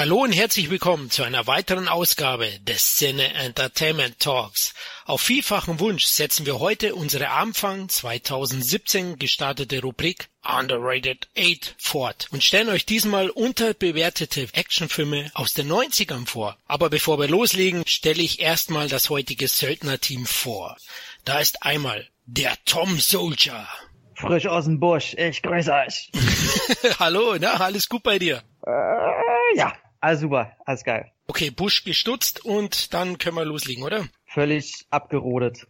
Hallo und herzlich willkommen zu einer weiteren Ausgabe des Szene Entertainment Talks. Auf vielfachen Wunsch setzen wir heute unsere Anfang 2017 gestartete Rubrik Underrated 8 fort und stellen euch diesmal unterbewertete Actionfilme aus den 90ern vor. Aber bevor wir loslegen, stelle ich erstmal das heutige Söldnerteam vor. Da ist einmal der Tom Soldier. Frisch aus dem Busch, ich grüße euch. Hallo, na, alles gut bei dir? Äh, ja, alles super, alles geil. Okay, Busch gestutzt und dann können wir loslegen, oder? Völlig abgerodet.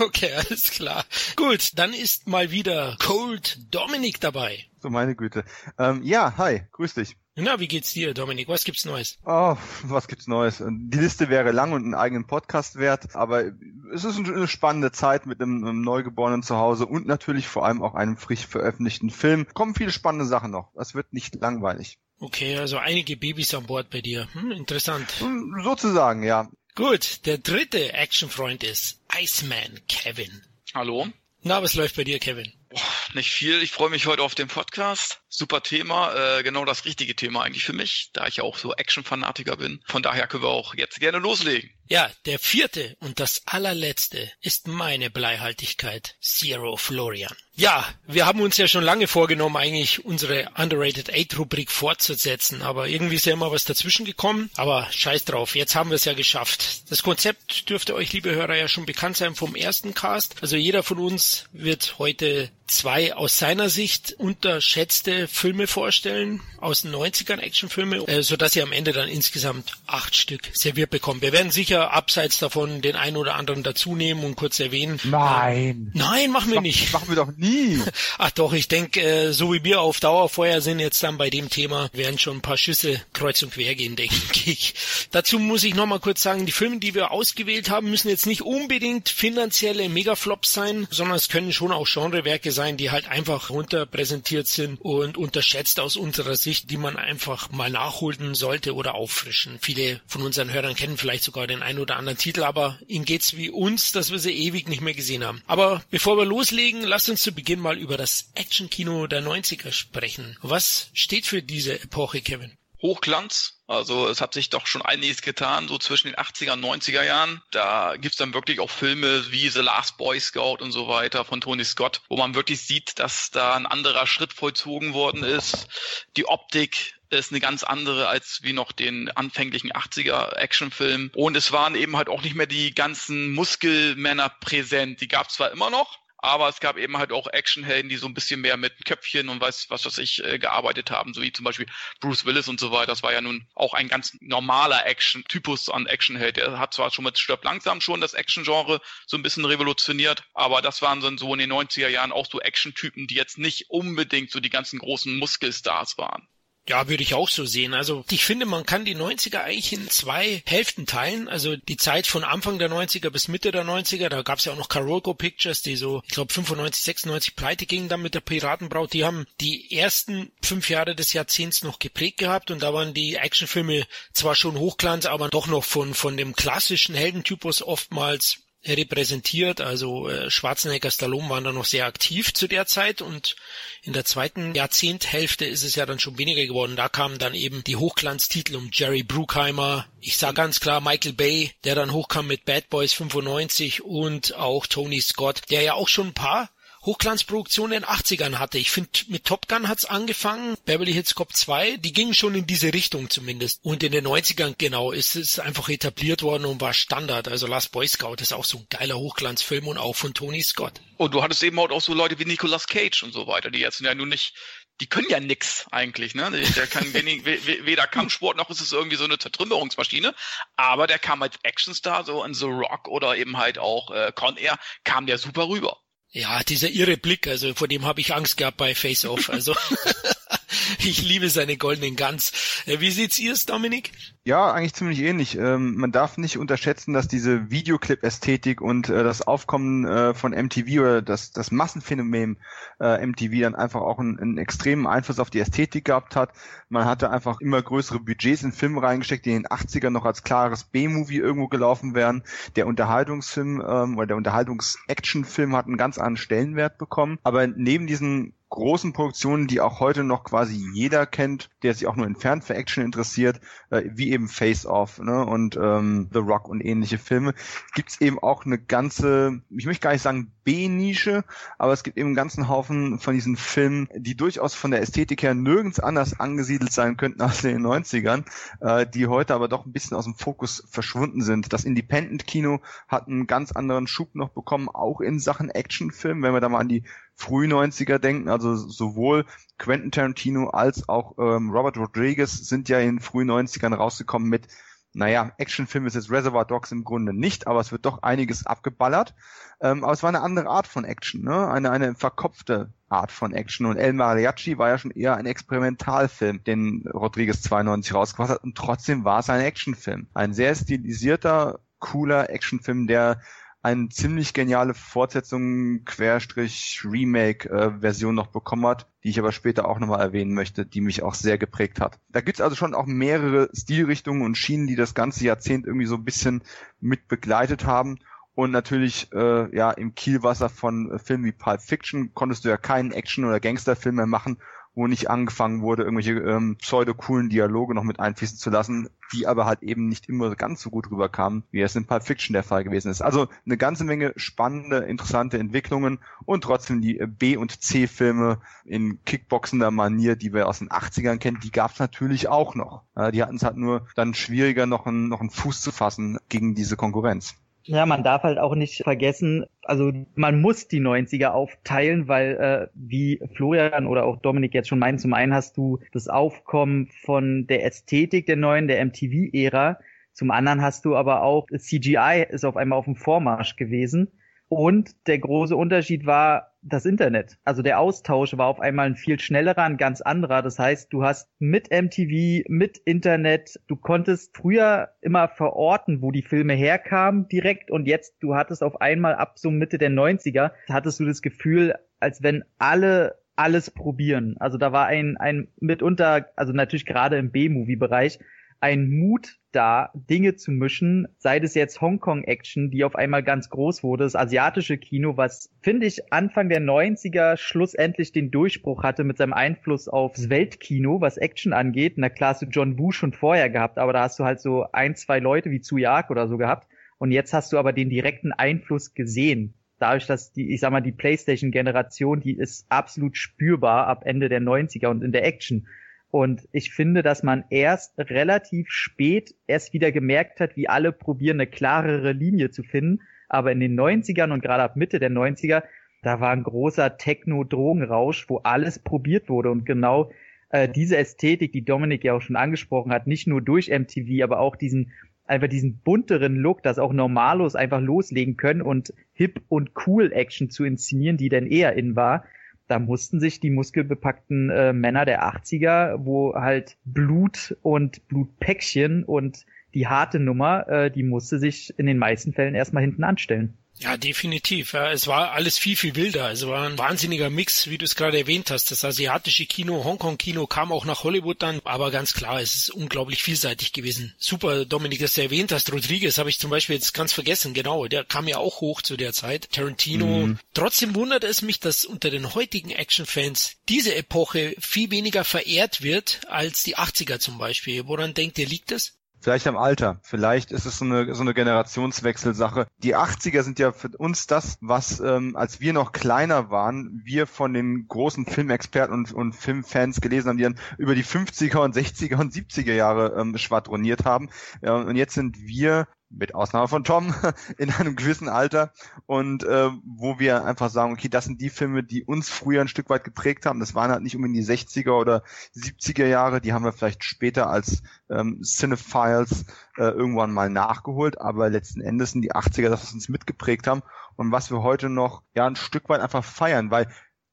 okay, alles klar. Gut, dann ist mal wieder Cold Dominic dabei. So meine Güte. Ähm, ja, hi, grüß dich. Na, wie geht's dir, Dominik? Was gibt's Neues? Oh, was gibt's Neues? Die Liste wäre lang und einen eigenen Podcast wert, aber es ist eine spannende Zeit mit einem, einem Neugeborenen zu Hause und natürlich vor allem auch einem frisch veröffentlichten Film. Kommen viele spannende Sachen noch. Es wird nicht langweilig. Okay, also einige Babys an Bord bei dir. Hm, interessant. Hm, sozusagen, ja. Gut, der dritte Actionfreund ist Iceman Kevin. Hallo. Na, was läuft bei dir, Kevin? Boah, nicht viel. Ich freue mich heute auf den Podcast. Super Thema, äh, genau das richtige Thema eigentlich für mich, da ich ja auch so Action-Fanatiker bin. Von daher können wir auch jetzt gerne loslegen. Ja, der vierte und das allerletzte ist meine Bleihaltigkeit, Zero Florian. Ja, wir haben uns ja schon lange vorgenommen, eigentlich unsere Underrated 8 Rubrik fortzusetzen, aber irgendwie ist ja immer was dazwischen gekommen. Aber scheiß drauf, jetzt haben wir es ja geschafft. Das Konzept dürfte euch, liebe Hörer, ja schon bekannt sein vom ersten Cast. Also jeder von uns wird heute zwei aus seiner Sicht unterschätzte Filme vorstellen, aus den 90ern Actionfilme, äh, sodass ihr am Ende dann insgesamt acht Stück serviert bekommt. Wir werden sicher abseits davon den einen oder anderen dazu nehmen und kurz erwähnen. Nein. Äh, nein, machen wir nicht. Machen wir doch nie. Ach doch, ich denke, äh, so wie wir auf Dauerfeuer sind jetzt dann bei dem Thema, werden schon ein paar Schüsse kreuz und quer gehen, denke ich. Dazu muss ich nochmal kurz sagen, die Filme, die wir ausgewählt haben, müssen jetzt nicht unbedingt finanzielle Megaflops sein, sondern es können schon auch Genrewerke sein, die halt einfach runterpräsentiert sind und unterschätzt aus unserer Sicht, die man einfach mal nachholen sollte oder auffrischen. Viele von unseren Hörern kennen vielleicht sogar den einen oder anderen Titel, aber ihnen geht's wie uns, dass wir sie ewig nicht mehr gesehen haben. Aber bevor wir loslegen, lasst uns zu Beginn mal über das Actionkino der 90er sprechen. Was steht für diese Epoche, Kevin? Hochglanz. Also es hat sich doch schon einiges getan, so zwischen den 80er und 90er Jahren. Da gibt's dann wirklich auch Filme wie The Last Boy Scout und so weiter von Tony Scott, wo man wirklich sieht, dass da ein anderer Schritt vollzogen worden ist. Die Optik ist eine ganz andere als wie noch den anfänglichen 80er Actionfilm. Und es waren eben halt auch nicht mehr die ganzen Muskelmänner präsent. Die gab's zwar immer noch, aber es gab eben halt auch Actionhelden, die so ein bisschen mehr mit Köpfchen und weiß was was ich äh, gearbeitet haben, so wie zum Beispiel Bruce Willis und so weiter. Das war ja nun auch ein ganz normaler Action-Typus an Actionheld. Der hat zwar schon mit Stirb langsam schon das Action-Genre so ein bisschen revolutioniert, aber das waren dann so in den 90er Jahren auch so Action-Typen, die jetzt nicht unbedingt so die ganzen großen Muskelstars waren. Ja, würde ich auch so sehen. Also ich finde, man kann die 90er eigentlich in zwei Hälften teilen. Also die Zeit von Anfang der 90er bis Mitte der 90er, da gab es ja auch noch Carolco Pictures, die so, ich glaube 95, 96 pleite gingen dann mit der Piratenbraut. Die haben die ersten fünf Jahre des Jahrzehnts noch geprägt gehabt und da waren die Actionfilme zwar schon Hochglanz, aber doch noch von, von dem klassischen Heldentypus oftmals repräsentiert. Also äh, Schwarzenegger, Stallone waren da noch sehr aktiv zu der Zeit und in der zweiten Jahrzehnthälfte ist es ja dann schon weniger geworden. Da kamen dann eben die Hochglanztitel um Jerry Bruckheimer. Ich sah ganz klar Michael Bay, der dann hochkam mit Bad Boys 95 und auch Tony Scott, der ja auch schon ein paar Hochglanzproduktion in den 80ern hatte. Ich finde, mit Top Gun hat's angefangen, Beverly Hills Cop 2, die gingen schon in diese Richtung zumindest. Und in den 90ern, genau, ist es einfach etabliert worden und war Standard. Also Last Boy Scout ist auch so ein geiler Hochglanzfilm und auch von Tony Scott. Und du hattest eben auch so Leute wie Nicolas Cage und so weiter, die jetzt ja nun nicht die können ja nix eigentlich, ne? Der kann wenig, weder Kampfsport noch ist es irgendwie so eine Zertrümmerungsmaschine, aber der kam als Actionstar so in The Rock oder eben halt auch äh, Con Air, kam der super rüber. Ja, dieser irre Blick, also vor dem habe ich Angst gehabt bei Face Off. Also Ich liebe seine goldenen Guns. Äh, wie seht's ihr es, Dominik? Ja, eigentlich ziemlich ähnlich. Ähm, man darf nicht unterschätzen, dass diese Videoclip-Ästhetik und äh, das Aufkommen äh, von MTV oder das, das Massenphänomen äh, MTV dann einfach auch einen, einen extremen Einfluss auf die Ästhetik gehabt hat. Man hatte einfach immer größere Budgets in Filme reingesteckt, die in den 80ern noch als klares B-Movie irgendwo gelaufen wären. Der Unterhaltungsfilm ähm, oder der Unterhaltungs-Action-Film hat einen ganz anderen Stellenwert bekommen. Aber neben diesen großen Produktionen, die auch heute noch quasi jeder kennt, der sich auch nur entfernt für Action interessiert, äh, wie eben Face Off ne, und ähm, The Rock und ähnliche Filme, gibt's eben auch eine ganze, ich möchte gar nicht sagen B-Nische, aber es gibt eben einen ganzen Haufen von diesen Filmen, die durchaus von der Ästhetik her nirgends anders angesiedelt sein könnten als in den 90ern, äh, die heute aber doch ein bisschen aus dem Fokus verschwunden sind. Das Independent-Kino hat einen ganz anderen Schub noch bekommen, auch in Sachen Actionfilm, wenn wir da mal an die früh 90er denken, also sowohl Quentin Tarantino als auch ähm, Robert Rodriguez sind ja in früh 90ern rausgekommen mit, naja, Actionfilm ist jetzt Reservoir Dogs im Grunde nicht, aber es wird doch einiges abgeballert. Ähm, aber es war eine andere Art von Action, ne? eine, eine verkopfte Art von Action. Und El Mariachi war ja schon eher ein Experimentalfilm, den Rodriguez 92 rausgebracht hat. Und trotzdem war es ein Actionfilm. Ein sehr stilisierter, cooler Actionfilm, der eine ziemlich geniale Fortsetzung, Querstrich, Remake-Version äh, noch bekommen hat, die ich aber später auch nochmal erwähnen möchte, die mich auch sehr geprägt hat. Da gibt's also schon auch mehrere Stilrichtungen und Schienen, die das ganze Jahrzehnt irgendwie so ein bisschen mit begleitet haben. Und natürlich, äh, ja, im Kielwasser von äh, Filmen wie Pulp Fiction konntest du ja keinen Action- oder Gangsterfilm mehr machen, wo nicht angefangen wurde, irgendwelche ähm, pseudo-coolen Dialoge noch mit einfließen zu lassen, die aber halt eben nicht immer ganz so gut rüberkamen, wie es in Pulp Fiction der Fall gewesen ist. Also eine ganze Menge spannende, interessante Entwicklungen und trotzdem die B- und C-Filme in kickboxender Manier, die wir aus den 80ern kennen, die gab es natürlich auch noch. Äh, die hatten es halt nur dann schwieriger, noch einen, noch einen Fuß zu fassen gegen diese Konkurrenz. Ja, man darf halt auch nicht vergessen, also man muss die 90er aufteilen, weil äh, wie Florian oder auch Dominik jetzt schon meinen, zum einen hast du das Aufkommen von der Ästhetik der neuen, der MTV-Ära, zum anderen hast du aber auch CGI ist auf einmal auf dem Vormarsch gewesen und der große Unterschied war das Internet. Also der Austausch war auf einmal ein viel schnellerer, ein ganz anderer. Das heißt, du hast mit MTV, mit Internet, du konntest früher immer verorten, wo die Filme herkamen direkt und jetzt, du hattest auf einmal ab so Mitte der 90er, hattest du das Gefühl, als wenn alle alles probieren. Also da war ein, ein mitunter, also natürlich gerade im B-Movie-Bereich, ein Mut da, Dinge zu mischen, sei es jetzt Hongkong-Action, die auf einmal ganz groß wurde, das asiatische Kino, was, finde ich, Anfang der 90er schlussendlich den Durchbruch hatte mit seinem Einfluss aufs Weltkino, was Action angeht. Na klar hast du John Woo schon vorher gehabt, aber da hast du halt so ein, zwei Leute wie Tsuyak oder so gehabt. Und jetzt hast du aber den direkten Einfluss gesehen. Dadurch, dass die, ich sag mal, die PlayStation-Generation, die ist absolut spürbar ab Ende der 90er und in der Action. Und ich finde, dass man erst relativ spät erst wieder gemerkt hat, wie alle probieren, eine klarere Linie zu finden. Aber in den 90ern und gerade ab Mitte der 90er, da war ein großer Techno-Drogenrausch, wo alles probiert wurde. Und genau äh, diese Ästhetik, die Dominik ja auch schon angesprochen hat, nicht nur durch MTV, aber auch diesen einfach diesen bunteren Look, dass auch Normalos einfach loslegen können und hip und cool Action zu inszenieren, die dann eher in war da mussten sich die muskelbepackten äh, Männer der 80er, wo halt Blut und Blutpäckchen und die harte Nummer, äh, die musste sich in den meisten Fällen erstmal hinten anstellen. Ja, definitiv. Ja, es war alles viel, viel wilder. Es war ein wahnsinniger Mix, wie du es gerade erwähnt hast. Das asiatische Kino, Hongkong-Kino kam auch nach Hollywood dann, aber ganz klar, es ist unglaublich vielseitig gewesen. Super, Dominik, dass du erwähnt hast. Rodriguez habe ich zum Beispiel jetzt ganz vergessen. Genau, der kam ja auch hoch zu der Zeit. Tarantino. Mhm. Trotzdem wundert es mich, dass unter den heutigen Actionfans diese Epoche viel weniger verehrt wird als die 80er zum Beispiel. Woran denkt ihr, liegt das? Vielleicht am Alter. Vielleicht ist es so eine, so eine Generationswechselsache. Die 80er sind ja für uns das, was, ähm, als wir noch kleiner waren, wir von den großen Filmexperten und, und Filmfans gelesen haben, die dann über die 50er und 60er und 70er Jahre ähm, schwadroniert haben. Ja, und jetzt sind wir mit Ausnahme von Tom, in einem gewissen Alter. Und äh, wo wir einfach sagen, okay, das sind die Filme, die uns früher ein Stück weit geprägt haben. Das waren halt nicht unbedingt die 60er oder 70er Jahre, die haben wir vielleicht später als ähm, Cinephiles äh, irgendwann mal nachgeholt, aber letzten Endes sind die 80er das, was uns mitgeprägt haben. Und was wir heute noch ja ein Stück weit einfach feiern, weil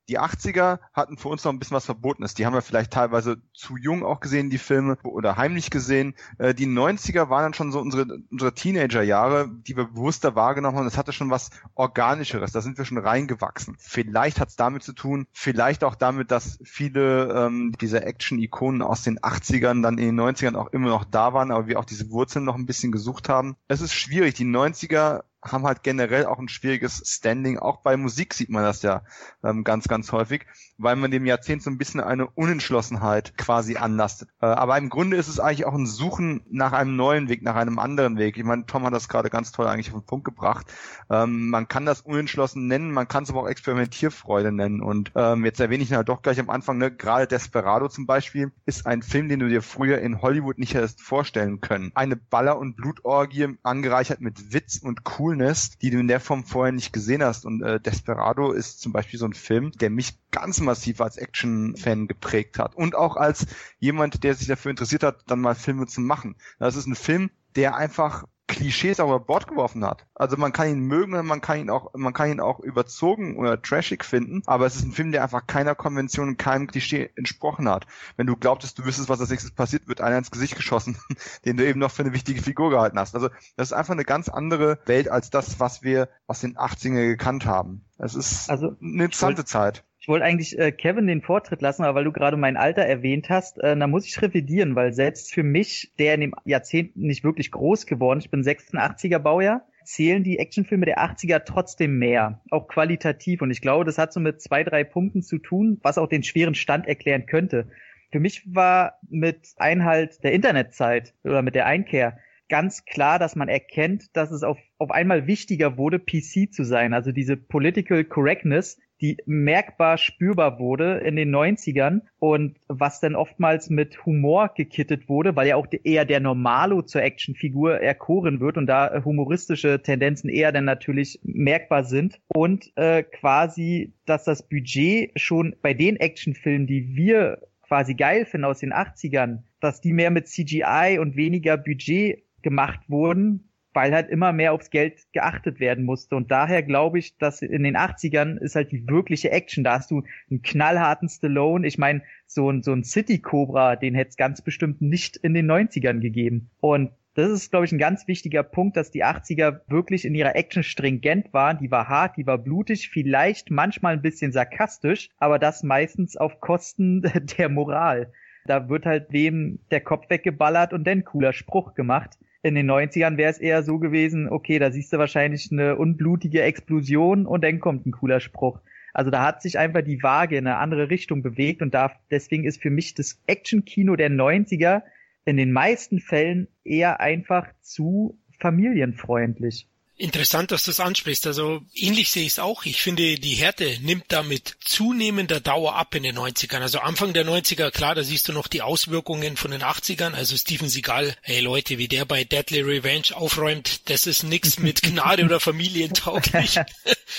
Die 80er hatten für uns noch ein bisschen was Verbotenes. Die haben wir vielleicht teilweise zu jung auch gesehen, die Filme, oder heimlich gesehen. Äh, die 90er waren dann schon so unsere, unsere Teenager-Jahre, die wir bewusster wahrgenommen haben. Das hatte schon was Organischeres. Da sind wir schon reingewachsen. Vielleicht hat es damit zu tun, vielleicht auch damit, dass viele ähm, dieser Action-Ikonen aus den 80ern dann in den 90ern auch immer noch da waren, aber wir auch diese Wurzeln noch ein bisschen gesucht haben. Es ist schwierig. Die 90er haben halt generell auch ein schwieriges Standing. Auch bei Musik sieht man das ja ähm, ganz, ganz häufig, weil man dem Jahrzehnt so ein bisschen eine Unentschlossenheit quasi anlastet. Äh, aber im Grunde ist es eigentlich auch ein Suchen nach einem neuen Weg, nach einem anderen Weg. Ich meine, Tom hat das gerade ganz toll eigentlich auf den Punkt gebracht. Ähm, man kann das unentschlossen nennen, man kann es aber auch Experimentierfreude nennen. Und ähm, jetzt erwähne ich ja doch gleich am Anfang, ne, gerade Desperado zum Beispiel ist ein Film, den du dir früher in Hollywood nicht hättest vorstellen können. Eine Baller- und Blutorgie angereichert mit Witz und Cool Coolness, die du in der Form vorher nicht gesehen hast. Und äh, Desperado ist zum Beispiel so ein Film, der mich ganz massiv als Action-Fan geprägt hat. Und auch als jemand, der sich dafür interessiert hat, dann mal Filme zu machen. Das ist ein Film, der einfach Klischees auch über Bord geworfen hat. Also man kann ihn mögen, man kann ihn auch, man kann ihn auch überzogen oder trashig finden, aber es ist ein Film, der einfach keiner Konvention und keinem Klischee entsprochen hat. Wenn du glaubtest, du wüsstest, was als nächstes passiert, wird einer ins Gesicht geschossen, den du eben noch für eine wichtige Figur gehalten hast. Also das ist einfach eine ganz andere Welt als das, was wir aus den 80er gekannt haben. Es ist also, eine interessante Zeit. Ich wollte eigentlich äh, Kevin den Vortritt lassen, aber weil du gerade mein Alter erwähnt hast, äh, da muss ich revidieren, weil selbst für mich, der in dem Jahrzehnt nicht wirklich groß geworden, ich bin 86er Baujahr, zählen die Actionfilme der 80er trotzdem mehr, auch qualitativ. Und ich glaube, das hat so mit zwei, drei Punkten zu tun, was auch den schweren Stand erklären könnte. Für mich war mit Einhalt der Internetzeit oder mit der Einkehr ganz klar, dass man erkennt, dass es auf, auf einmal wichtiger wurde, PC zu sein. Also diese Political Correctness, die merkbar spürbar wurde in den 90ern und was dann oftmals mit Humor gekittet wurde, weil ja auch eher der Normalo zur Actionfigur erkoren wird und da humoristische Tendenzen eher dann natürlich merkbar sind und äh, quasi, dass das Budget schon bei den Actionfilmen, die wir quasi geil finden aus den 80ern, dass die mehr mit CGI und weniger Budget gemacht wurden, weil halt immer mehr aufs Geld geachtet werden musste. Und daher glaube ich, dass in den 80ern ist halt die wirkliche Action. Da hast du einen knallharten Stallone. Ich meine, so ein, so ein City Cobra, den hätte es ganz bestimmt nicht in den 90ern gegeben. Und das ist, glaube ich, ein ganz wichtiger Punkt, dass die 80er wirklich in ihrer Action stringent waren. Die war hart, die war blutig, vielleicht manchmal ein bisschen sarkastisch, aber das meistens auf Kosten der Moral. Da wird halt wem der Kopf weggeballert und dann cooler Spruch gemacht in den 90ern wäre es eher so gewesen, okay, da siehst du wahrscheinlich eine unblutige Explosion und dann kommt ein cooler Spruch. Also da hat sich einfach die Waage in eine andere Richtung bewegt und da, deswegen ist für mich das Action-Kino der 90er in den meisten Fällen eher einfach zu familienfreundlich. Interessant, dass du das ansprichst. Also ähnlich sehe ich es auch. Ich finde, die Härte nimmt damit zunehmender Dauer ab in den 90ern. Also Anfang der 90er, klar, da siehst du noch die Auswirkungen von den 80ern. Also Steven Seagal, hey Leute, wie der bei Deadly Revenge aufräumt, das ist nix mit Gnade oder familientauglich.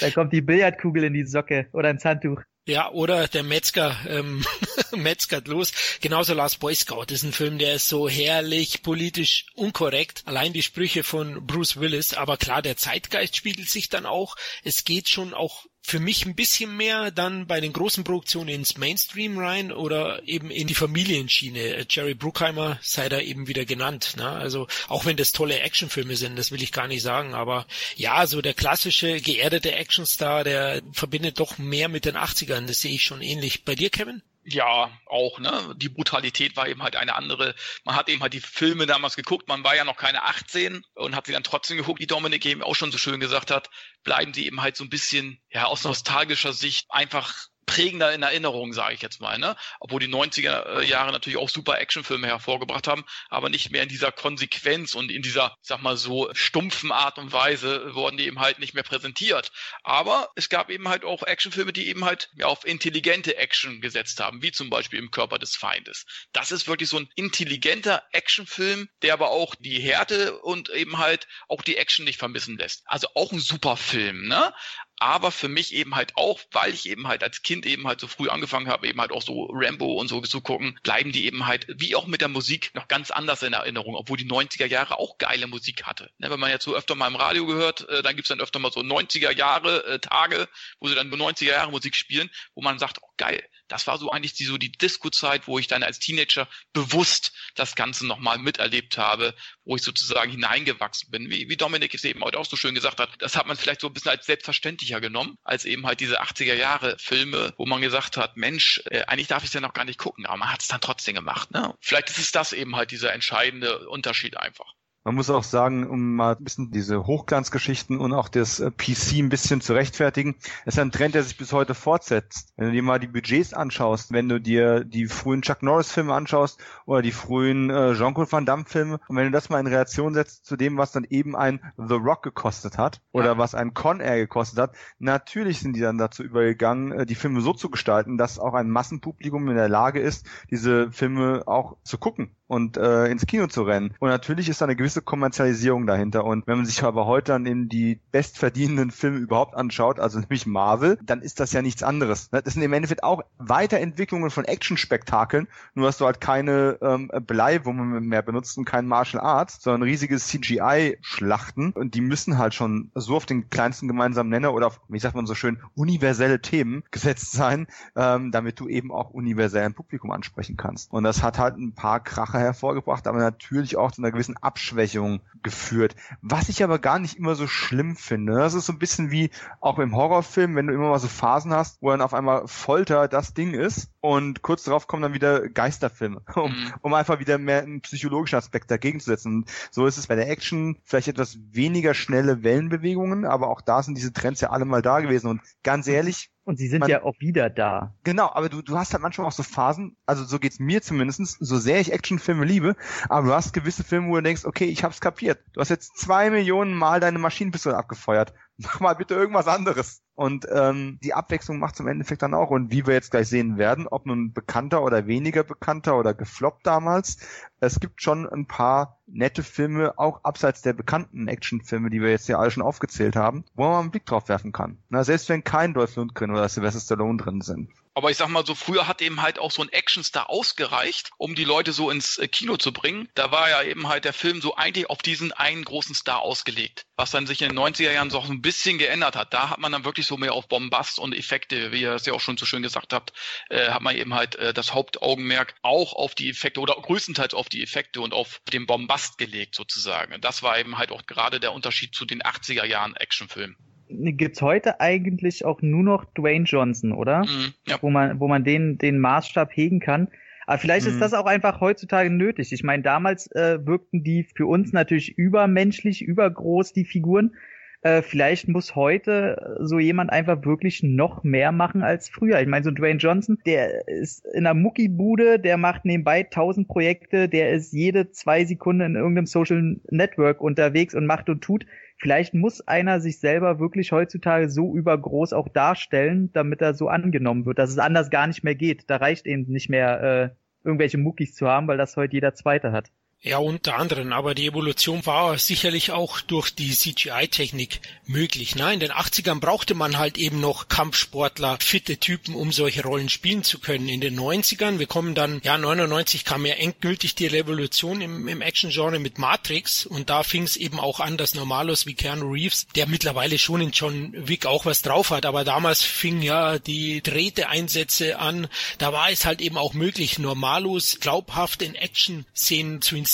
da kommt die Billardkugel in die Socke oder ins Handtuch. Ja, oder der Metzger ähm, metzgert los. Genauso Last Boy Scout ist ein Film, der ist so herrlich politisch unkorrekt. Allein die Sprüche von Bruce Willis. Aber klar, der Zeitgeist spiegelt sich dann auch. Es geht schon auch für mich ein bisschen mehr dann bei den großen Produktionen ins Mainstream rein oder eben in die Familienschiene. Jerry Bruckheimer sei da eben wieder genannt. Ne? Also auch wenn das tolle Actionfilme sind, das will ich gar nicht sagen, aber ja, so der klassische geerdete Actionstar, der verbindet doch mehr mit den 80ern. Das sehe ich schon ähnlich. Bei dir, Kevin? Ja, auch, ne? Die Brutalität war eben halt eine andere. Man hat eben halt die Filme damals geguckt, man war ja noch keine 18 und hat sie dann trotzdem geguckt, wie Dominik eben auch schon so schön gesagt hat, bleiben sie eben halt so ein bisschen, ja, aus nostalgischer Sicht einfach prägender in Erinnerung, sage ich jetzt mal. Ne? Obwohl die 90er Jahre natürlich auch super Actionfilme hervorgebracht haben, aber nicht mehr in dieser Konsequenz und in dieser, sag mal so, stumpfen Art und Weise wurden die eben halt nicht mehr präsentiert. Aber es gab eben halt auch Actionfilme, die eben halt ja, auf intelligente Action gesetzt haben, wie zum Beispiel im Körper des Feindes. Das ist wirklich so ein intelligenter Actionfilm, der aber auch die Härte und eben halt auch die Action nicht vermissen lässt. Also auch ein super Film, ne? Aber für mich eben halt auch, weil ich eben halt als Kind eben halt so früh angefangen habe, eben halt auch so Rambo und so zu gucken, bleiben die eben halt, wie auch mit der Musik, noch ganz anders in Erinnerung, obwohl die 90er Jahre auch geile Musik hatte. Ne, wenn man jetzt so öfter mal im Radio gehört, äh, dann gibt's dann öfter mal so 90er Jahre äh, Tage, wo sie dann nur 90er Jahre Musik spielen, wo man sagt, oh geil, das war so eigentlich die, so die Disco-Zeit, wo ich dann als Teenager bewusst das Ganze nochmal miterlebt habe, wo ich sozusagen hineingewachsen bin. Wie, wie Dominik es eben heute auch so schön gesagt hat, das hat man vielleicht so ein bisschen als selbstverständlicher genommen, als eben halt diese 80er Jahre Filme, wo man gesagt hat, Mensch, äh, eigentlich darf ich es ja noch gar nicht gucken, aber man hat es dann trotzdem gemacht. Ne? Vielleicht ist es das eben halt dieser entscheidende Unterschied einfach. Man muss auch sagen, um mal ein bisschen diese Hochglanzgeschichten und auch das äh, PC ein bisschen zu rechtfertigen, ist ein Trend, der sich bis heute fortsetzt. Wenn du dir mal die Budgets anschaust, wenn du dir die frühen Chuck Norris Filme anschaust oder die frühen äh, Jean-Claude Van Damme Filme und wenn du das mal in Relation setzt zu dem, was dann eben ein The Rock gekostet hat oder was ein Con Air gekostet hat, natürlich sind die dann dazu übergegangen, äh, die Filme so zu gestalten, dass auch ein Massenpublikum in der Lage ist, diese Filme auch zu gucken und äh, ins Kino zu rennen. Und natürlich ist da eine gewisse Kommerzialisierung dahinter. Und wenn man sich aber heute dann in die bestverdienenden Filme überhaupt anschaut, also nämlich Marvel, dann ist das ja nichts anderes. Das sind im Endeffekt auch Weiterentwicklungen von Action-Spektakeln, nur hast du halt keine ähm, Bleiwumme mehr benutzt und kein Martial Arts, sondern riesige CGI-Schlachten. Und die müssen halt schon so auf den kleinsten gemeinsamen Nenner oder auf, wie sagt man so schön, universelle Themen gesetzt sein, ähm, damit du eben auch universell ein Publikum ansprechen kannst. Und das hat halt ein paar Kracher hervorgebracht, aber natürlich auch zu einer gewissen Abschwächung geführt. Was ich aber gar nicht immer so schlimm finde. Das ist so ein bisschen wie auch im Horrorfilm, wenn du immer mal so Phasen hast, wo dann auf einmal Folter das Ding ist und kurz darauf kommen dann wieder Geisterfilme, um, mhm. um einfach wieder mehr einen psychologischen Aspekt dagegen zu setzen. Und so ist es bei der Action vielleicht etwas weniger schnelle Wellenbewegungen, aber auch da sind diese Trends ja alle mal da gewesen. Und ganz ehrlich, und sie sind man, ja auch wieder da. Genau, aber du, du hast halt manchmal auch so Phasen, also so geht's mir zumindestens, so sehr ich Actionfilme liebe, aber du hast gewisse Filme, wo du denkst, okay, ich hab's kapiert. Du hast jetzt zwei Millionen Mal deine Maschinenpistole abgefeuert. Mach mal bitte irgendwas anderes. Und ähm, die Abwechslung macht im Endeffekt dann auch. Und wie wir jetzt gleich sehen werden, ob nun bekannter oder weniger bekannter oder gefloppt damals, es gibt schon ein paar nette Filme, auch abseits der bekannten Actionfilme, die wir jetzt hier alle schon aufgezählt haben, wo man einen Blick drauf werfen kann. Na, selbst wenn kein Dolph Lundgren oder Sylvester Stallone drin sind. Aber ich sag mal so, früher hat eben halt auch so ein Actionstar ausgereicht, um die Leute so ins äh, Kino zu bringen. Da war ja eben halt der Film so eigentlich auf diesen einen großen Star ausgelegt. Was dann sich in den 90er Jahren so ein bisschen geändert hat. Da hat man dann wirklich so mehr auf Bombast und Effekte, wie ihr es ja auch schon so schön gesagt habt, äh, hat man eben halt äh, das Hauptaugenmerk auch auf die Effekte oder größtenteils auf die Effekte und auf den Bombast gelegt sozusagen. Das war eben halt auch gerade der Unterschied zu den 80er Jahren Actionfilmen gibt's heute eigentlich auch nur noch Dwayne Johnson, oder? Mhm, ja. Wo man, wo man den, den Maßstab hegen kann. Aber vielleicht mhm. ist das auch einfach heutzutage nötig. Ich meine, damals äh, wirkten die für uns natürlich übermenschlich, übergroß, die Figuren. Äh, vielleicht muss heute so jemand einfach wirklich noch mehr machen als früher. Ich meine, so Dwayne Johnson, der ist in einer Muckibude, der macht nebenbei tausend Projekte, der ist jede zwei Sekunden in irgendeinem Social Network unterwegs und macht und tut vielleicht muss einer sich selber wirklich heutzutage so übergroß auch darstellen, damit er so angenommen wird, dass es anders gar nicht mehr geht. Da reicht eben nicht mehr äh, irgendwelche Muckis zu haben, weil das heute jeder Zweite hat. Ja, unter anderem. Aber die Evolution war sicherlich auch durch die CGI-Technik möglich. Na, in den 80ern brauchte man halt eben noch Kampfsportler, fitte Typen, um solche Rollen spielen zu können. In den 90ern, wir kommen dann, ja, 99 kam ja endgültig die Revolution im, im Action-Genre mit Matrix und da fing es eben auch an, dass Normalos wie Keanu Reeves, der mittlerweile schon in John Wick auch was drauf hat, aber damals fing ja die Drähte-Einsätze an. Da war es halt eben auch möglich, Normalos glaubhaft in Action-Szenen zu inszenieren.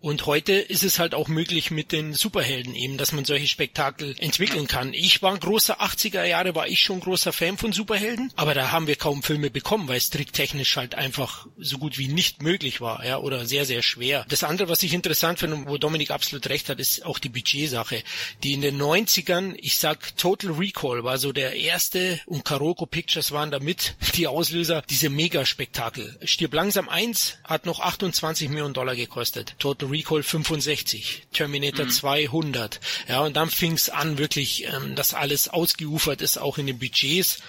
Und heute ist es halt auch möglich mit den Superhelden eben, dass man solche Spektakel entwickeln kann. Ich war ein großer 80er Jahre, war ich schon großer Fan von Superhelden, aber da haben wir kaum Filme bekommen, weil es tricktechnisch halt einfach so gut wie nicht möglich war, ja, oder sehr, sehr schwer. Das andere, was ich interessant finde wo Dominik absolut recht hat, ist auch die Budgetsache. Die in den 90ern, ich sag Total Recall war so der erste und Karoko Pictures waren damit die Auslöser, diese Megaspektakel. Stirb langsam 1 hat noch 28 Millionen Dollar gekostet gekostet. Total Recall 65, Terminator mhm. 200. Ja, und dann fing es an, wirklich, ähm, dass alles ausgeufert ist, auch in den Budgets.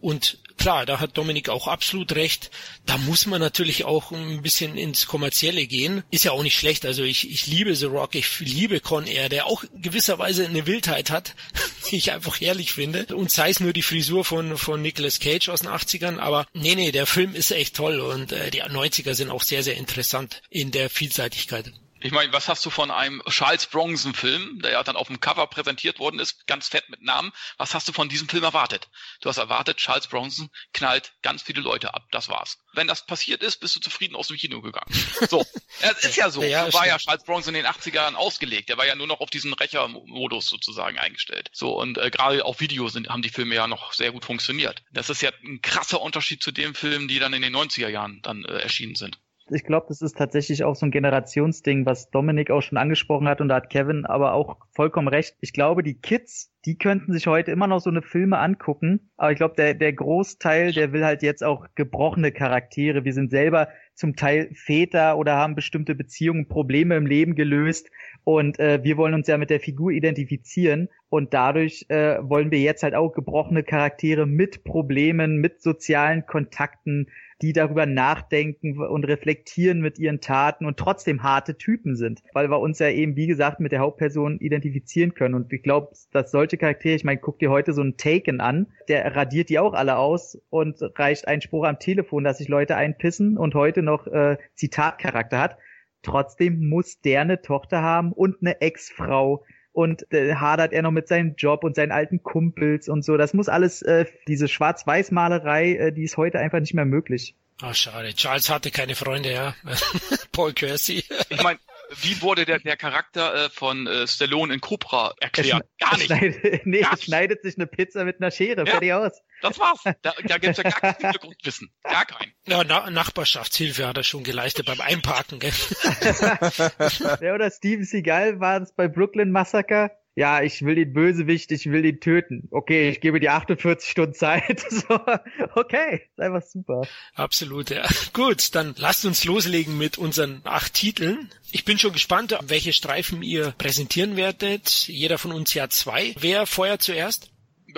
Und klar, da hat Dominik auch absolut recht. Da muss man natürlich auch ein bisschen ins Kommerzielle gehen. Ist ja auch nicht schlecht. Also ich, ich liebe The Rock, ich liebe Con Air, der auch gewisserweise eine Wildheit hat, die ich einfach herrlich finde. Und sei es nur die Frisur von, von Nicolas Cage aus den 80ern. Aber nee, nee, der Film ist echt toll und äh, die 90er sind auch sehr, sehr interessant in der Vielseitigkeit. Ich meine, was hast du von einem Charles Bronson-Film, der ja dann auf dem Cover präsentiert worden ist, ganz fett mit Namen? Was hast du von diesem Film erwartet? Du hast erwartet, Charles Bronson knallt ganz viele Leute ab. Das war's. Wenn das passiert ist, bist du zufrieden aus dem Kino gegangen. So. Es ist ja so. Ja, so war ja Charles Bronson in den 80ern ausgelegt. Der war ja nur noch auf diesen Rächermodus sozusagen eingestellt. So. Und äh, gerade auf Video sind, haben die Filme ja noch sehr gut funktioniert. Das ist ja ein krasser Unterschied zu den Filmen, die dann in den 90er Jahren dann äh, erschienen sind. Ich glaube, das ist tatsächlich auch so ein Generationsding, was Dominik auch schon angesprochen hat und da hat Kevin aber auch vollkommen recht. Ich glaube, die Kids, die könnten sich heute immer noch so eine Filme angucken, aber ich glaube, der, der Großteil, der will halt jetzt auch gebrochene Charaktere. Wir sind selber zum Teil Väter oder haben bestimmte Beziehungen, Probleme im Leben gelöst und äh, wir wollen uns ja mit der Figur identifizieren und dadurch äh, wollen wir jetzt halt auch gebrochene Charaktere mit Problemen, mit sozialen Kontakten, die darüber nachdenken und reflektieren mit ihren Taten und trotzdem harte Typen sind, weil wir uns ja eben, wie gesagt, mit der Hauptperson identifizieren können. Und ich glaube, dass solche Charaktere, ich meine, guck dir heute so einen Taken an, der radiert die auch alle aus und reicht ein Spruch am Telefon, dass sich Leute einpissen und heute noch äh, Zitatcharakter hat. Trotzdem muss der eine Tochter haben und eine Ex-Frau und äh, hadert er noch mit seinem Job und seinen alten Kumpels und so. Das muss alles, äh, diese Schwarz-Weiß-Malerei, äh, die ist heute einfach nicht mehr möglich. Ah, schade. Charles hatte keine Freunde, ja. Paul Kersey. ich meine, wie wurde der, der Charakter äh, von äh, Stallone in Cobra erklärt? Gar nicht. Schneidet, nee, gar schneidet sich eine Pizza mit einer Schere, ja, fertig aus. Das war's. Da, da gibt's ja gar kein Hintergrundwissen. Gar kein. Ja, Na Nachbarschaftshilfe hat er schon geleistet beim Einparken, gell? ja, oder Steven Seagal war es bei Brooklyn Massacre ja, ich will den Bösewicht, ich will ihn töten. Okay, ich gebe dir 48 Stunden Zeit. so, okay, ist einfach super. Absolut, ja. Gut, dann lasst uns loslegen mit unseren acht Titeln. Ich bin schon gespannt, welche Streifen ihr präsentieren werdet. Jeder von uns ja zwei. Wer feuert zuerst?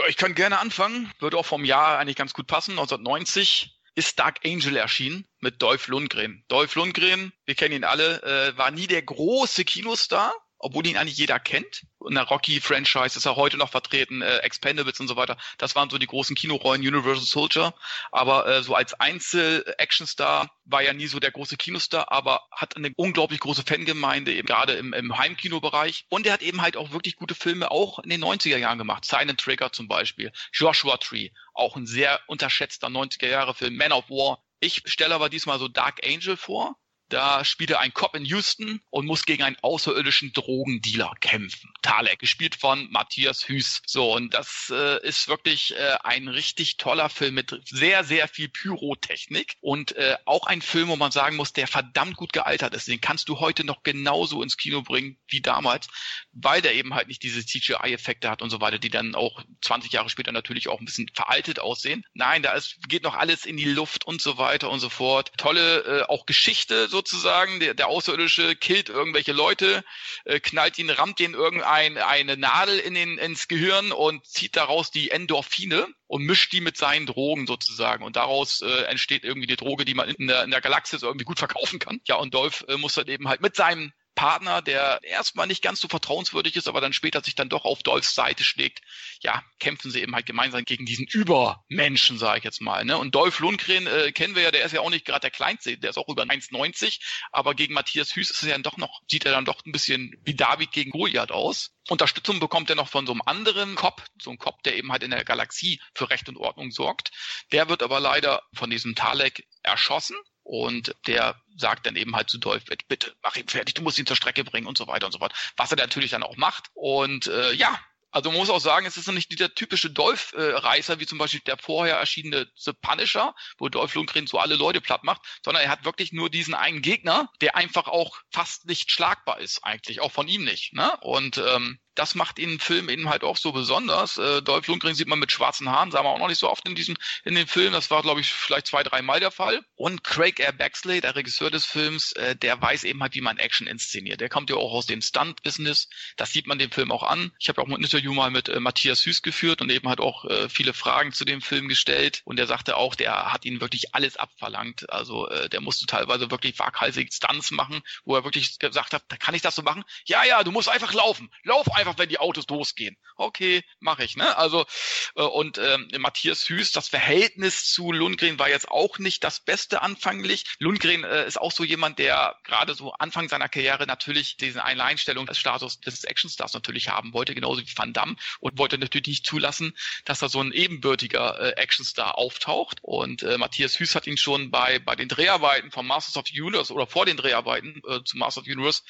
Ich kann gerne anfangen. Würde auch vom Jahr eigentlich ganz gut passen. 1990 ist Dark Angel erschienen mit Dolph Lundgren. Dolph Lundgren, wir kennen ihn alle, äh, war nie der große Kinostar, obwohl ihn eigentlich jeder kennt. In der Rocky-Franchise ist er heute noch vertreten, äh, Expendables und so weiter. Das waren so die großen Kinorollen, Universal Soldier. Aber äh, so als Einzel-Actionstar war er nie so der große Kinostar, aber hat eine unglaublich große Fangemeinde, eben gerade im, im Heimkinobereich. Und er hat eben halt auch wirklich gute Filme auch in den 90er Jahren gemacht. Silent Trigger zum Beispiel, Joshua Tree, auch ein sehr unterschätzter 90er Jahre Film, Man of War. Ich stelle aber diesmal so Dark Angel vor da spielt er einen Cop in Houston und muss gegen einen außerirdischen Drogendealer kämpfen. Talek, gespielt von Matthias Hüß. So, und das äh, ist wirklich äh, ein richtig toller Film mit sehr, sehr viel Pyrotechnik und äh, auch ein Film, wo man sagen muss, der verdammt gut gealtert ist. Den kannst du heute noch genauso ins Kino bringen wie damals, weil der eben halt nicht diese CGI-Effekte hat und so weiter, die dann auch 20 Jahre später natürlich auch ein bisschen veraltet aussehen. Nein, da ist, geht noch alles in die Luft und so weiter und so fort. Tolle äh, auch Geschichte sozusagen. Der, der Außerirdische killt irgendwelche Leute, äh, knallt ihn, rammt den irgendein eine Nadel in den, ins Gehirn und zieht daraus die Endorphine und mischt die mit seinen Drogen sozusagen. Und daraus äh, entsteht irgendwie die Droge, die man in der, in der Galaxis irgendwie gut verkaufen kann. Ja, und Dolph äh, muss dann eben halt mit seinem Partner, der erstmal nicht ganz so vertrauenswürdig ist, aber dann später sich dann doch auf Dolphs Seite schlägt, ja, kämpfen sie eben halt gemeinsam gegen diesen Übermenschen, sage ich jetzt mal. Ne? Und Dolph Lundgren äh, kennen wir ja, der ist ja auch nicht gerade der Kleinste, der ist auch über 1,90, aber gegen Matthias Hüß ist er ja doch noch, sieht er dann doch ein bisschen wie David gegen Goliath aus. Unterstützung bekommt er noch von so einem anderen Cop, so einem Cop, der eben halt in der Galaxie für Recht und Ordnung sorgt. Der wird aber leider von diesem Talek erschossen und der sagt dann eben halt zu Dolph, bitte mach ihn fertig, du musst ihn zur Strecke bringen und so weiter und so fort. Was er natürlich dann auch macht. Und äh, ja, also man muss auch sagen, es ist nicht dieser typische Dolph-Reißer, äh, wie zum Beispiel der vorher erschienene The Punisher, wo Dolph Lundgren so alle Leute platt macht, sondern er hat wirklich nur diesen einen Gegner, der einfach auch fast nicht schlagbar ist, eigentlich, auch von ihm nicht. Ne? Und ähm, das macht ihn Film eben halt auch so besonders. Äh, Dolph Lundgren sieht man mit schwarzen Haaren, sah man auch noch nicht so oft in diesem, in dem Film. Das war, glaube ich, vielleicht zwei, dreimal der Fall. Und Craig R. Baxley, der Regisseur des Films, äh, der weiß eben halt, wie man Action inszeniert. Der kommt ja auch aus dem Stunt-Business. Das sieht man dem Film auch an. Ich habe auch ein Interview mal mit äh, Matthias Süß geführt und eben halt auch äh, viele Fragen zu dem Film gestellt. Und der sagte auch, der hat ihn wirklich alles abverlangt. Also äh, der musste teilweise wirklich waghalsig Stunts machen, wo er wirklich gesagt hat, kann ich das so machen? Ja, ja, du musst einfach laufen. Lauf einfach, wenn die Autos losgehen. Okay, mache ich. Ne? Also äh, und ähm, Matthias Süß, das Verhältnis zu Lundgren war jetzt auch nicht das Beste anfänglich. Lundgren äh, ist auch so jemand, der gerade so Anfang seiner Karriere natürlich diesen Alleinstellungsstatus des Actionstars natürlich haben wollte, genauso wie Van Damme und wollte natürlich nicht zulassen, dass da so ein ebenbürtiger äh, Actionstar auftaucht. Und äh, Matthias Hüß hat ihn schon bei, bei den Dreharbeiten von Masters of the Universe oder vor den Dreharbeiten äh, zu Masters of the Universe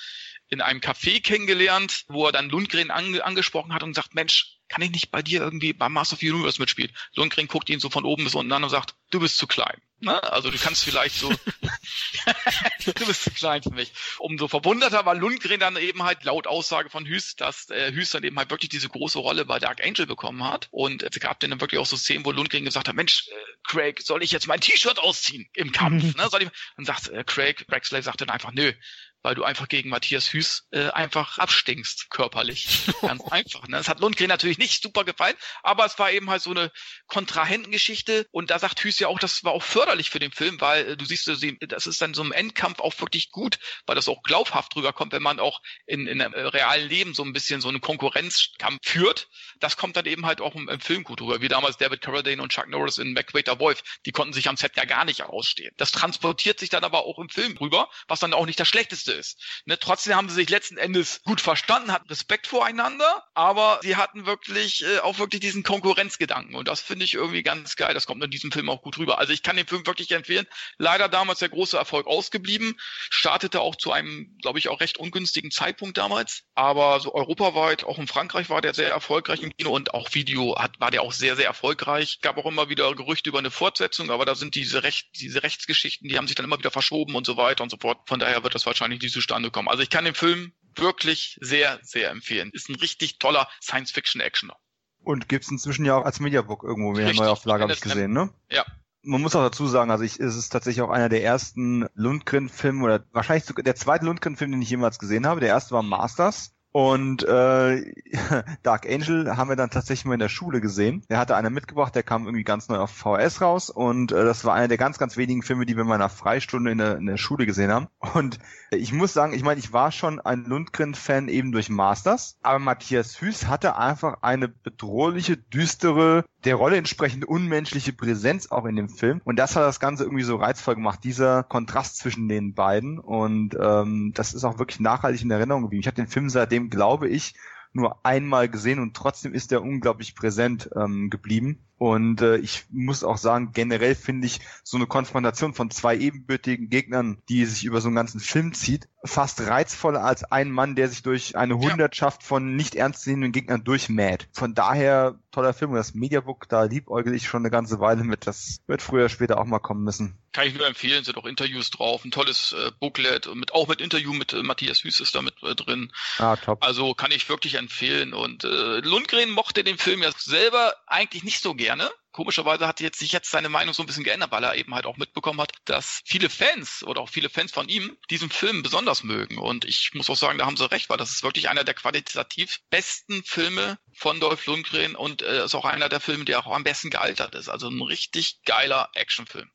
in einem Café kennengelernt, wo er dann Lundgren ange angesprochen hat und sagt, Mensch, kann ich nicht bei dir irgendwie beim Master of the Universe mitspielen? Lundgren guckt ihn so von oben bis unten an und sagt, du bist zu klein. Ne? Also du kannst vielleicht so, du bist zu klein für mich. Umso verwunderter war Lundgren dann eben halt laut Aussage von Hüß, dass äh, Hüß dann eben halt wirklich diese große Rolle bei Dark Angel bekommen hat. Und es gab dann wirklich auch so Szenen, wo Lundgren gesagt hat, Mensch, äh, Craig, soll ich jetzt mein T-Shirt ausziehen im Kampf? ne? soll ich? Und sagt äh, Craig, Braxley sagt dann einfach, nö, weil du einfach gegen Matthias Hüß äh, einfach abstinkst körperlich. Ganz einfach. Ne? Das hat Lundgren natürlich nicht super gefallen, aber es war eben halt so eine Kontrahentengeschichte und da sagt Hüß ja auch, das war auch förderlich für den Film, weil äh, du siehst, das ist dann so im Endkampf auch wirklich gut, weil das auch glaubhaft rüberkommt, wenn man auch in, in einem äh, realen Leben so ein bisschen so einen Konkurrenzkampf führt. Das kommt dann eben halt auch im, im Film gut rüber, wie damals David Carradine und Chuck Norris in McWaiter Wolf. Die konnten sich am Set ja gar nicht ausstehen. Das transportiert sich dann aber auch im Film rüber, was dann auch nicht das Schlechteste ist. Ne, trotzdem haben sie sich letzten Endes gut verstanden, hatten Respekt voreinander, aber sie hatten wirklich äh, auch wirklich diesen Konkurrenzgedanken und das finde ich irgendwie ganz geil. Das kommt in diesem Film auch gut rüber. Also ich kann den Film wirklich empfehlen. Leider damals der große Erfolg ausgeblieben, startete auch zu einem, glaube ich, auch recht ungünstigen Zeitpunkt damals, aber so europaweit, auch in Frankreich war der sehr erfolgreich im Kino und auch Video hat, war der auch sehr, sehr erfolgreich. Gab auch immer wieder Gerüchte über eine Fortsetzung, aber da sind diese Recht, diese Rechtsgeschichten, die haben sich dann immer wieder verschoben und so weiter und so fort. Von daher wird das wahrscheinlich nicht zustande kommen. Also ich kann den Film wirklich sehr, sehr empfehlen. Ist ein richtig toller Science-Fiction-Actioner. Und gibt's inzwischen ja auch als Mediabook irgendwo wieder eine Neuauflage, habe ich gesehen, ne? Ja. Man muss auch dazu sagen, also ich, es ist tatsächlich auch einer der ersten Lundgren-Filme oder wahrscheinlich der zweite Lundgren-Film, den ich jemals gesehen habe. Der erste war Masters. Und äh, Dark Angel haben wir dann tatsächlich mal in der Schule gesehen. Der hatte einer mitgebracht, der kam irgendwie ganz neu auf VHS raus und äh, das war einer der ganz, ganz wenigen Filme, die wir in meiner Freistunde in der, in der Schule gesehen haben. Und ich muss sagen, ich meine, ich war schon ein Lundgren-Fan eben durch Masters, aber Matthias Hüß hatte einfach eine bedrohliche, düstere, der Rolle entsprechend unmenschliche Präsenz auch in dem Film. Und das hat das Ganze irgendwie so reizvoll gemacht, dieser Kontrast zwischen den beiden. Und ähm, das ist auch wirklich nachhaltig in Erinnerung geblieben. Ich habe den Film seitdem, glaube ich, nur einmal gesehen und trotzdem ist er unglaublich präsent ähm, geblieben. Und äh, ich muss auch sagen, generell finde ich so eine Konfrontation von zwei ebenbürtigen Gegnern, die sich über so einen ganzen Film zieht, fast reizvoller als ein Mann, der sich durch eine Hundertschaft von nicht ernstzunehmenden Gegnern durchmäht. Von daher toller Film und das Mediabook, da liebäugel ich schon eine ganze Weile mit. Das wird früher oder später auch mal kommen müssen. Kann ich nur empfehlen, sind auch Interviews drauf, ein tolles äh, Booklet und mit, auch mit Interview mit äh, Matthias Hüß ist da mit äh, drin. Ah, top. Also kann ich wirklich empfehlen und äh, Lundgren mochte den Film ja selber eigentlich nicht so gerne komischerweise hat jetzt sich jetzt seine Meinung so ein bisschen geändert, weil er eben halt auch mitbekommen hat, dass viele Fans oder auch viele Fans von ihm diesen Film besonders mögen. Und ich muss auch sagen, da haben sie recht, weil das ist wirklich einer der qualitativ besten Filme von Dolph Lundgren und äh, ist auch einer der Filme, der auch am besten gealtert ist. Also ein richtig geiler Actionfilm.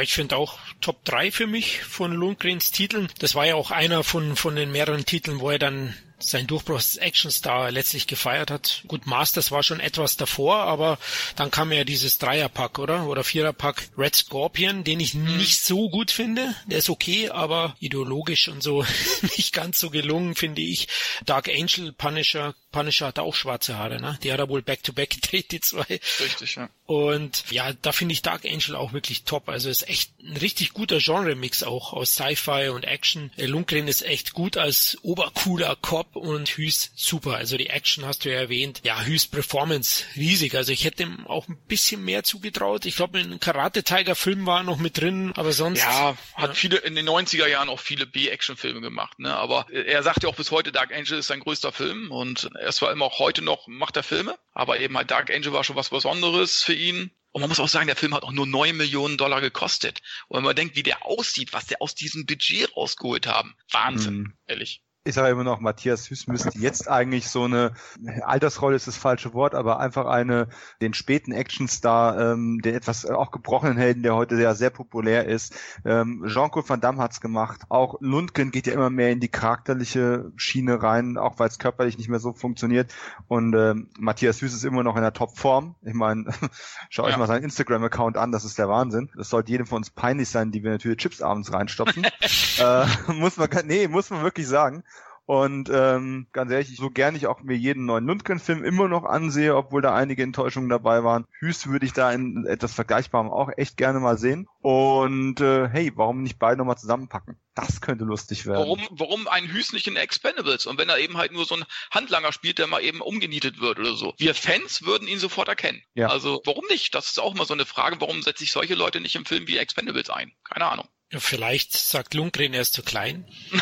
Ich finde auch Top 3 für mich von Lundgrens Titeln. Das war ja auch einer von, von den mehreren Titeln, wo er dann sein Durchbruch als Actionstar letztlich gefeiert hat. Gut, Masters war schon etwas davor, aber dann kam ja dieses Dreierpack, oder? Oder Viererpack Red Scorpion, den ich mhm. nicht so gut finde. Der ist okay, aber ideologisch und so nicht ganz so gelungen, finde ich. Dark Angel, Punisher, Punisher hat auch schwarze Haare, ne? Die hat er wohl back-to-back -back gedreht, die zwei. Richtig, ja. Und ja, da finde ich Dark Angel auch wirklich top. Also ist echt ein richtig guter Genre-Mix auch aus Sci-Fi und Action. Lundgren ist echt gut als obercooler Cop und Hüs super. Also die Action hast du ja erwähnt. Ja, Hüs Performance riesig. Also ich hätte ihm auch ein bisschen mehr zugetraut. Ich glaube, in Karate Tiger Film war er noch mit drin, aber sonst. Ja, hat ja. viele in den 90er Jahren auch viele B-Action-Filme gemacht, ne? Aber er sagt ja auch bis heute, Dark Angel ist sein größter Film und er ist zwar immer auch heute noch, macht er Filme, aber eben halt Dark Angel war schon was Besonderes für ihn. Und man muss auch sagen, der Film hat auch nur neun Millionen Dollar gekostet. Und wenn man denkt, wie der aussieht, was der aus diesem Budget rausgeholt haben, Wahnsinn, mhm. ehrlich ich sage immer noch, Matthias Hüß müsste jetzt eigentlich so eine Altersrolle ist das falsche Wort, aber einfach eine den späten Actionstar, ähm, den etwas äh, auch gebrochenen Helden, der heute sehr sehr populär ist. Ähm, Jean-Claude Van Damme hat's gemacht. Auch Lundgren geht ja immer mehr in die charakterliche Schiene rein, auch weil es körperlich nicht mehr so funktioniert. Und ähm, Matthias Hüß ist immer noch in der Topform. Ich meine, schau ja. euch mal seinen Instagram-Account an, das ist der Wahnsinn. Das sollte jedem von uns peinlich sein, die wir natürlich Chips abends reinstopfen. äh, muss man, nee, muss man wirklich sagen. Und ähm, ganz ehrlich, so gern ich auch mir jeden neuen Lundgren-Film immer noch ansehe, obwohl da einige Enttäuschungen dabei waren. Hüst würde ich da in etwas Vergleichbarem auch echt gerne mal sehen. Und äh, hey, warum nicht beide nochmal zusammenpacken? Das könnte lustig werden. Warum, warum ein Hüst nicht in Expendables? Und wenn er eben halt nur so ein Handlanger spielt, der mal eben umgenietet wird oder so. Wir Fans würden ihn sofort erkennen. Ja. Also warum nicht? Das ist auch mal so eine Frage, warum setze ich solche Leute nicht im Film wie Expendables ein? Keine Ahnung. Ja, vielleicht sagt Lundgren, er ist zu klein.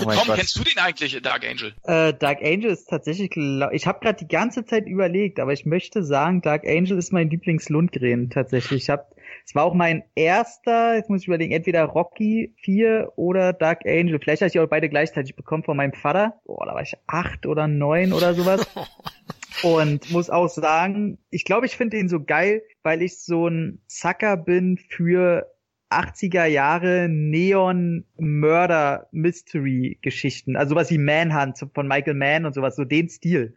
oh Tom, kennst du den eigentlich, Dark Angel? Äh, Dark Angel ist tatsächlich, ich habe gerade die ganze Zeit überlegt, aber ich möchte sagen, Dark Angel ist mein Lieblings-Lundgren tatsächlich. Ich habe es war auch mein erster, jetzt muss ich überlegen, entweder Rocky 4 oder Dark Angel. Vielleicht habe ich auch beide gleichzeitig bekommen von meinem Vater. Boah, da war ich acht oder neun oder sowas. Und muss auch sagen, ich glaube, ich finde ihn so geil, weil ich so ein Sucker bin für 80er Jahre Neon-Murder-Mystery-Geschichten. Also sowas wie Manhunt von Michael Mann und sowas, so den Stil.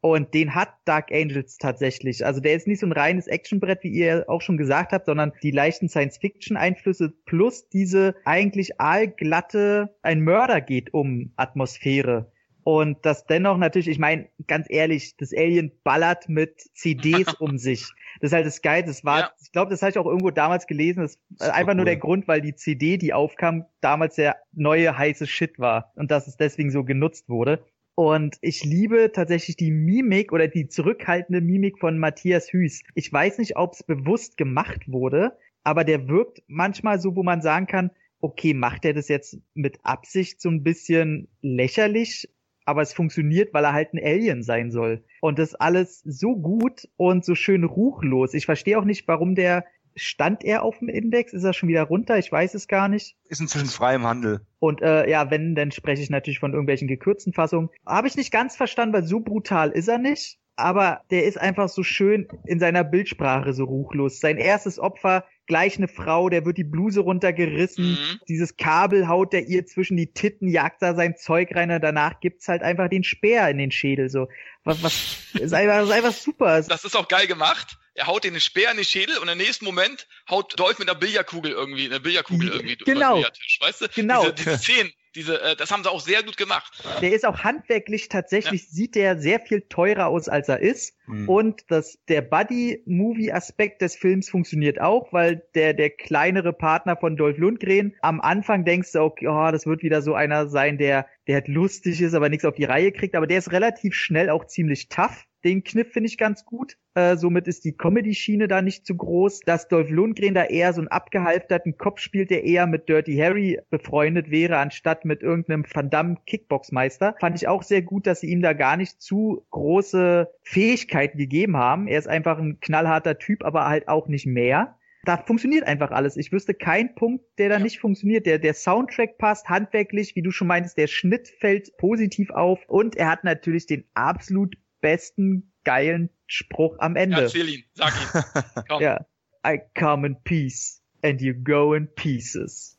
Und den hat Dark Angels tatsächlich. Also der ist nicht so ein reines Actionbrett, wie ihr auch schon gesagt habt, sondern die leichten Science-Fiction-Einflüsse plus diese eigentlich aalglatte, ein Mörder geht um Atmosphäre. Und das dennoch natürlich, ich meine, ganz ehrlich, das Alien ballert mit CDs um sich. Das ist halt das Geil. Das war, ja. ich glaube, das habe ich auch irgendwo damals gelesen. Das ist einfach cool. nur der Grund, weil die CD, die aufkam, damals der neue heiße Shit war und dass es deswegen so genutzt wurde. Und ich liebe tatsächlich die Mimik oder die zurückhaltende Mimik von Matthias Hüß. Ich weiß nicht, ob es bewusst gemacht wurde, aber der wirkt manchmal so, wo man sagen kann, okay, macht er das jetzt mit Absicht so ein bisschen lächerlich aber es funktioniert, weil er halt ein Alien sein soll. Und das alles so gut und so schön ruchlos. Ich verstehe auch nicht, warum der stand er auf dem Index? Ist er schon wieder runter? Ich weiß es gar nicht. Ist inzwischen frei im Handel. Und äh, ja, wenn, dann spreche ich natürlich von irgendwelchen gekürzten Fassungen. Habe ich nicht ganz verstanden, weil so brutal ist er nicht. Aber der ist einfach so schön in seiner Bildsprache so ruchlos. Sein erstes Opfer gleich eine Frau, der wird die Bluse runtergerissen, mhm. dieses Kabel haut der ihr zwischen die Titten, jagt da sein Zeug rein und danach gibt's halt einfach den Speer in den Schädel, so. Was, was, ist einfach, ist einfach super. Das ist auch geil gemacht. Er haut den Speer in den Schädel und im nächsten Moment haut Dolph mit einer Billardkugel irgendwie, eine Billardkugel irgendwie genau. durch den weißt du? Genau. Diese, diese Szenen, diese, äh, das haben sie auch sehr gut gemacht. Der ist auch handwerklich tatsächlich, ja. sieht der sehr viel teurer aus, als er ist. Mhm. Und das, der Buddy-Movie-Aspekt des Films funktioniert auch, weil der, der kleinere Partner von Dolph Lundgren, am Anfang denkst du, okay, oh, das wird wieder so einer sein, der, der halt lustig ist, aber nichts auf die Reihe kriegt. Aber der ist relativ schnell auch ziemlich tough den Kniff finde ich ganz gut. Äh, somit ist die Comedy-Schiene da nicht zu groß. Dass Dolph Lundgren da eher so einen abgehalfterten Kopf spielt, der eher mit Dirty Harry befreundet wäre, anstatt mit irgendeinem Van Damme Kickboxmeister, fand ich auch sehr gut, dass sie ihm da gar nicht zu große Fähigkeiten gegeben haben. Er ist einfach ein knallharter Typ, aber halt auch nicht mehr da funktioniert einfach alles. Ich wüsste keinen Punkt, der da nicht funktioniert. Der, der Soundtrack passt handwerklich, wie du schon meintest, der Schnitt fällt positiv auf und er hat natürlich den absolut besten geilen Spruch am Ende. Erzähl ihn, sag ihn. Komm. Ja. I come in peace and you go in pieces.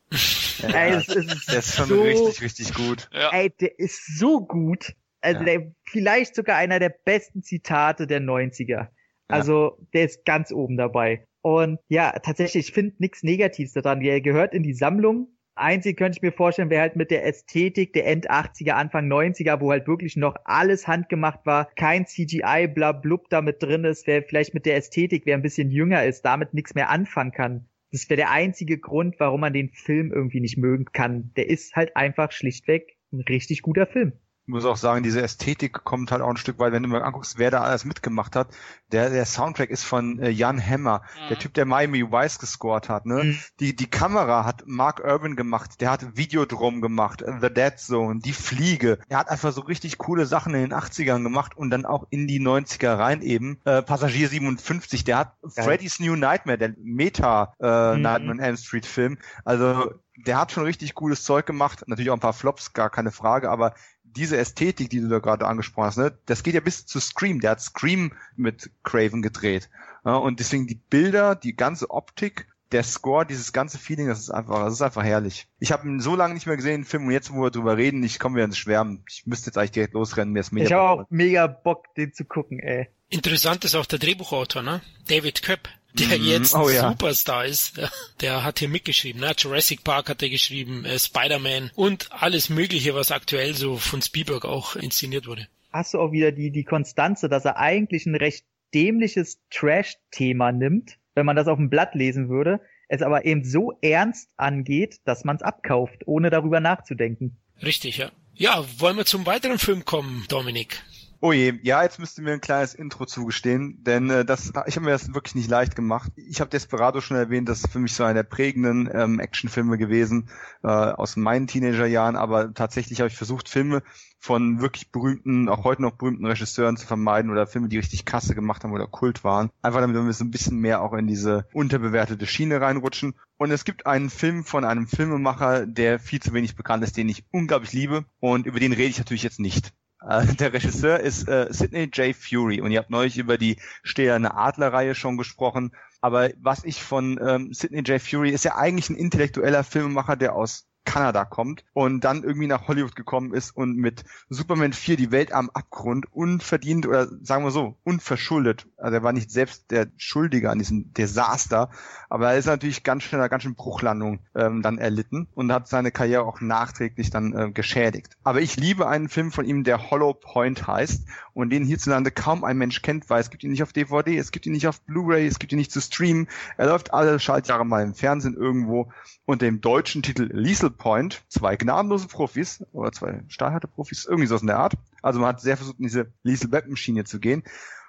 Ja, ey, es, es der ist schon so, richtig, richtig gut. Ja. Ey, der ist so gut. Also ja. der, vielleicht sogar einer der besten Zitate der 90er. Also der ist ganz oben dabei. Und ja, tatsächlich, ich finde nichts Negatives daran. Der gehört in die Sammlung Einzig könnte ich mir vorstellen, wäre halt mit der Ästhetik der End 80er, Anfang 90er, wo halt wirklich noch alles handgemacht war, kein CGI, bla blub da mit drin ist, wer vielleicht mit der Ästhetik, wer ein bisschen jünger ist, damit nichts mehr anfangen kann. Das wäre der einzige Grund, warum man den Film irgendwie nicht mögen kann. Der ist halt einfach schlichtweg ein richtig guter Film muss auch sagen, diese Ästhetik kommt halt auch ein Stück weit, wenn du mal anguckst, wer da alles mitgemacht hat. Der, der Soundtrack ist von äh, Jan Hammer, mhm. der Typ, der Miami Vice gescored hat. Ne? Mhm. Die, die Kamera hat Mark Urban gemacht, der hat Videodrom gemacht, The Dead Zone, Die Fliege. Er hat einfach so richtig coole Sachen in den 80ern gemacht und dann auch in die 90er rein eben. Äh, Passagier 57, der hat Geil. Freddy's New Nightmare, der Meta äh, mhm. Nightmare on Elm Street Film. Also der hat schon richtig cooles Zeug gemacht. Natürlich auch ein paar Flops, gar keine Frage, aber diese Ästhetik, die du da gerade angesprochen hast, ne, das geht ja bis zu Scream. Der hat Scream mit Craven gedreht. Ja, und deswegen die Bilder, die ganze Optik, der Score, dieses ganze Feeling, das ist einfach, das ist einfach herrlich. Ich habe ihn so lange nicht mehr gesehen, den Film, und jetzt, wo wir drüber reden, ich komme wieder ins Schwärmen. Ich müsste jetzt eigentlich direkt losrennen, mir ist mega Ich habe auch mega Bock, den zu gucken, ey. Interessant ist auch der Drehbuchautor, ne? David Köpp der mhm. jetzt oh, ja. Superstar ist. Der hat hier mitgeschrieben. Ne? Jurassic Park hat er geschrieben, äh, Spider-Man und alles Mögliche, was aktuell so von Spielberg auch inszeniert wurde. Hast du auch wieder die, die Konstanze, dass er eigentlich ein recht dämliches Trash-Thema nimmt, wenn man das auf dem Blatt lesen würde, es aber eben so ernst angeht, dass man es abkauft, ohne darüber nachzudenken. Richtig, ja. Ja, wollen wir zum weiteren Film kommen, Dominik? Oh je, ja, jetzt müsst ihr mir ein kleines Intro zugestehen, denn äh, das, ich habe mir das wirklich nicht leicht gemacht. Ich habe Desperado schon erwähnt, das ist für mich so einer der prägenden ähm, Actionfilme gewesen äh, aus meinen Teenagerjahren, aber tatsächlich habe ich versucht, Filme von wirklich berühmten, auch heute noch berühmten Regisseuren zu vermeiden oder Filme, die richtig Kasse gemacht haben oder Kult waren. Einfach damit wir so ein bisschen mehr auch in diese unterbewertete Schiene reinrutschen. Und es gibt einen Film von einem Filmemacher, der viel zu wenig bekannt ist, den ich unglaublich liebe und über den rede ich natürlich jetzt nicht. Äh, der Regisseur ist äh, Sidney J. Fury und ihr habt neulich über die Steherne Adler-Reihe schon gesprochen. Aber was ich von ähm, Sidney J. Fury ist ja eigentlich ein intellektueller Filmemacher, der aus Kanada kommt und dann irgendwie nach Hollywood gekommen ist und mit Superman 4 die Welt am Abgrund unverdient oder sagen wir so, unverschuldet. Also er war nicht selbst der Schuldige an diesem Desaster, aber er ist natürlich ganz schnell ganz schön Bruchlandung ähm, dann erlitten und hat seine Karriere auch nachträglich dann äh, geschädigt. Aber ich liebe einen Film von ihm, der Hollow Point heißt und den hierzulande kaum ein Mensch kennt, weil es gibt ihn nicht auf DVD, es gibt ihn nicht auf Blu-ray, es gibt ihn nicht zu streamen. Er läuft alle Schaltjahre mal im Fernsehen irgendwo unter dem deutschen Titel Liesel Point, zwei gnadenlose Profis oder zwei stahlharte Profis, irgendwie so in der Art. Also man hat sehr versucht, in diese Liesel Web Maschine zu gehen.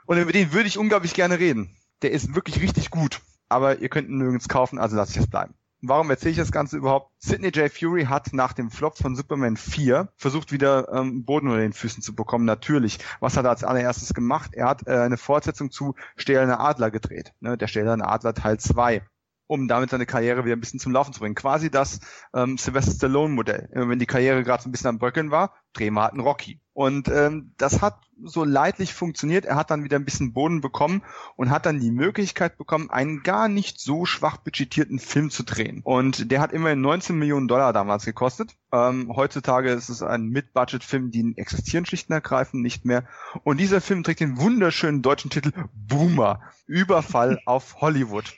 Und über den würde ich unglaublich gerne reden. Der ist wirklich richtig gut. Aber ihr könnt ihn nirgends kaufen, also lasse ich es bleiben. Warum erzähle ich das Ganze überhaupt? Sidney J. Fury hat nach dem Flop von Superman 4 versucht, wieder ähm, Boden unter den Füßen zu bekommen. Natürlich. Was hat er als allererstes gemacht? Er hat äh, eine Fortsetzung zu Stählerne Adler gedreht. Ne? Der Stählerne Adler Teil 2 um damit seine Karriere wieder ein bisschen zum Laufen zu bringen. Quasi das ähm, Sylvester Stallone-Modell. Wenn die Karriere gerade so ein bisschen am Bröckeln war, wir halt einen Rocky. Und ähm, das hat so leidlich funktioniert. Er hat dann wieder ein bisschen Boden bekommen und hat dann die Möglichkeit bekommen, einen gar nicht so schwach budgetierten Film zu drehen. Und der hat immerhin 19 Millionen Dollar damals gekostet. Ähm, heutzutage ist es ein Mid-Budget-Film, die existieren schlicht und ergreifend nicht mehr. Und dieser Film trägt den wunderschönen deutschen Titel Boomer. Überfall auf Hollywood.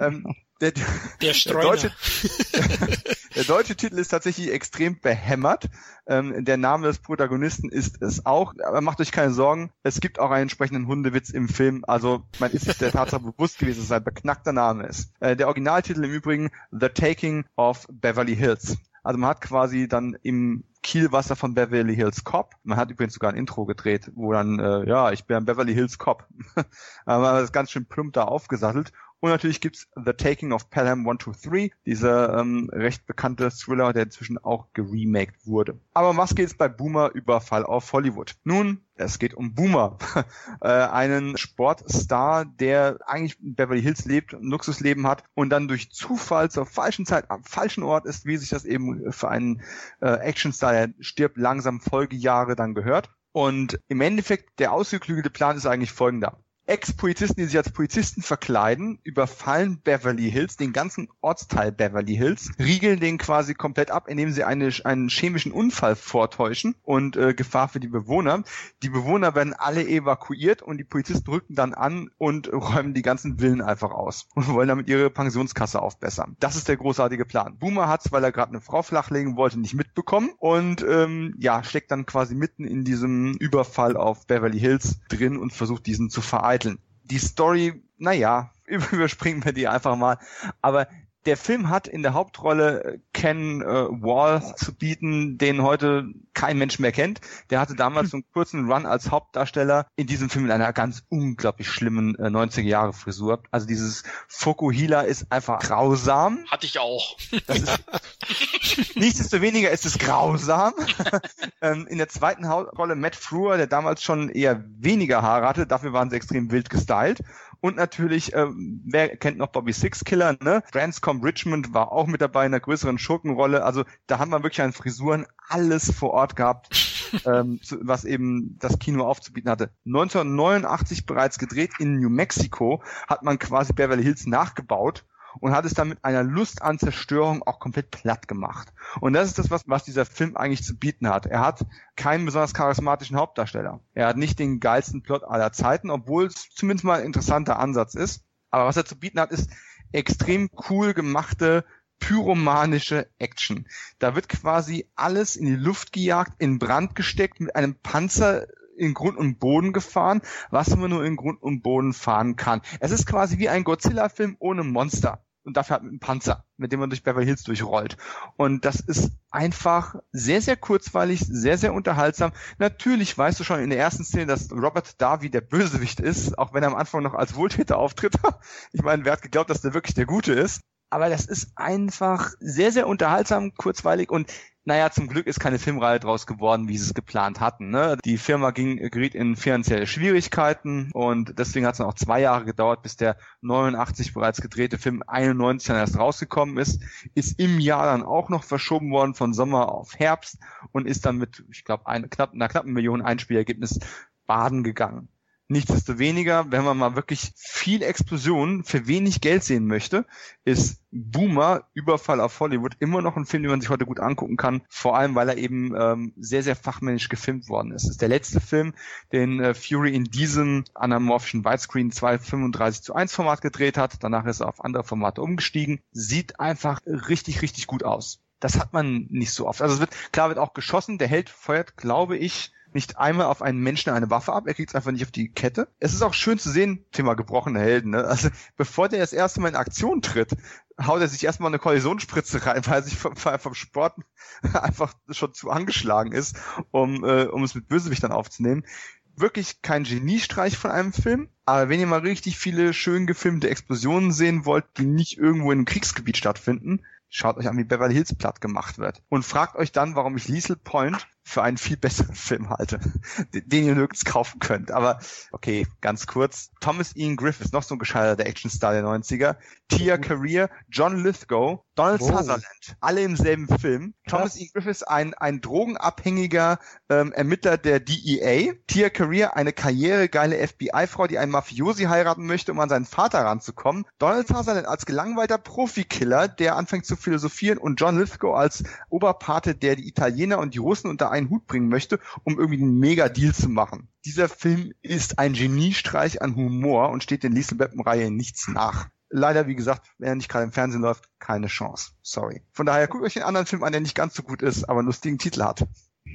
Ähm, der, der, der, deutsche, der deutsche Titel ist tatsächlich extrem behämmert. Ähm, der Name des Protagonisten ist es auch. Aber macht euch keine Sorgen. Es gibt auch einen entsprechenden Hundewitz im Film. Also man ist sich der Tatsache bewusst gewesen, dass es ein beknackter Name ist. Äh, der Originaltitel im Übrigen The Taking of Beverly Hills. Also man hat quasi dann im Kielwasser von Beverly Hills Cop. Man hat übrigens sogar ein Intro gedreht, wo dann, äh, ja, ich bin ein Beverly Hills Cop. Aber das ist ganz schön plump da aufgesattelt. Und natürlich gibt's The Taking of Pelham 123, dieser ähm, recht bekannte Thriller, der inzwischen auch geremaked wurde. Aber um was geht's bei Boomer Überfall auf Hollywood? Nun, es geht um Boomer, äh, einen Sportstar, der eigentlich in Beverly Hills lebt, ein Luxusleben hat und dann durch Zufall zur falschen Zeit am falschen Ort ist, wie sich das eben für einen äh, Actionstar, der stirbt langsam Folgejahre dann gehört. Und im Endeffekt, der ausgeklügelte Plan ist eigentlich folgender. Ex-Polizisten, die sich als Polizisten verkleiden, überfallen Beverly Hills, den ganzen Ortsteil Beverly Hills, riegeln den quasi komplett ab, indem sie eine, einen chemischen Unfall vortäuschen und äh, Gefahr für die Bewohner. Die Bewohner werden alle evakuiert und die Polizisten rücken dann an und räumen die ganzen Villen einfach aus und wollen damit ihre Pensionskasse aufbessern. Das ist der großartige Plan. Boomer hat's, weil er gerade eine Frau flachlegen wollte, nicht mitbekommen und ähm, ja, steckt dann quasi mitten in diesem Überfall auf Beverly Hills drin und versucht diesen zu vereiteln vereiteln. Die Story, naja, überspringen wir die einfach mal. Aber Der Film hat in der Hauptrolle Ken äh, Wall zu bieten, den heute kein Mensch mehr kennt. Der hatte damals so einen kurzen Run als Hauptdarsteller in diesem Film in einer ganz unglaublich schlimmen äh, 90er Jahre Frisur. Also dieses Fokuhila ist einfach grausam. Hatte ich auch. Das ist, nichtsdestoweniger ist es grausam. ähm, in der zweiten Rolle Matt Frewer, der damals schon eher weniger Haare hatte, dafür waren sie extrem wild gestylt. Und natürlich, ähm, wer kennt noch Bobby Sixkiller, ne? Transcom Richmond war auch mit dabei in einer größeren Schurkenrolle. Also da haben wir wirklich an Frisuren alles vor Ort gehabt, ähm, was eben das Kino aufzubieten hatte. 1989 bereits gedreht in New Mexico hat man quasi Beverly Hills nachgebaut und hat es dann mit einer Lust an Zerstörung auch komplett platt gemacht. Und das ist das, was, was dieser Film eigentlich zu bieten hat. Er hat keinen besonders charismatischen Hauptdarsteller. Er hat nicht den geilsten Plot aller Zeiten, obwohl es zumindest mal ein interessanter Ansatz ist. Aber was er zu bieten hat, ist extrem cool gemachte pyromanische Action. Da wird quasi alles in die Luft gejagt, in Brand gesteckt, mit einem Panzer in Grund und Boden gefahren, was man nur in Grund und Boden fahren kann. Es ist quasi wie ein Godzilla-Film ohne Monster und dafür hat man einen Panzer, mit dem man durch Beverly Hills durchrollt. Und das ist einfach sehr, sehr kurzweilig, sehr, sehr unterhaltsam. Natürlich weißt du schon in der ersten Szene, dass Robert Darby der Bösewicht ist, auch wenn er am Anfang noch als Wohltäter auftritt. ich meine, wer hat geglaubt, dass der wirklich der Gute ist? Aber das ist einfach sehr, sehr unterhaltsam, kurzweilig und naja, zum Glück ist keine Filmreihe draus geworden, wie sie es geplant hatten. Ne? Die Firma ging, geriet in finanzielle Schwierigkeiten und deswegen hat es noch zwei Jahre gedauert, bis der 89 bereits gedrehte Film 91 dann erst rausgekommen ist. Ist im Jahr dann auch noch verschoben worden von Sommer auf Herbst und ist dann mit, ich glaube, eine, knapp, einer knappen Million Einspielergebnis baden gegangen. Nichtsdestoweniger, wenn man mal wirklich viel Explosion für wenig Geld sehen möchte, ist Boomer, Überfall auf Hollywood, immer noch ein Film, den man sich heute gut angucken kann, vor allem weil er eben ähm, sehr, sehr fachmännisch gefilmt worden ist. Es ist der letzte Film, den äh, Fury in diesem anamorphischen Widescreen 235 zu 1 Format gedreht hat. Danach ist er auf andere Formate umgestiegen. Sieht einfach richtig, richtig gut aus. Das hat man nicht so oft. Also es wird, klar wird auch geschossen. Der Held feuert, glaube ich, nicht einmal auf einen Menschen eine Waffe ab, er kriegt es einfach nicht auf die Kette. Es ist auch schön zu sehen, Thema gebrochene Helden, ne? Also bevor der das erste Mal in Aktion tritt, haut er sich erstmal eine Kollisionsspritze rein, weil er sich vom, vom Sport einfach schon zu angeschlagen ist, um, äh, um es mit Bösewichtern aufzunehmen wirklich kein Geniestreich von einem Film, aber wenn ihr mal richtig viele schön gefilmte Explosionen sehen wollt, die nicht irgendwo in einem Kriegsgebiet stattfinden, schaut euch an, wie Beverly Hills platt gemacht wird. Und fragt euch dann, warum ich Liesel Point für einen viel besseren Film halte, den ihr nirgends kaufen könnt. Aber okay, ganz kurz. Thomas Ian Griffiths, noch so ein gescheiterter Actionstar der 90er. Tia Career, John Lithgow, Donald oh. Sutherland, alle im selben Film. Krass. Thomas Ian Griffiths, ein, ein drogenabhängiger ähm, Ermittler der DEA. Tia Career, eine karrieregeile FBI-Frau, die einen Mafiosi heiraten möchte, um an seinen Vater ranzukommen. Donald Sutherland als gelangweilter Profikiller, der anfängt zu philosophieren und John Lithgow als Oberpate, der die Italiener und die Russen unter einen Hut bringen möchte, um irgendwie einen Mega-Deal zu machen. Dieser Film ist ein Geniestreich an Humor und steht den Liesel Beppen-Reihe nichts nach. Leider, wie gesagt, wenn er nicht gerade im Fernsehen läuft, keine Chance. Sorry. Von daher guckt euch den anderen Film an, der nicht ganz so gut ist, aber einen lustigen Titel hat.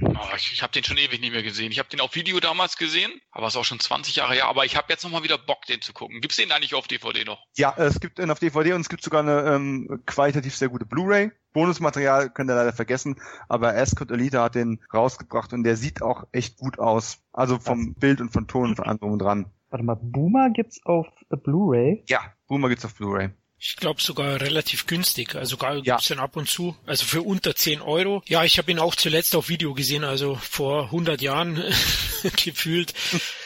Oh, ich ich habe den schon ewig nicht mehr gesehen. Ich habe den auf Video damals gesehen, aber es ist auch schon 20 Jahre her. Aber ich habe jetzt nochmal wieder Bock, den zu gucken. Gibt's den eigentlich auf DVD noch? Ja, es gibt den auf DVD und es gibt sogar eine ähm, qualitativ sehr gute Blu-ray. Bonusmaterial könnt ihr leider vergessen, aber Ascot Elite hat den rausgebracht und der sieht auch echt gut aus. Also vom Was? Bild und von Ton und von allem dran. Warte mal, Boomer gibt's auf Blu-ray? Ja, Boomer gibt's auf Blu-ray. Ich glaube sogar relativ günstig. Also gar ja. gibt's den ab und zu. Also für unter 10 Euro. Ja, ich habe ihn auch zuletzt auf Video gesehen, also vor 100 Jahren gefühlt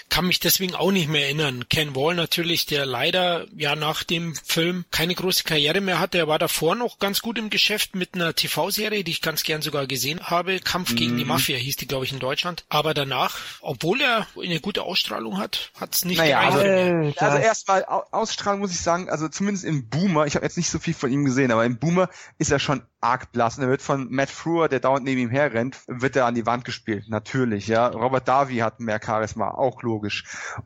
kann mich deswegen auch nicht mehr erinnern. Ken Wall natürlich, der leider ja nach dem Film keine große Karriere mehr hatte. Er war davor noch ganz gut im Geschäft mit einer TV-Serie, die ich ganz gern sogar gesehen habe. Kampf mhm. gegen die mhm. Mafia hieß die, glaube ich, in Deutschland. Aber danach, obwohl er eine gute Ausstrahlung hat, hat's nicht naja, also, also erstmal Ausstrahlung muss ich sagen, also zumindest im Boomer, ich habe jetzt nicht so viel von ihm gesehen, aber im Boomer ist er schon arg blass. Und er wird von Matt Frewer, der dauernd neben ihm herrennt, wird er an die Wand gespielt. Natürlich, ja. Robert Darby hat mehr Charisma, auch logisch.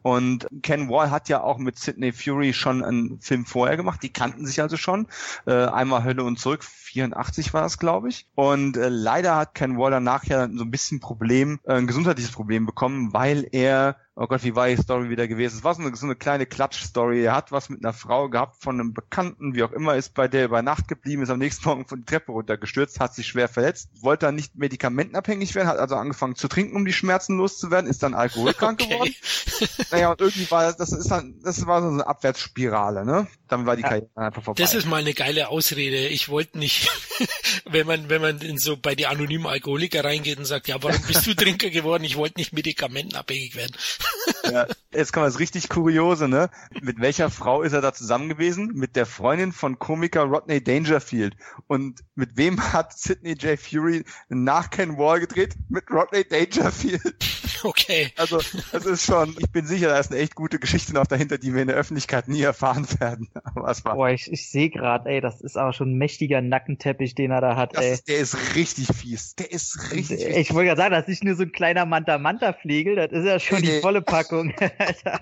Und Ken Wall hat ja auch mit Sidney Fury schon einen Film vorher gemacht. Die kannten sich also schon. Äh, einmal Hölle und zurück, 84 war das, glaube ich. Und äh, leider hat Ken Wall danach ja so ein bisschen Problem, äh, ein gesundheitliches Problem bekommen, weil er oh Gott, wie war die Story wieder gewesen? Es war so eine, so eine kleine Klatsch-Story. Er hat was mit einer Frau gehabt von einem Bekannten, wie auch immer, ist bei der über Nacht geblieben, ist am nächsten Morgen von der Treppe runtergestürzt, hat sich schwer verletzt, wollte dann nicht medikamentenabhängig werden, hat also angefangen zu trinken, um die Schmerzen loszuwerden, ist dann alkoholkrank okay. geworden. Naja, und irgendwie war das, ist dann, das war so eine Abwärtsspirale, ne? Dann war die ja. Karriere einfach vorbei. Das ist mal eine geile Ausrede. Ich wollte nicht, wenn man, wenn man in so bei die anonymen Alkoholiker reingeht und sagt, ja, warum bist du Trinker geworden? Ich wollte nicht medikamentenabhängig werden. ja, jetzt wir das richtig Kuriose, ne? Mit welcher Frau ist er da zusammen gewesen? Mit der Freundin von Komiker Rodney Dangerfield. Und mit wem hat Sidney J. Fury nach Ken Wall gedreht? Mit Rodney Dangerfield. Okay. Also, das ist schon, ich bin sicher, da ist eine echt gute Geschichte noch dahinter, die wir in der Öffentlichkeit nie erfahren werden. Was war? Boah, ich, ich sehe gerade, ey, das ist aber schon ein mächtiger Nackenteppich, den er da hat, das ey. Ist, der ist richtig fies. Der ist richtig fies. Ich wollte gerade sagen, das ist nicht nur so ein kleiner Manta-Manta-Flegel, das ist ja schon nee. die volle Packung. Alter,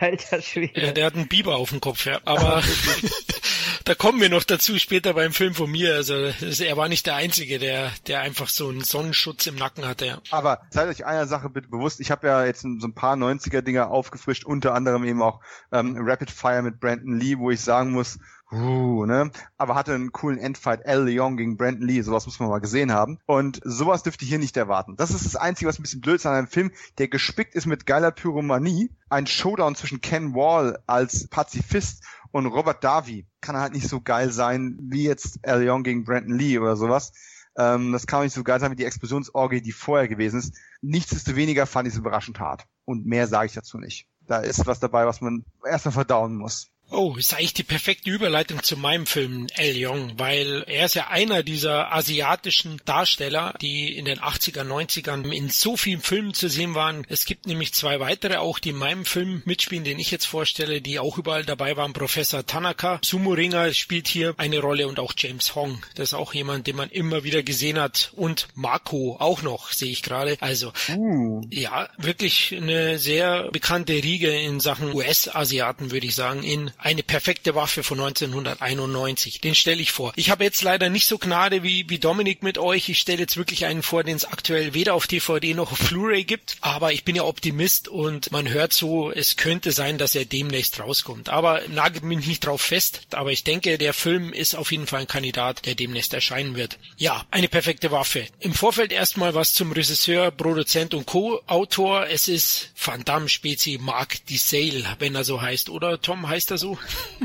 alter Schwede. Ja, der hat einen Biber auf dem Kopf, ja. Aber da kommen wir noch dazu später beim Film von mir. Also er war nicht der Einzige, der, der einfach so einen Sonnenschutz im Nacken hatte. Aber seid euch einer Sache bitte bewusst. Ich habe ja jetzt so ein paar 90er-Dinger aufgefrischt, unter anderem eben auch ähm, Rapid Fire mit Brandon Lee, wo ich sagen muss, Uh, ne? Aber hatte einen coolen Endfight, El Leon gegen Brandon Lee, sowas muss man mal gesehen haben. Und sowas dürfte hier nicht erwarten. Das ist das Einzige, was ein bisschen blöd ist an einem Film, der gespickt ist mit geiler Pyromanie. Ein Showdown zwischen Ken Wall als Pazifist und Robert Davi kann halt nicht so geil sein wie jetzt El Leon gegen Brandon Lee oder sowas. Ähm, das kann auch nicht so geil sein wie die Explosionsorgie, die vorher gewesen ist. Nichtsdestoweniger fand ich es überraschend hart. Und mehr sage ich dazu nicht. Da ist was dabei, was man erstmal verdauen muss. Oh, ist eigentlich die perfekte Überleitung zu meinem Film El Young, weil er ist ja einer dieser asiatischen Darsteller, die in den 80er, 90ern in so vielen Filmen zu sehen waren. Es gibt nämlich zwei weitere auch, die in meinem Film mitspielen, den ich jetzt vorstelle, die auch überall dabei waren. Professor Tanaka, Sumo Ringer spielt hier eine Rolle und auch James Hong. Das ist auch jemand, den man immer wieder gesehen hat und Marco auch noch, sehe ich gerade. Also, uh. ja, wirklich eine sehr bekannte Riege in Sachen US-Asiaten, würde ich sagen, in eine perfekte Waffe von 1991. Den stelle ich vor. Ich habe jetzt leider nicht so Gnade wie, wie Dominik mit euch. Ich stelle jetzt wirklich einen vor, den es aktuell weder auf DVD noch auf Blu-ray gibt. Aber ich bin ja Optimist und man hört so, es könnte sein, dass er demnächst rauskommt. Aber nagelt mich nicht drauf fest. Aber ich denke, der Film ist auf jeden Fall ein Kandidat, der demnächst erscheinen wird. Ja, eine perfekte Waffe. Im Vorfeld erstmal was zum Regisseur, Produzent und Co-Autor. Es ist Van Damme Spezi Mark Sale, wenn er so heißt. Oder Tom, heißt er so?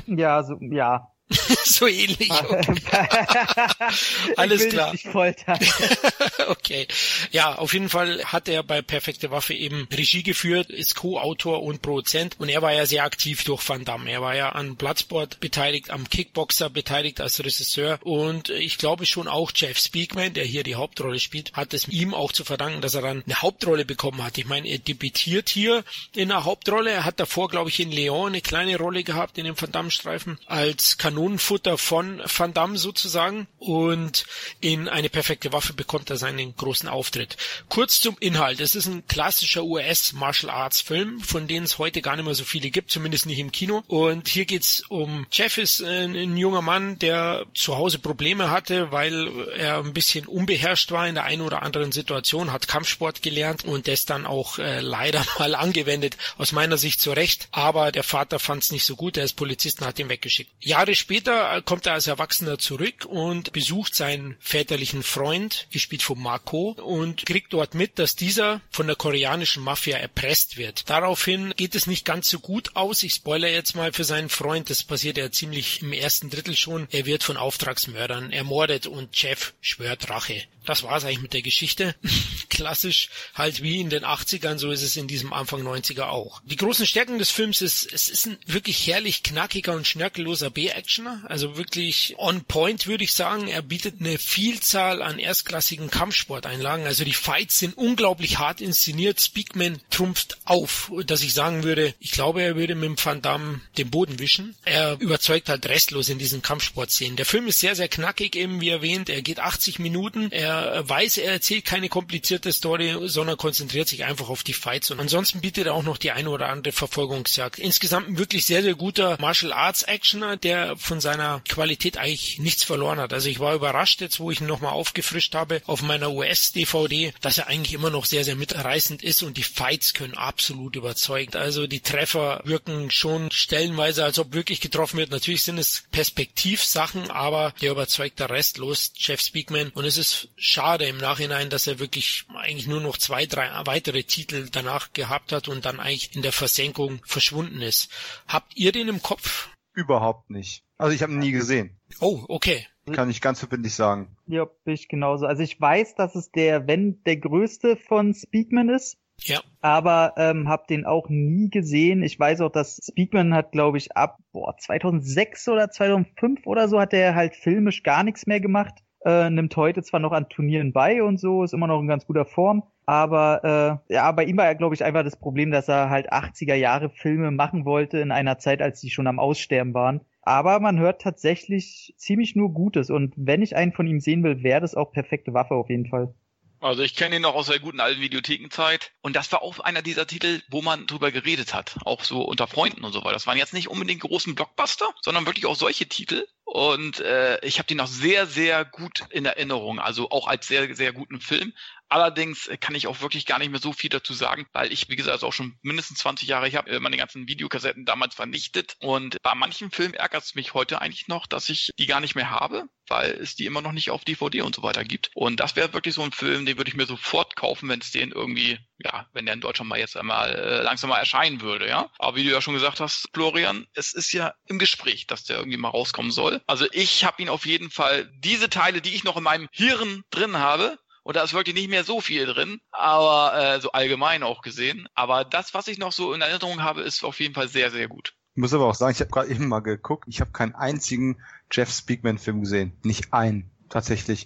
Ja, so, ja. so ähnlich. Okay. Alles klar. okay. Ja, auf jeden Fall hat er bei Perfekte Waffe eben Regie geführt, ist Co-Autor und Produzent und er war ja sehr aktiv durch Van Damme. Er war ja an Bloodsport beteiligt, am Kickboxer beteiligt als Regisseur und ich glaube schon auch Jeff Speakman, der hier die Hauptrolle spielt, hat es ihm auch zu verdanken, dass er dann eine Hauptrolle bekommen hat. Ich meine, er debütiert hier in einer Hauptrolle. Er hat davor, glaube ich, in Leon eine kleine Rolle gehabt in dem Van Damme-Streifen als Kanon Kanonenfutter von Van Damme sozusagen und in eine perfekte Waffe bekommt er seinen großen Auftritt. Kurz zum Inhalt. Es ist ein klassischer US Martial Arts Film, von denen es heute gar nicht mehr so viele gibt, zumindest nicht im Kino. Und hier geht's um Jeff ist ein, ein junger Mann, der zu Hause Probleme hatte, weil er ein bisschen unbeherrscht war in der einen oder anderen Situation, hat Kampfsport gelernt und das dann auch äh, leider mal angewendet, aus meiner Sicht zu Recht. Aber der Vater fand es nicht so gut, er ist Polizist und hat ihn weggeschickt. Jahre später Später kommt er als Erwachsener zurück und besucht seinen väterlichen Freund, gespielt von Marco, und kriegt dort mit, dass dieser von der koreanischen Mafia erpresst wird. Daraufhin geht es nicht ganz so gut aus. Ich spoilere jetzt mal für seinen Freund. Das passiert ja ziemlich im ersten Drittel schon. Er wird von Auftragsmördern ermordet und Jeff schwört Rache. Das war's eigentlich mit der Geschichte. Klassisch halt wie in den 80ern, so ist es in diesem Anfang 90er auch. Die großen Stärken des Films ist, es ist ein wirklich herrlich knackiger und schnörkelloser B-Actioner. Also wirklich on point, würde ich sagen. Er bietet eine Vielzahl an erstklassigen Kampfsporteinlagen. Also die Fights sind unglaublich hart inszeniert. Speakman trumpft auf, dass ich sagen würde, ich glaube, er würde mit dem Van Damme den Boden wischen. Er überzeugt halt restlos in diesen Kampfsportszenen. Der Film ist sehr, sehr knackig, eben wie erwähnt. Er geht 80 Minuten. Er weiß, er erzählt keine komplizierte Story, sondern konzentriert sich einfach auf die Fights und ansonsten bietet er auch noch die eine oder andere Verfolgungsjagd. Insgesamt ein wirklich sehr, sehr guter Martial Arts Actioner, der von seiner Qualität eigentlich nichts verloren hat. Also ich war überrascht jetzt, wo ich ihn nochmal aufgefrischt habe auf meiner US-DVD, dass er eigentlich immer noch sehr, sehr mitreißend ist und die Fights können absolut überzeugen. Also die Treffer wirken schon stellenweise, als ob wirklich getroffen wird. Natürlich sind es Perspektivsachen, aber der überzeugt da restlos Jeff Speakman und es ist schade im Nachhinein, dass er wirklich eigentlich nur noch zwei, drei weitere Titel danach gehabt hat und dann eigentlich in der Versenkung verschwunden ist. Habt ihr den im Kopf? Überhaupt nicht. Also ich habe ihn nie gesehen. Oh, okay. Kann ich ganz verbindlich sagen. Ja, bin ich genauso. Also ich weiß, dass es der, wenn der größte von Speakman ist. Ja. Aber ähm, habe den auch nie gesehen. Ich weiß auch, dass Speakman hat, glaube ich, ab boah, 2006 oder 2005 oder so hat er halt filmisch gar nichts mehr gemacht. Äh, nimmt heute zwar noch an Turnieren bei und so, ist immer noch in ganz guter Form. Aber äh, ja, bei ihm war ja, glaube ich, einfach das Problem, dass er halt 80er Jahre Filme machen wollte in einer Zeit, als die schon am Aussterben waren. Aber man hört tatsächlich ziemlich nur Gutes. Und wenn ich einen von ihm sehen will, wäre das auch perfekte Waffe auf jeden Fall. Also ich kenne ihn noch aus der guten alten Videothekenzeit. Und das war auch einer dieser Titel, wo man drüber geredet hat. Auch so unter Freunden und so weiter. Das waren jetzt nicht unbedingt großen Blockbuster, sondern wirklich auch solche Titel. Und äh, ich habe den noch sehr, sehr gut in Erinnerung. Also auch als sehr, sehr guten Film. Allerdings kann ich auch wirklich gar nicht mehr so viel dazu sagen, weil ich, wie gesagt, also auch schon mindestens 20 Jahre, ich habe meine ganzen Videokassetten damals vernichtet. Und bei manchen Filmen ärgert es mich heute eigentlich noch, dass ich die gar nicht mehr habe, weil es die immer noch nicht auf DVD und so weiter gibt. Und das wäre wirklich so ein Film, den würde ich mir sofort kaufen, wenn es den irgendwie, ja, wenn der in Deutschland mal jetzt einmal äh, langsam mal erscheinen würde, ja. Aber wie du ja schon gesagt hast, Florian, es ist ja im Gespräch, dass der irgendwie mal rauskommen soll. Also ich habe ihn auf jeden Fall, diese Teile, die ich noch in meinem Hirn drin habe, und da ist wirklich nicht mehr so viel drin, aber äh, so allgemein auch gesehen. Aber das, was ich noch so in Erinnerung habe, ist auf jeden Fall sehr, sehr gut. Ich muss aber auch sagen, ich habe gerade eben mal geguckt, ich habe keinen einzigen Jeff Speakman-Film gesehen. Nicht einen, tatsächlich.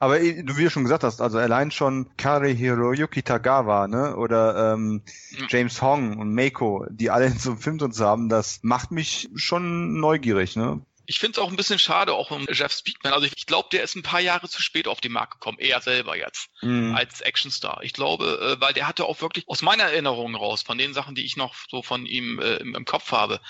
Aber du wie du schon gesagt hast, also allein schon Kari Hiroyuki Tagawa, ne, oder ähm, ja. James Hong und Meiko, die alle in so einem Film drin zu haben, das macht mich schon neugierig, ne? Ich finde es auch ein bisschen schade, auch um Jeff Speakman. Also ich, ich glaube, der ist ein paar Jahre zu spät auf den Markt gekommen, er selber jetzt, mhm. als Actionstar. Ich glaube, äh, weil der hatte auch wirklich, aus meiner Erinnerung raus, von den Sachen, die ich noch so von ihm äh, im, im, Kopf habe,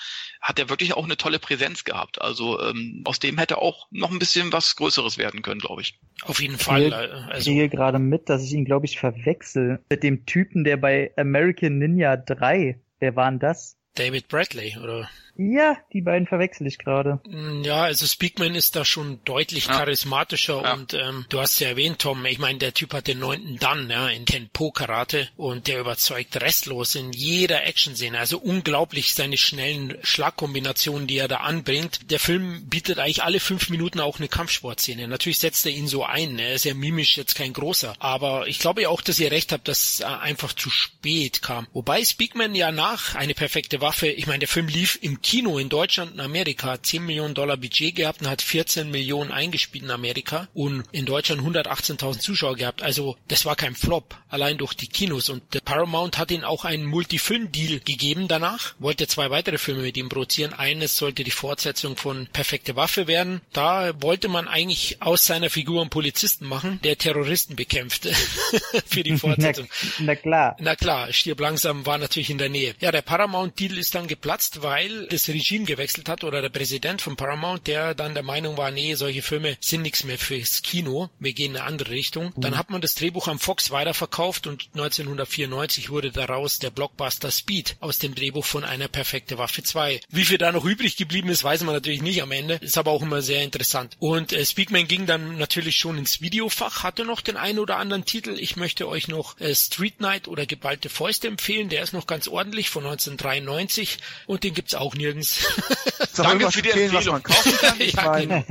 hat er wirklich auch eine tolle Präsenz gehabt. Also ähm, aus dem hätte auch noch ein bisschen was Größeres werden können, glaube ich. Auf jeden Fall. Ich äh, also. gerade mit, dass ich ihn, glaube ich, verwechsel mit dem Typen, der bei American Ninja 3, wer war denn das? David Bradley, oder? Ja, die beiden verwechsel ich gerade. Mm, ja, also Speakman ist da schon deutlich ja. charismatischer ja. und ähm, du hast ja erwähnt, Tom, ich meine, der Typ hat den neunten Dan, ja, in Kenpo Karate und der überzeugt restlos in jeder Action-Szene. Also unglaublich seine schnellen Schlagkombinationen, die er da anbringt. Der Film bietet eigentlich alle fünf Minuten auch eine Kampfsportszene. Natürlich setzt er ihn so ein. Er ist ja mimisch jetzt kein großer, aber ich glaube ja auch, dass ihr recht habt, dass er einfach zu spät kam. Wobei Speakman ja nach eine perfekte Waffe, ich meine, der Film lief im Kino in Deutschland und Amerika hat 10 Millionen Dollar Budget gehabt und hat 14 Millionen eingespielt in Amerika und in Deutschland 118.000 Zuschauer gehabt. Also das war kein Flop, allein durch die Kinos. Und Paramount hat ihn auch einen Multifilm-Deal gegeben danach, wollte zwei weitere Filme mit ihm produzieren. Eines sollte die Fortsetzung von Perfekte Waffe werden. Da wollte man eigentlich aus seiner Figur einen Polizisten machen, der Terroristen bekämpfte für die Fortsetzung. Na, na klar. Na klar, Stirb langsam war natürlich in der Nähe. Ja, der Paramount-Deal ist dann geplatzt, weil das Regime gewechselt hat oder der Präsident von Paramount, der dann der Meinung war, nee, solche Filme sind nichts mehr fürs Kino, wir gehen in eine andere Richtung. Mhm. Dann hat man das Drehbuch am Fox weiterverkauft und 1994 wurde daraus der Blockbuster Speed aus dem Drehbuch von einer perfekte Waffe 2. Wie viel da noch übrig geblieben ist, weiß man natürlich nicht am Ende, ist aber auch immer sehr interessant. Und äh, Speakman ging dann natürlich schon ins Videofach, hatte noch den einen oder anderen Titel. Ich möchte euch noch äh, Street Night oder Geballte Fäuste empfehlen, der ist noch ganz ordentlich von 1993 und den gibt's auch nirgends. Danke für die Empfehlung. Was man kaufen kann? ja, genau.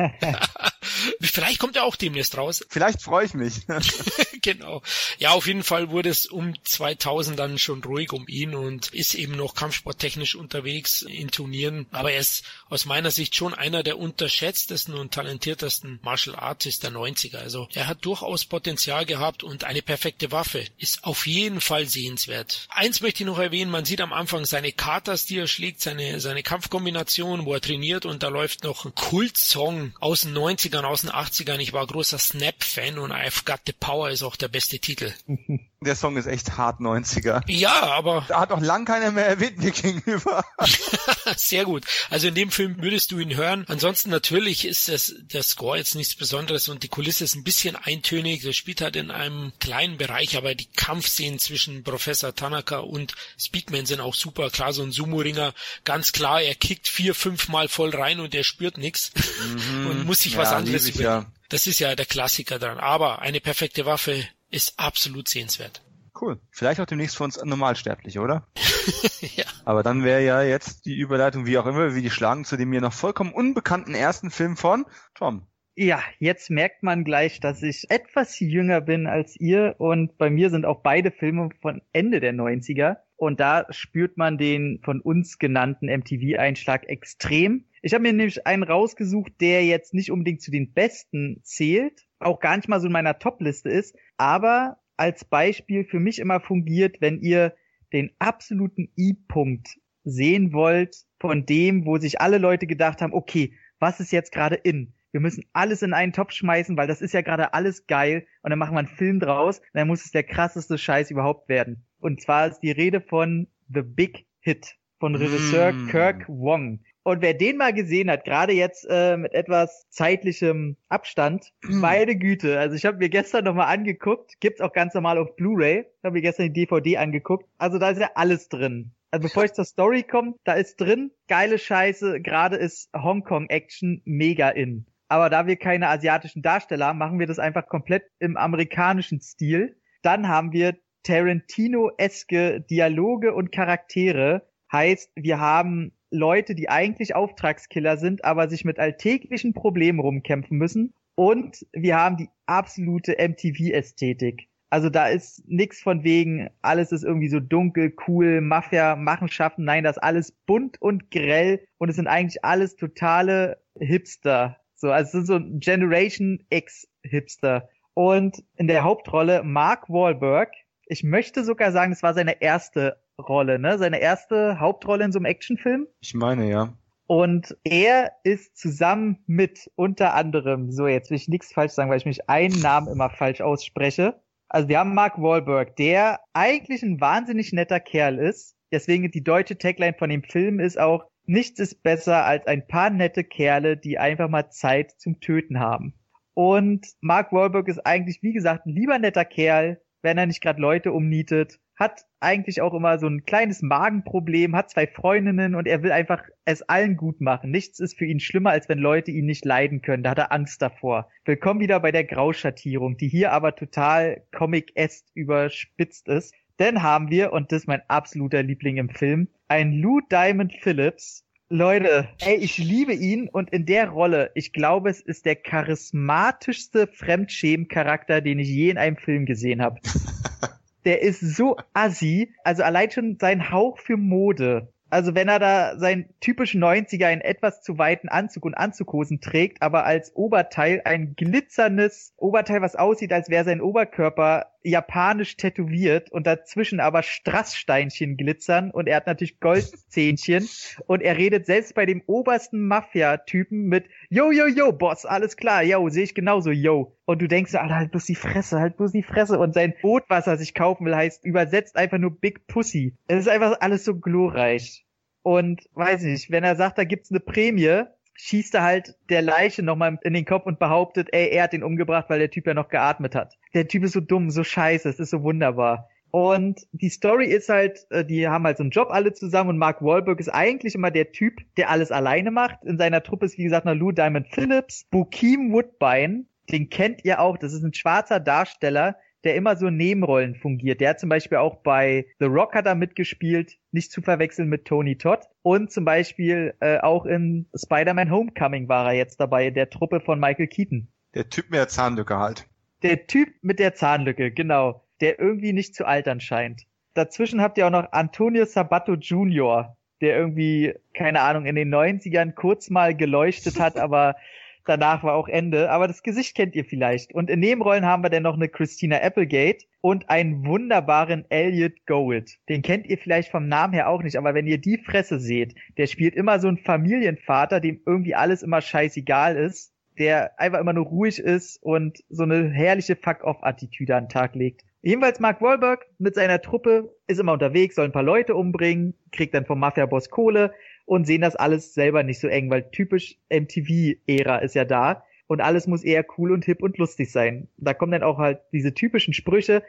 Vielleicht kommt er auch demnächst raus. Vielleicht freue ich mich. genau. Ja, auf jeden Fall wurde es um 2000 dann schon ruhig um ihn und ist eben noch kampfsporttechnisch unterwegs in Turnieren. Aber er ist aus meiner Sicht schon einer der unterschätztesten und talentiertesten Martial Artists der 90er. Also er hat durchaus Potenzial gehabt und eine perfekte Waffe ist auf jeden Fall sehenswert. Eins möchte ich noch erwähnen, man sieht am Anfang seine Katas, die er schlägt, seine, seine Kampfkombination, wo er trainiert und da läuft noch ein Kultsong aus den 90ern, aus den 80ern. Ich war großer Snap-Fan und I've Got the Power ist auch der beste Titel. Der Song ist echt hart 90er. Ja, aber. Da hat auch lang keiner mehr erwähnt mir gegenüber. Sehr gut. Also in dem Film würdest du ihn hören. Ansonsten natürlich ist das, der Score jetzt nichts Besonderes und die Kulisse ist ein bisschen eintönig. Der spielt halt in einem kleinen Bereich, aber die Kampfszenen zwischen Professor Tanaka und Speakman sind auch super. Klar, so ein Sumo-Ringer, ganz klar, er kickt vier, fünf Mal voll rein und er spürt nichts mhm. und muss sich ja, was anderes überlegen. Ja. Das ist ja der Klassiker dran. Aber eine perfekte Waffe ist absolut sehenswert. Cool. Vielleicht auch demnächst für uns Normalsterbliche, oder? ja. Aber dann wäre ja jetzt die Überleitung, wie auch immer, wie die schlagen zu dem mir noch vollkommen unbekannten ersten Film von Tom. Ja, jetzt merkt man gleich, dass ich etwas jünger bin als ihr und bei mir sind auch beide Filme von Ende der 90er und da spürt man den von uns genannten MTV-Einschlag extrem. Ich habe mir nämlich einen rausgesucht, der jetzt nicht unbedingt zu den besten zählt, auch gar nicht mal so in meiner Top-Liste ist, aber als Beispiel für mich immer fungiert, wenn ihr den absoluten I-Punkt sehen wollt von dem, wo sich alle Leute gedacht haben, okay, was ist jetzt gerade in? Wir müssen alles in einen Topf schmeißen, weil das ist ja gerade alles geil und dann machen wir einen Film draus und dann muss es der krasseste Scheiß überhaupt werden. Und zwar ist die Rede von The Big Hit von Regisseur mm. Kirk Wong. Und wer den mal gesehen hat, gerade jetzt äh, mit etwas zeitlichem Abstand, meine Güte, also ich habe mir gestern nochmal angeguckt, gibt's auch ganz normal auf Blu-ray, habe mir gestern die DVD angeguckt, also da ist ja alles drin. Also bevor ich zur Story komme, da ist drin geile Scheiße, gerade ist Hongkong-Action mega in. Aber da wir keine asiatischen Darsteller haben, machen wir das einfach komplett im amerikanischen Stil. Dann haben wir Tarantino-eske Dialoge und Charaktere. Heißt, wir haben Leute, die eigentlich Auftragskiller sind, aber sich mit alltäglichen Problemen rumkämpfen müssen. Und wir haben die absolute MTV-Ästhetik. Also da ist nichts von wegen, alles ist irgendwie so dunkel, cool, Mafia, Machenschaften. Nein, das ist alles bunt und grell und es sind eigentlich alles totale Hipster. So, also es sind so Generation X Hipster. Und in der Hauptrolle Mark Wahlberg. Ich möchte sogar sagen, es war seine erste Rolle, ne? Seine erste Hauptrolle in so einem Actionfilm. Ich meine, ja. Und er ist zusammen mit unter anderem, so jetzt will ich nichts falsch sagen, weil ich mich einen Namen immer falsch ausspreche. Also wir haben Mark Wahlberg, der eigentlich ein wahnsinnig netter Kerl ist. Deswegen die deutsche Tagline von dem Film ist auch, nichts ist besser als ein paar nette Kerle, die einfach mal Zeit zum Töten haben. Und Mark Wahlberg ist eigentlich, wie gesagt, ein lieber netter Kerl, wenn er nicht gerade Leute umnietet hat eigentlich auch immer so ein kleines Magenproblem, hat zwei Freundinnen und er will einfach es allen gut machen. Nichts ist für ihn schlimmer, als wenn Leute ihn nicht leiden können. Da hat er Angst davor. Willkommen wieder bei der Grauschattierung, die hier aber total comic-esque überspitzt ist. Denn haben wir, und das ist mein absoluter Liebling im Film, ein Lou Diamond Phillips. Leute, ey, ich liebe ihn und in der Rolle, ich glaube, es ist der charismatischste Fremdschämen-Charakter, den ich je in einem Film gesehen habe. der ist so assi. Also allein schon sein Hauch für Mode. Also wenn er da seinen typischen 90er in etwas zu weiten Anzug und Anzughosen trägt, aber als Oberteil ein glitzerndes Oberteil, was aussieht, als wäre sein Oberkörper japanisch tätowiert und dazwischen aber Strasssteinchen glitzern und er hat natürlich Goldzähnchen und er redet selbst bei dem obersten Mafia-Typen mit Yo, yo, yo, Boss, alles klar, yo, sehe ich genauso, yo. Und du denkst, Alter, halt bloß die Fresse, halt bloß die Fresse. Und sein Boot, was er sich kaufen will, heißt übersetzt einfach nur Big Pussy. Es ist einfach alles so glorreich. Und weiß nicht, wenn er sagt, da gibt's eine Prämie, schießt er halt der Leiche nochmal in den Kopf und behauptet, ey, er hat ihn umgebracht, weil der Typ ja noch geatmet hat. Der Typ ist so dumm, so scheiße, es ist so wunderbar. Und die Story ist halt, äh, die haben halt so einen Job alle zusammen und Mark Wahlberg ist eigentlich immer der Typ, der alles alleine macht. In seiner Truppe ist, wie gesagt, noch Lou Diamond Phillips, Bukim Woodbine, den kennt ihr auch, das ist ein schwarzer Darsteller, der immer so Nebenrollen fungiert. Der hat zum Beispiel auch bei The Rock hat er mitgespielt, nicht zu verwechseln mit Tony Todd. Und zum Beispiel äh, auch in Spider-Man Homecoming war er jetzt dabei, der Truppe von Michael Keaton. Der Typ mit der Zahnlücke halt. Der Typ mit der Zahnlücke, genau. Der irgendwie nicht zu altern scheint. Dazwischen habt ihr auch noch Antonio Sabato Jr., der irgendwie, keine Ahnung, in den 90ern kurz mal geleuchtet hat, aber danach war auch Ende. Aber das Gesicht kennt ihr vielleicht. Und in Nebenrollen haben wir dann noch eine Christina Applegate und einen wunderbaren Elliot Gold. Den kennt ihr vielleicht vom Namen her auch nicht, aber wenn ihr die Fresse seht, der spielt immer so einen Familienvater, dem irgendwie alles immer scheißegal ist. der einfach immer nur ruhig ist und so eine herrliche Fuck-off-Attitüde an den Tag legt. Jedenfalls Mark Wahlberg mit seiner Truppe ist immer unterwegs, soll ein paar Leute umbringen, kriegt dann vom Mafia-Boss Kohle und sehen das alles selber nicht so eng, weil typisch MTV-Ära ist ja da und alles muss eher cool und hip und lustig sein. Da kommen dann auch halt diese typischen Sprüche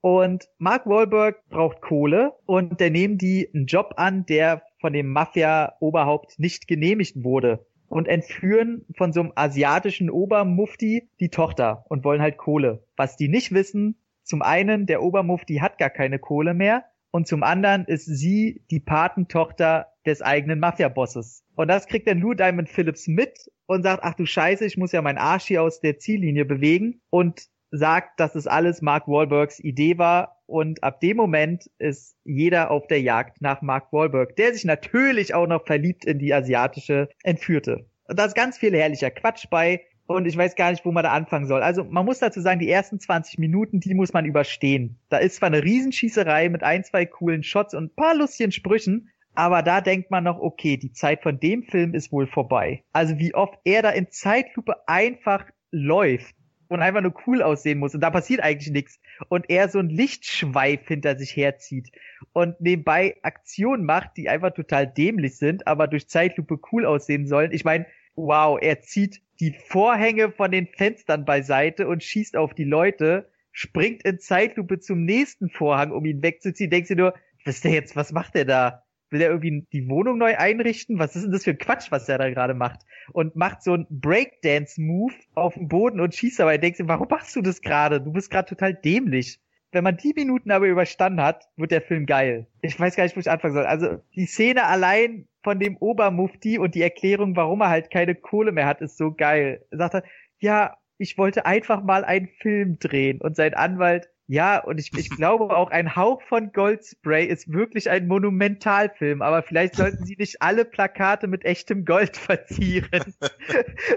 und Mark Wahlberg braucht Kohle und der nehmen die einen Job an, der von dem Mafia-Oberhaupt nicht genehmigt wurde und entführen von so einem asiatischen Obermufti die Tochter und wollen halt Kohle. Was die nicht wissen, zum einen, der Obermufti hat gar keine Kohle mehr und zum anderen ist sie die Patentochter des eigenen Mafia-Bosses. Und das kriegt dann Lou Diamond Phillips mit und sagt, ach du Scheiße, ich muss ja meinen Arsch hier aus der Ziellinie bewegen und sagt, dass es alles Mark Wahlbergs Idee war und ab dem Moment ist jeder auf der Jagd nach Mark Wahlberg, der sich natürlich auch noch verliebt in die asiatische Entführte. Und da ist ganz viel herrlicher Quatsch bei und ich weiß gar nicht, wo man da anfangen soll. Also man muss dazu sagen, die ersten 20 Minuten, die muss man überstehen. Da ist zwar eine Riesenschießerei mit ein, zwei coolen Shots und paar lustigen Sprüchen, aber da denkt man noch, okay, die Zeit von dem Film ist wohl vorbei. Also wie oft er da in Zeitlupe einfach läuft und einfach nur cool aussehen muss und da passiert eigentlich nichts und er so ein Lichtschweif hinter sich herzieht und nebenbei Aktionen macht, die einfach total dämlich sind, aber durch Zeitlupe cool aussehen sollen. Ich meine, wow, er zieht die Vorhänge von den Fenstern beiseite und schießt auf die Leute, springt in Zeitlupe zum nächsten Vorhang, um ihn wegzuziehen. Denkst du nur, was ist der jetzt, was macht der da? Will der irgendwie die Wohnung neu einrichten? Was ist denn das für ein Quatsch, was der da gerade macht? Und macht so einen Breakdance-Move auf dem Boden und schießt dabei. Denkst du, warum machst du das gerade? Du bist gerade total dämlich. Wenn man die Minuten aber überstanden hat, wird der Film geil. Ich weiß gar nicht, wo ich anfangen soll. Also die Szene allein von dem Obermufti und die Erklärung, warum er halt keine Kohle mehr hat, ist so geil. Sagt er, ja, ich wollte einfach mal einen Film drehen und sein Anwalt, ja, und ich, ich glaube auch ein Hauch von Goldspray ist wirklich ein Monumentalfilm, aber vielleicht sollten sie nicht alle Plakate mit echtem Gold verzieren.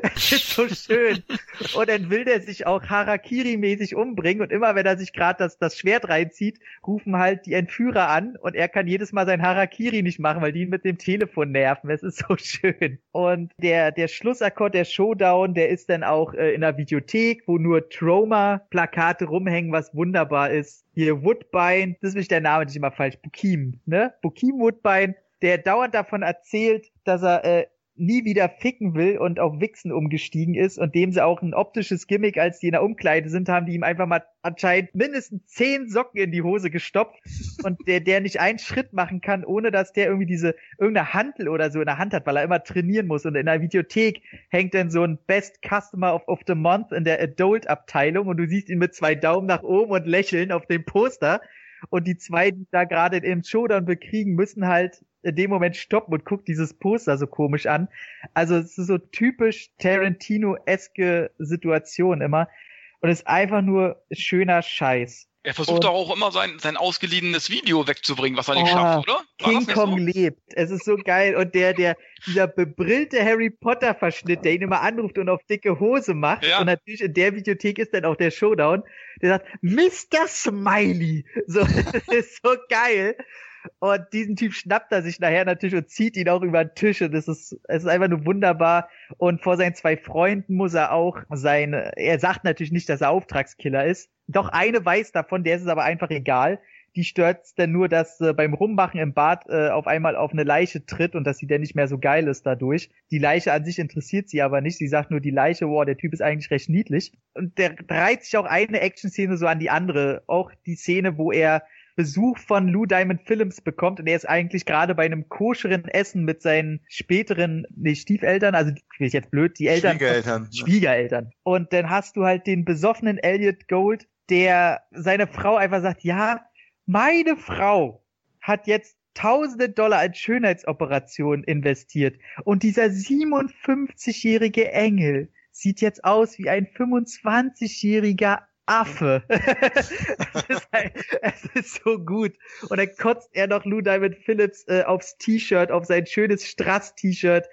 das ist so schön. Und dann will der sich auch Harakiri-mäßig umbringen und immer wenn er sich gerade das, das Schwert reinzieht, rufen halt die Entführer an und er kann jedes Mal sein Harakiri nicht machen, weil die ihn mit dem Telefon nerven. Es ist so schön. Und der, der Schlussakkord, der Showdown, der ist dann auch äh, in der Videothek, wo nur Trauma-Plakate rumhängen, was wunderbar wunderbar ist. Hier Woodbine, das ist nicht der Name, nicht immer falsch, Bukim, ne? Bukim Woodbine, der dauernd davon erzählt, dass er äh, nie wieder ficken will und auf Wichsen umgestiegen ist und dem sie auch ein optisches Gimmick, als die in der Umkleide sind, haben die ihm einfach mal anscheinend mindestens zehn Socken in die Hose gestopft und der, der nicht einen Schritt machen kann, ohne dass der irgendwie diese, irgendeine Handel oder so in der Hand hat, weil er immer trainieren muss. Und in der Videothek hängt dann so ein Best Customer of, of the Month in der Adult Abteilung und du siehst ihn mit zwei Daumen nach oben und lächeln auf dem Poster und die zwei, die da gerade im Showdown bekriegen, müssen halt in dem Moment stoppen und guckt dieses Poster so komisch an. Also es ist so typisch Tarantino-eske Situation immer. Und es ist einfach nur schöner Scheiß. Er versucht doch auch immer sein, sein ausgeliehenes Video wegzubringen, was er nicht oh, schafft, oder? War King Kong so? lebt. Es ist so geil. Und der, der, dieser bebrillte Harry Potter Verschnitt, der ihn immer anruft und auf dicke Hose macht. Ja. Und natürlich in der Videothek ist dann auch der Showdown. Der sagt, Mr. Smiley. So, das ist so geil. Und diesen Typ schnappt er sich nachher natürlich und zieht ihn auch über den Tisch. Und es ist, es ist einfach nur wunderbar. Und vor seinen zwei Freunden muss er auch seine, er sagt natürlich nicht, dass er Auftragskiller ist. Doch eine weiß davon, der ist es aber einfach egal. Die stört dann nur, dass äh, beim Rummachen im Bad äh, auf einmal auf eine Leiche tritt und dass sie dann nicht mehr so geil ist dadurch. Die Leiche an sich interessiert sie aber nicht. Sie sagt nur, die Leiche, wow, der Typ ist eigentlich recht niedlich. Und der reiht sich auch eine Action-Szene so an die andere. Auch die Szene, wo er Besuch von Lou Diamond Phillips bekommt und er ist eigentlich gerade bei einem koscheren Essen mit seinen späteren, nee, Stiefeltern, also will ich jetzt blöd, die Eltern. Schwiegereltern. Schwiegereltern. Und dann hast du halt den besoffenen Elliot Gold, der seine Frau einfach sagt, ja, meine Frau hat jetzt tausende Dollar als Schönheitsoperation investiert und dieser 57-jährige Engel sieht jetzt aus wie ein 25-jähriger Affe. es, ist es, ist so gut. Und dann kotzt er noch Lou Diamond Phillips äh, aufs T-Shirt, auf sein schönes Strass-T-Shirt.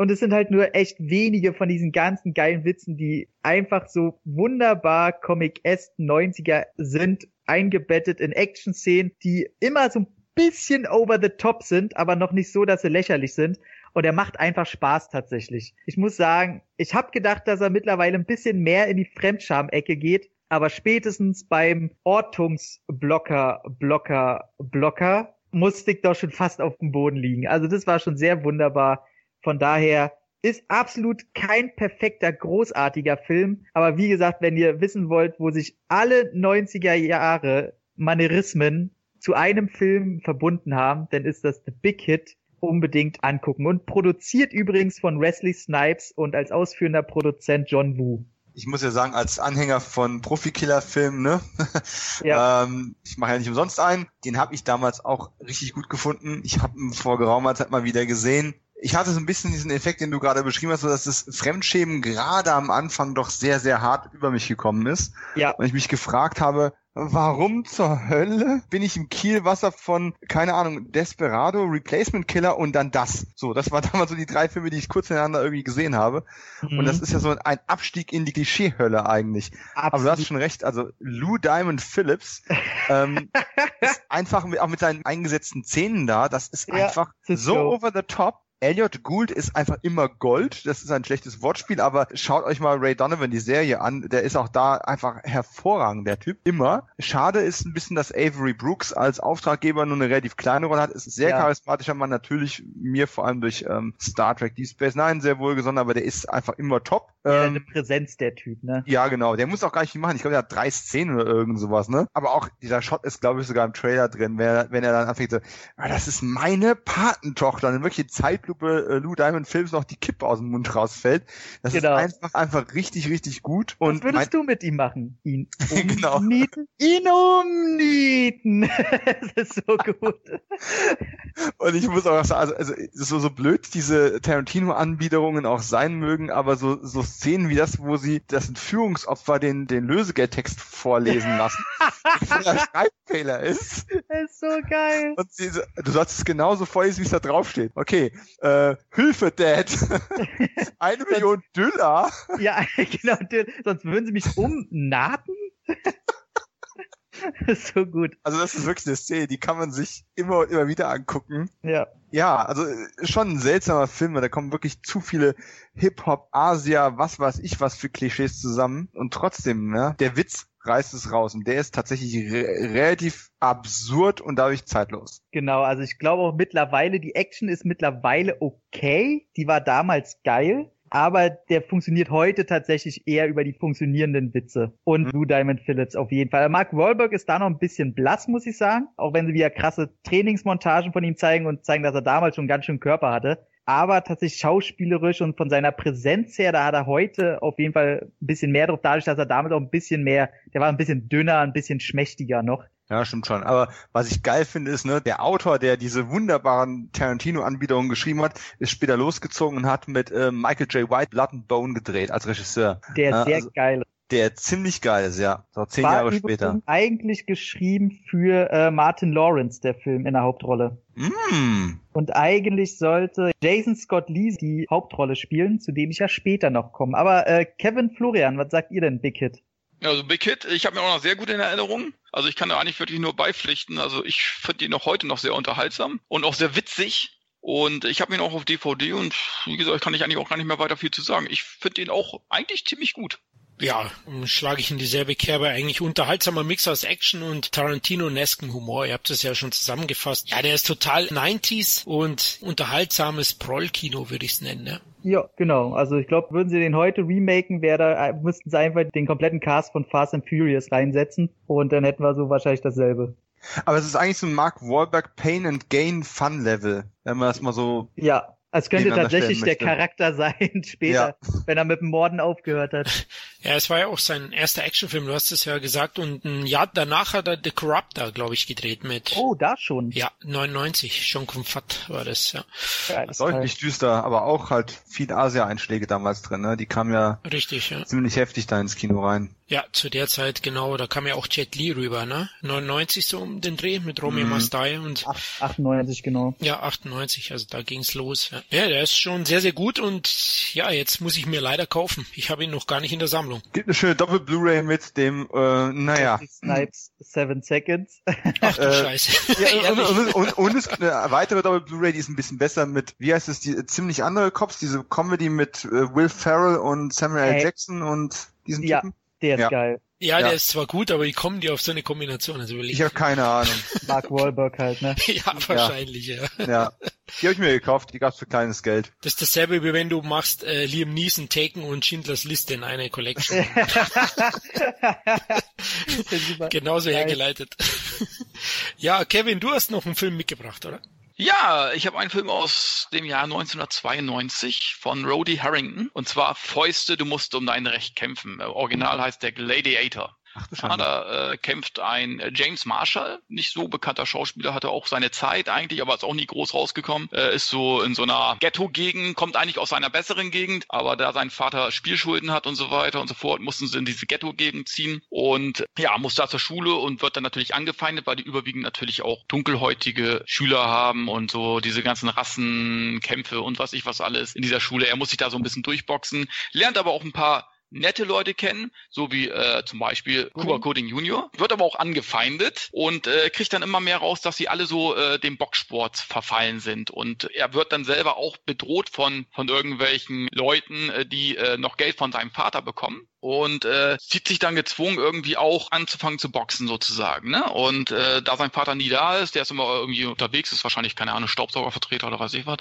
Und es sind halt nur echt wenige von diesen ganzen geilen Witzen, die einfach so wunderbar Comic-esque 90er sind, eingebettet in Action-Szenen, die immer so ein bisschen over the top sind, aber noch nicht so, dass sie lächerlich sind. Und er macht einfach Spaß tatsächlich. Ich muss sagen, ich habe gedacht, dass er mittlerweile ein bisschen mehr in die Fremdscham-Ecke geht, aber spätestens beim Ortungsblocker, Blocker, Blocker musste ich doch schon fast auf dem Boden liegen. Also das war schon sehr wunderbar. Von daher ist absolut kein perfekter, großartiger Film. Aber wie gesagt, wenn ihr wissen wollt, wo sich alle 90er Jahre Manierismen zu einem Film verbunden haben, dann ist das The Big Hit unbedingt angucken. Und produziert übrigens von Wesley Snipes und als ausführender Produzent John Woo. Ich muss ja sagen, als Anhänger von Profikiller-Filmen, ne? Ja. ähm, ich mache ja nicht umsonst einen. Den habe ich damals auch richtig gut gefunden. Ich habe ihn vor geraumer Zeit mal wieder gesehen ich hatte so ein bisschen diesen Effekt, den du gerade beschrieben hast, so dass das Fremdschämen gerade am Anfang doch sehr, sehr hart über mich gekommen ist. Ja. Und ich mich gefragt habe, warum zur Hölle bin ich im Kielwasser von, keine Ahnung, Desperado, Replacement Killer und dann das. So, das war damals so die drei Filme, die ich kurz hintereinander irgendwie gesehen habe. Mhm. Und das ist ja so ein Abstieg in die Klischeehölle eigentlich. Absolut. Aber du hast schon recht, also Lou Diamond Phillips ähm, ist einfach mit, auch mit seinen eingesetzten Szenen da, das ist ja, einfach so over the top Elliot Gould ist einfach immer Gold. Das ist ein schlechtes Wortspiel, aber schaut euch mal Ray Donovan die Serie an. Der ist auch da einfach hervorragend, der Typ. Immer. Schade ist ein bisschen, dass Avery Brooks als Auftraggeber nur eine relativ kleine Rolle hat. Ist ein sehr ja. charismatischer Mann, natürlich mir vor allem durch ähm, Star Trek Deep Space Nine sehr wohlgesonnen, aber der ist einfach immer top. Ja, ähm, eine Präsenz der Typ, ne? Ja, genau. Der muss auch gar nicht viel machen. Ich glaube, der hat drei Szenen oder irgend sowas, ne? Aber auch dieser Shot ist, glaube ich, sogar im Trailer drin, wenn er, wenn er dann anfängt so, ah, das ist meine Patentochter. Und wirklich Zeit Zeitlupe äh, Lou Diamond Films noch die Kippe aus dem Mund rausfällt. Das genau. ist einfach, einfach richtig, richtig gut. Und Was würdest du mit ihm machen? Ihn genau. umnieten? genau. Ihn umnieten! das ist so gut. und ich muss auch sagen, also, also so, so blöd diese Tarantino-Anbiederungen auch sein mögen, aber so, so Szenen wie das, wo sie das Entführungsopfer den, den Lösegeldtext vorlesen lassen, der Schreibfehler ist. Das ist so geil. Und sie, du sollst es genauso vorlesen, wie es da draufsteht. Okay, äh, Hilfe, Dad. Eine Million Dollar. Ja, genau, sonst würden sie mich umnaten. so gut. Also das ist wirklich eine Szene, die kann man sich immer und immer wieder angucken. Ja. Ja, also schon ein seltsamer Film, da kommen wirklich zu viele Hip-Hop, Asia, was weiß ich was für Klischees zusammen. Und trotzdem, ne, der Witz reißt es raus. Und der ist tatsächlich re relativ absurd und dadurch zeitlos. Genau, also ich glaube auch mittlerweile, die Action ist mittlerweile okay. Die war damals geil. Aber der funktioniert heute tatsächlich eher über die funktionierenden Witze. Und mhm. Blue Diamond Phillips auf jeden Fall. Mark Wahlberg ist da noch ein bisschen blass, muss ich sagen. Auch wenn sie wieder krasse Trainingsmontagen von ihm zeigen und zeigen, dass er damals schon ganz schön Körper hatte aber tatsächlich schauspielerisch und von seiner Präsenz her, da hat er heute auf jeden Fall ein bisschen mehr drauf, dadurch, dass er damit auch ein bisschen mehr, der war ein bisschen dünner, ein bisschen schmächtiger noch. Ja, stimmt schon. Aber was ich geil finde, ist, ne, der Autor, der diese wunderbaren Tarantino-Anbiederungen geschrieben hat, ist später losgezogen und hat mit äh, Michael J. White Blood and Bone gedreht als Regisseur. Der ist sehr also, geil der ziemlich geil ist, ja. So zehn War Jahre später. Eigentlich geschrieben für äh, Martin Lawrence, der Film in der Hauptrolle. Mm. Und eigentlich sollte Jason Scott Lee die Hauptrolle spielen, zu dem ich ja später noch komme. Aber äh, Kevin Florian, was sagt ihr denn, Big Hit? Also Big Hit, ich habe mir auch noch sehr gut in Erinnerung. Also ich kann da eigentlich wirklich nur beipflichten. Also ich finde ihn auch heute noch sehr unterhaltsam und auch sehr witzig. Und ich habe ihn auch auf DVD und wie gesagt, kann ich eigentlich auch gar nicht mehr weiter viel zu sagen. Ich finde ihn auch eigentlich ziemlich gut ja, schlage ich in dieselbe Kerbe. Eigentlich unterhaltsamer Mix aus Action und Tarantino-nesken Humor. Ihr habt es ja schon zusammengefasst. Ja, der ist total 90s und unterhaltsames Prollkino, würde ich es nennen. Ne? Ja, genau. Also ich glaube, würden sie den heute remaken, wäre da, äh, müssten sie einfach den kompletten Cast von Fast and Furious reinsetzen und dann hätten wir so wahrscheinlich dasselbe. Aber es ist eigentlich so ein Mark Wahlberg Pain and Gain Fun Level, wenn man das mal so ja. Es könnte tatsächlich der Charakter sein später, ja. wenn er mit dem Morden aufgehört hat. Ja, es war ja auch sein erster Actionfilm, du hast es ja gesagt, und ein Jahr danach hat er The Corruptor, glaube ich, gedreht mit. Oh, da schon. Ja, 99, schon Fat war das, ja. ja das Deutlich düster, aber auch halt viel Asia-Einschläge damals drin, ne? Die kamen ja, Richtig, ja. ziemlich heftig da ins Kino rein. Ja, zu der Zeit, genau, da kam ja auch Jet Li rüber, ne? 99 so um den Dreh mit Romeo mhm. Must Die und 98, genau. Ja, 98, also da ging's los. Ja. ja, der ist schon sehr, sehr gut und ja, jetzt muss ich mir leider kaufen. Ich habe ihn noch gar nicht in der Sammlung. Gibt eine schöne Doppel-Blu-ray mit dem, äh, naja. Snipes Seven Seconds. Ach du äh, Scheiße. Ja, und, und, und, und, es gibt eine weitere Doppel-Blu-ray, die ist ein bisschen besser mit, wie heißt es, die ziemlich andere Cops, diese Comedy mit äh, Will Ferrell und Samuel L. Jackson und diesen ja. Der ist Ja. geil. Ja, Ja. der ist zwar gut, aber wie kommen die auf so eine Kombination? Also überleg Ich habe keine Ahnung. Mark Wahlberg halt, ne? ja, wahrscheinlich, ja. Ja. Die habe ich mir gekauft, die gab's für kleines Geld. Das ist dasselbe, wie wenn du machst äh, Liam Neeson, Taken und Schindlers Liste in eine Collection. Genauso hergeleitet. ja, Kevin, du hast noch einen Film mitgebracht, oder? Ja, ich habe einen Film aus dem Jahr 1992 von Rhodey Harrington und zwar Fäuste, du musst um dein Recht kämpfen. Original heißt der Gladiator. Ach Ja, da äh, kämpft ein äh, James Marshall, nicht so bekannter Schauspieler, hatte auch seine Zeit eigentlich, aber ist auch nie groß rausgekommen. Äh, ist so in so einer Ghetto-Gegend, kommt eigentlich aus einer besseren Gegend, aber da sein Vater Spielschulden hat und so weiter und so fort, mussten sie in diese Ghetto-Gegend ziehen und ja, muss da zur Schule und wird dann natürlich angefeindet, weil die überwiegend natürlich auch dunkelhäutige Schüler haben und so diese ganzen Rassenkämpfe und was ich was alles in dieser Schule. Er muss sich da so ein bisschen durchboxen, lernt aber auch ein paar nette Leute kennen, so wie äh, zum Beispiel Cuba Coding Junior, wird aber auch angefeindet und äh, kriegt dann immer mehr raus, dass sie alle so äh, dem Boxsport verfallen sind. Und er wird dann selber auch bedroht von von irgendwelchen Leuten, äh, die äh, noch Geld von seinem Vater bekommen und äh, sieht sich dann gezwungen irgendwie auch anzufangen zu boxen sozusagen, ne? Und äh, da sein Vater nie da ist, der ist immer irgendwie unterwegs, ist wahrscheinlich keine Ahnung Staubsaugervertreter oder weiß ich was.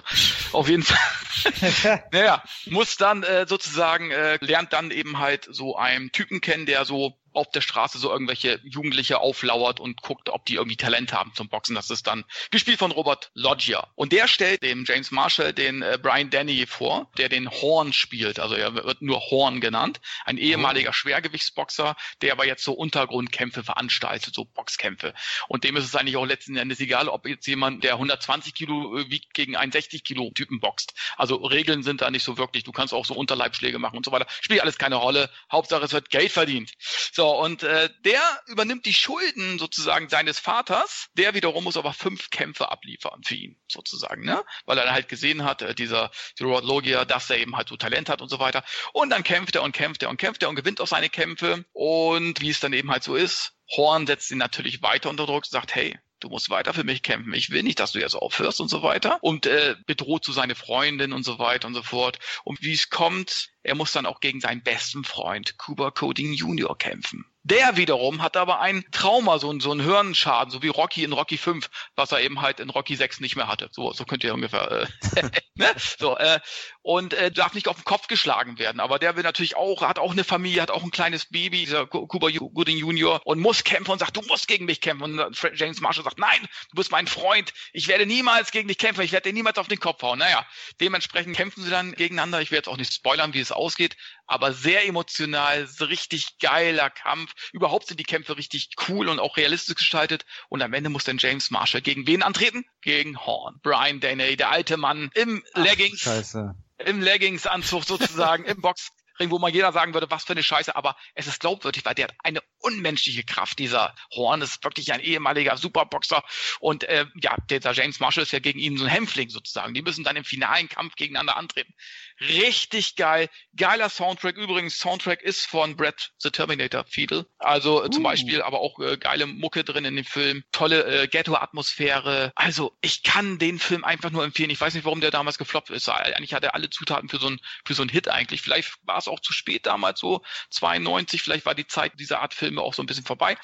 Auf jeden Fall. naja, muss dann äh, sozusagen äh, lernt dann eben halt so einen Typen kennen, der so auf der Straße so irgendwelche Jugendliche auflauert und guckt, ob die irgendwie Talent haben zum Boxen. Das ist dann gespielt von Robert Loggia. Und der stellt dem James Marshall den äh, Brian Denny vor, der den Horn spielt. Also er wird nur Horn genannt. Ein ehemaliger Schwergewichtsboxer, der aber jetzt so Untergrundkämpfe veranstaltet, so Boxkämpfe. Und dem ist es eigentlich auch letzten Endes egal, ob jetzt jemand, der 120 Kilo äh, wiegt, gegen einen 60 Kilo Typen boxt. Also Regeln sind da nicht so wirklich. Du kannst auch so Unterleibschläge machen und so weiter. Spielt alles keine Rolle. Hauptsache es wird Geld verdient. So, und äh, der übernimmt die Schulden sozusagen seines Vaters. Der wiederum muss aber fünf Kämpfe abliefern für ihn, sozusagen, ne? Weil er halt gesehen hat, äh, dieser Gerard Logia, dass er eben halt so Talent hat und so weiter. Und dann kämpft er und kämpft er und kämpft er und gewinnt auch seine Kämpfe. Und wie es dann eben halt so ist, Horn setzt ihn natürlich weiter unter Druck, sagt, hey, du musst weiter für mich kämpfen. Ich will nicht, dass du jetzt aufhörst und so weiter. Und äh, bedroht so seine Freundin und so weiter und so fort. Und wie es kommt, er muss dann auch gegen seinen besten Freund Cuba Coding Junior kämpfen. Der wiederum hat aber ein Trauma, so ein, so ein Hirnschaden, so wie Rocky in Rocky 5, was er eben halt in Rocky 6 nicht mehr hatte. So, so könnt ihr ungefähr, äh, ne? So, äh, und äh, darf nicht auf den Kopf geschlagen werden. Aber der will natürlich auch, hat auch eine Familie, hat auch ein kleines Baby, dieser Cu- Cuba Gooding Junior, und muss kämpfen und sagt, du musst gegen mich kämpfen. Und James Marshall sagt, nein, du bist mein Freund, ich werde niemals gegen dich kämpfen, ich werde dir niemals auf den Kopf hauen. Naja, dementsprechend kämpfen sie dann gegeneinander. Ich werde jetzt auch nicht spoilern, wie es ausgeht, aber sehr emotional, richtig geiler Kampf. Überhaupt sind die Kämpfe richtig cool und auch realistisch gestaltet. Und am Ende muss dann James Marshall gegen wen antreten? Gegen Horn. Brian Deney, der alte Mann im Leggings Scheiße. Im Leggingsanzug sozusagen, im Boxring, wo man jeder sagen würde, was für eine Scheiße, aber es ist glaubwürdig, weil der hat eine unmenschliche Kraft, dieser Horn. Ist wirklich ein ehemaliger Superboxer. Und äh, ja, dieser James Marshall ist ja gegen ihn so ein Hämpfling sozusagen, die müssen dann im finalen Kampf gegeneinander antreten. Richtig geil, geiler Soundtrack, übrigens Soundtrack ist von Brett the Terminator Fiedel, also äh, zum Uh. Beispiel, aber auch äh, geile Mucke drin in dem Film, tolle äh, Ghetto-Atmosphäre, also ich kann den Film einfach nur empfehlen, ich weiß nicht, warum der damals gefloppt ist, eigentlich hat er alle Zutaten für so ein für so einen Hit eigentlich. Vielleicht war es auch zu spät damals so 92, vielleicht war die Zeit dieser Art Filme auch so ein bisschen vorbei.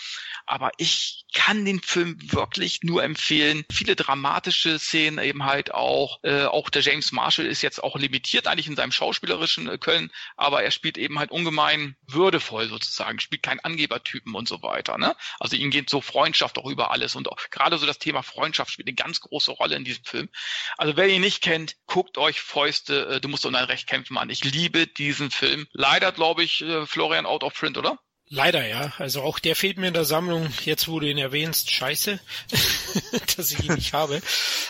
Aber ich kann den Film wirklich nur empfehlen. Viele dramatische Szenen eben halt auch. Äh, auch der James Marshall ist jetzt auch limitiert eigentlich in seinem schauspielerischen äh, Können, aber er spielt eben halt ungemein würdevoll sozusagen, spielt keinen Angebertypen und so weiter. Ne? Also ihm geht so Freundschaft auch über alles und auch, gerade so das Thema Freundschaft spielt eine ganz große Rolle in diesem Film. Also wer ihn nicht kennt, guckt euch Fäuste, äh, du musst um dein Recht kämpfen an. Ich liebe diesen Film. Leider glaube ich äh, Florian out of print, oder? Leider ja. Also auch der fehlt mir in der Sammlung. Jetzt, wo du ihn erwähnst, scheiße. dass ich ihn nicht habe.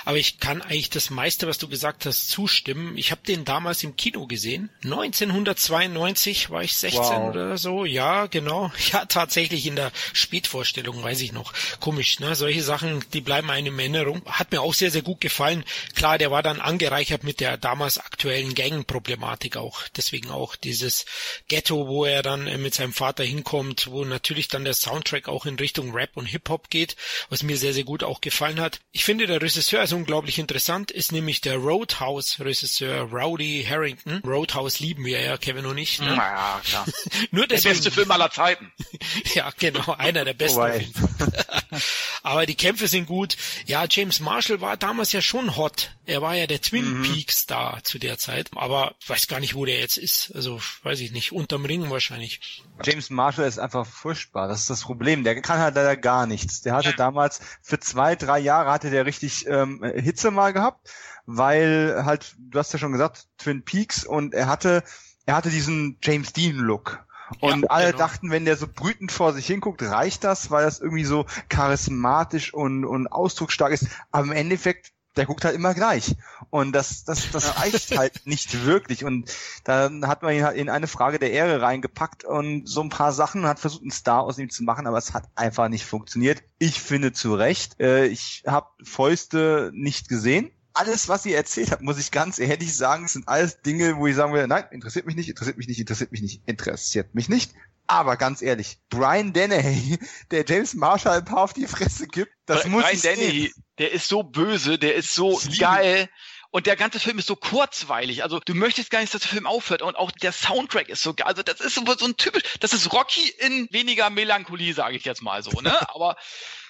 Aber ich kann eigentlich das meiste, was du gesagt hast, zustimmen. Ich habe den damals im Kino gesehen. 1992 war ich 16 wow. oder so. Ja, genau. Ja, tatsächlich in der Spätvorstellung, weiß ich noch. Komisch, ne? Solche Sachen, die bleiben einem in Erinnerung. Hat mir auch sehr, sehr gut gefallen. Klar, der war dann angereichert mit der damals aktuellen Gang-Problematik auch. Deswegen auch dieses Ghetto, wo er dann mit seinem Vater hinkommt, wo natürlich dann der Soundtrack auch in Richtung Rap und Hip-Hop geht, was mir sehr, sehr gut auch gefallen hat. Ich finde, der Regisseur ist unglaublich interessant, ist nämlich der Roadhouse-Regisseur Rowdy Harrington. Roadhouse lieben wir ja, Kevin und ich. Ne? Ja, klar. Nur deswegen, der beste Film aller Zeiten. ja, genau, einer der besten. Aber die Kämpfe sind gut. Ja, James Marshall war damals ja schon hot. Er war ja der Twin mhm. Peaks Star zu der Zeit. Aber weiß gar nicht, wo der jetzt ist. Also, weiß ich nicht. Unterm Ring wahrscheinlich. James Marshall ist einfach furchtbar. Das ist das Problem. Der kann halt leider gar nichts. Der hatte damals für zwei, drei Jahre hatte der richtig ähm, Hitze mal gehabt, weil halt, du hast ja schon gesagt, Twin Peaks und er hatte, er hatte diesen James Dean Look. Und ja, alle genau. dachten, wenn der so brütend vor sich hinguckt, reicht das, weil das irgendwie so charismatisch und, und ausdrucksstark ist. Aber im Endeffekt der guckt halt immer gleich. Und das, das, das reicht halt nicht wirklich. Und dann hat man ihn halt in eine Frage der Ehre reingepackt und so ein paar Sachen hat versucht, einen Star aus ihm zu machen, aber es hat einfach nicht funktioniert. Ich finde zu Recht. Äh, ich habe Fäuste nicht gesehen. Alles, was ihr erzählt habt, muss ich ganz ehrlich sagen, sind alles Dinge, wo ich sagen will, nein, interessiert mich nicht, interessiert mich nicht, interessiert mich nicht, interessiert mich nicht. Aber ganz ehrlich, Brian Dennehy, der James Marshall ein paar auf die Fresse gibt, das Brian muss Brian Dennehy, der ist so böse, der ist so geil. Und der ganze Film ist so kurzweilig. Also du möchtest gar nicht, dass der Film aufhört. Und auch der Soundtrack ist so geil. Also das ist so, so ein typisch, das ist Rocky in weniger Melancholie, sage ich jetzt mal so. Ne? Aber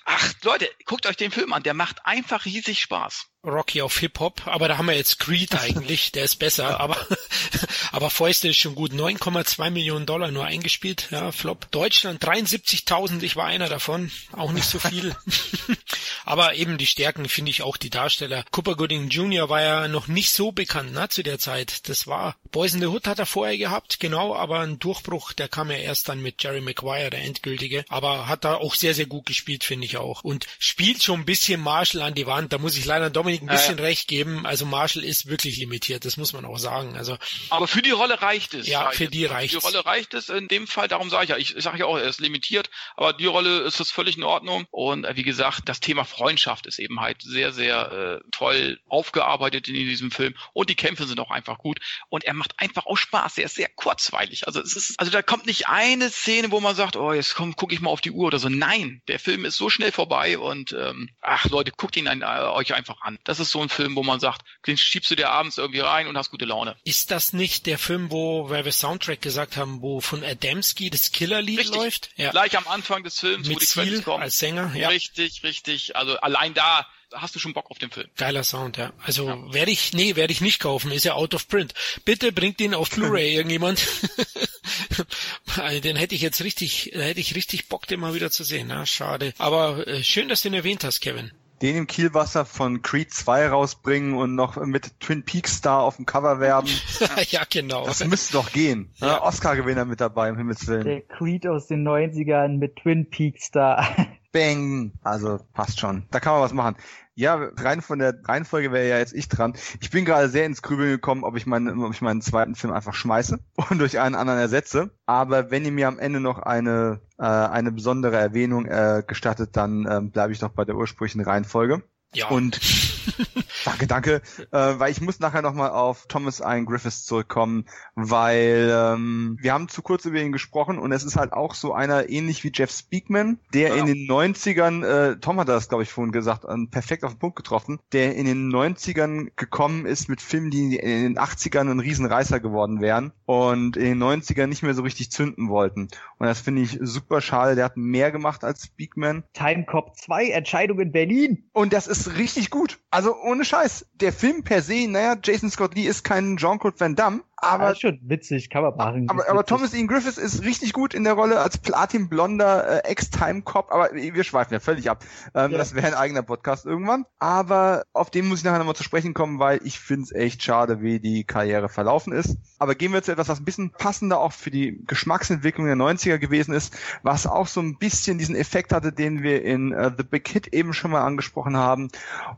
ach Leute, guckt euch den Film an. Der macht einfach riesig Spaß. Rocky auf Hip-Hop, aber da haben wir jetzt Creed eigentlich, der ist besser, aber, aber Fäuste ist schon gut. 9,2 Millionen Dollar nur eingespielt, ja, Flop. Deutschland 73.000, ich war einer davon, auch nicht so viel. aber eben die Stärken finde ich auch die Darsteller. Cooper Gooding Jr. war ja noch nicht so bekannt, ne, zu der Zeit. Das war, Boys in the Hood hat er vorher gehabt, genau, aber ein Durchbruch, der kam ja erst dann mit Jerry Maguire, der endgültige, aber hat da auch sehr, sehr gut gespielt, finde ich auch. Und spielt schon ein bisschen Marshall an die Wand, da muss ich leider Dominik Dominik ein bisschen äh, recht geben. Also Marshall ist wirklich limitiert, das muss man auch sagen. Also aber für die Rolle reicht es. Ja, für die reicht es. Für die Rolle reicht es in dem Fall. Darum sage ich ja, ich, ich sage ja auch, er ist limitiert, aber die Rolle ist das völlig in Ordnung. Und äh, wie gesagt, das Thema Freundschaft ist eben halt sehr, sehr äh, toll aufgearbeitet in diesem Film. Und die Kämpfe sind auch einfach gut. Und er macht einfach auch Spaß. Er ist sehr kurzweilig. Also es ist, also da kommt nicht eine Szene, wo man sagt, oh, jetzt komm, gucke ich mal auf die Uhr oder so. Nein, der Film ist so schnell vorbei und ähm, ach Leute, guckt ihn ein, äh, euch einfach an. Das ist so ein Film, wo man sagt, den schiebst du dir abends irgendwie rein und hast gute Laune. Ist das nicht der Film, wo, weil wir Soundtrack gesagt haben, wo von Adamski das Killerlied läuft? Ja. Gleich am Anfang des Films, Mit wo die Ziel kommen. als Sänger, ja. Richtig, richtig. Also allein da hast du schon Bock auf den Film. Geiler Sound, ja. Also ja. werde ich, nee, werde ich nicht kaufen, ist ja out of print. Bitte bringt ihn auf Blu-ray irgendjemand. den hätte ich jetzt richtig, hätte ich richtig Bock, den mal wieder zu sehen. Na, schade. Aber äh, schön, dass du ihn erwähnt hast, Kevin den im Kielwasser von Creed 2 rausbringen und noch mit Twin Peaks Star auf dem Cover werben. ja, genau. Das müsste doch gehen. Ja. Oscar-Gewinner mit dabei, im Himmels Willen. Der Creed aus den 90ern mit Twin Peaks Star. Bang! Also passt schon. Da kann man was machen. Ja, rein von der Reihenfolge wäre ja jetzt ich dran. Ich bin gerade sehr ins Grübeln gekommen, ob ich meinen, ob ich meinen zweiten Film einfach schmeiße und durch einen anderen ersetze. Aber wenn ihr mir am Ende noch eine äh, eine besondere Erwähnung äh, gestattet, dann äh, bleibe ich doch bei der ursprünglichen Reihenfolge. Ja. Und danke, danke, äh, weil ich muss nachher nochmal auf Thomas Ian Griffiths zurückkommen, weil ähm, wir haben zu kurz über ihn gesprochen und es ist halt auch so einer ähnlich wie Jeff Speakman, der ja. in den 90ern, äh, Tom hat das glaube ich vorhin gesagt, äh, perfekt auf den Punkt getroffen, der in den 90ern gekommen ist mit Filmen, die in den 80ern ein Riesenreißer geworden wären und in den 90ern nicht mehr so richtig zünden wollten. Und das finde ich super schade, der hat mehr gemacht als Speakman. Time Cop 2, Entscheidung in Berlin. Und das ist richtig gut. Also ohne Scheiß. Der Film per se, naja, Jason Scott Lee ist kein Jean-Claude Van Damme, aber ja, schon witzig, kann man machen. Aber, aber Thomas Ian Griffiths ist richtig gut in der Rolle als Platin-blonder äh, Ex-Time-Cop, aber wir schweifen ja völlig ab. Ähm, ja. Das wäre ein eigener Podcast irgendwann. Aber auf den muss ich nachher nochmal zu sprechen kommen, weil ich finde es echt schade, wie die Karriere verlaufen ist. Aber gehen wir zu etwas, was ein bisschen passender auch für die Geschmacksentwicklung der 90er gewesen ist, was auch so ein bisschen diesen Effekt hatte, den wir in uh, The Big Hit eben schon mal angesprochen haben.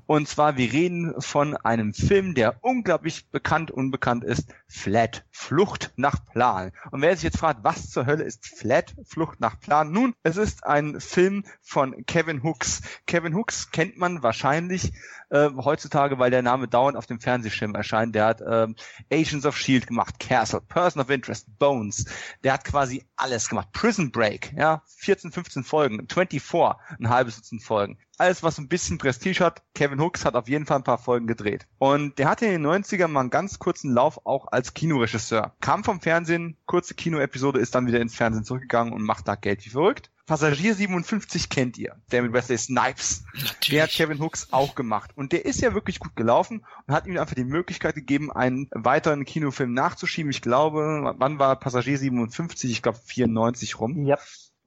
Und zwar, wir reden von einem Film, der unglaublich bekannt, unbekannt ist, Flat, Flucht nach Plan. Und wer sich jetzt fragt, was zur Hölle ist Flat, Flucht nach Plan? Nun, es ist ein Film von Kevin Hooks. Kevin Hooks kennt man wahrscheinlich äh, heutzutage, weil der Name dauernd auf dem Fernsehschirm erscheint. Der hat ähm, Agents of Shield gemacht, Castle, Person of Interest, Bones. Der hat quasi alles gemacht. Prison Break, ja, 14, 15 Folgen, 24, ein halbes Dutzend Folgen. Alles, was ein bisschen Prestige hat. Kevin Hooks hat auf jeden Fall ein paar Folgen gedreht. Und der hatte in den 90ern mal einen ganz kurzen Lauf auch als Kinoregisseur. Kam vom Fernsehen, kurze Kinoepisode, ist dann wieder ins Fernsehen zurückgegangen und macht da Geld wie verrückt. Passagier 57 kennt ihr, der mit Wesley Snipes. Natürlich. Der hat Kevin Hooks auch gemacht. Und der ist ja wirklich gut gelaufen und hat ihm einfach die Möglichkeit gegeben, einen weiteren Kinofilm nachzuschieben. Ich glaube, wann war Passagier 57? Ich glaube 94 rum. Ja.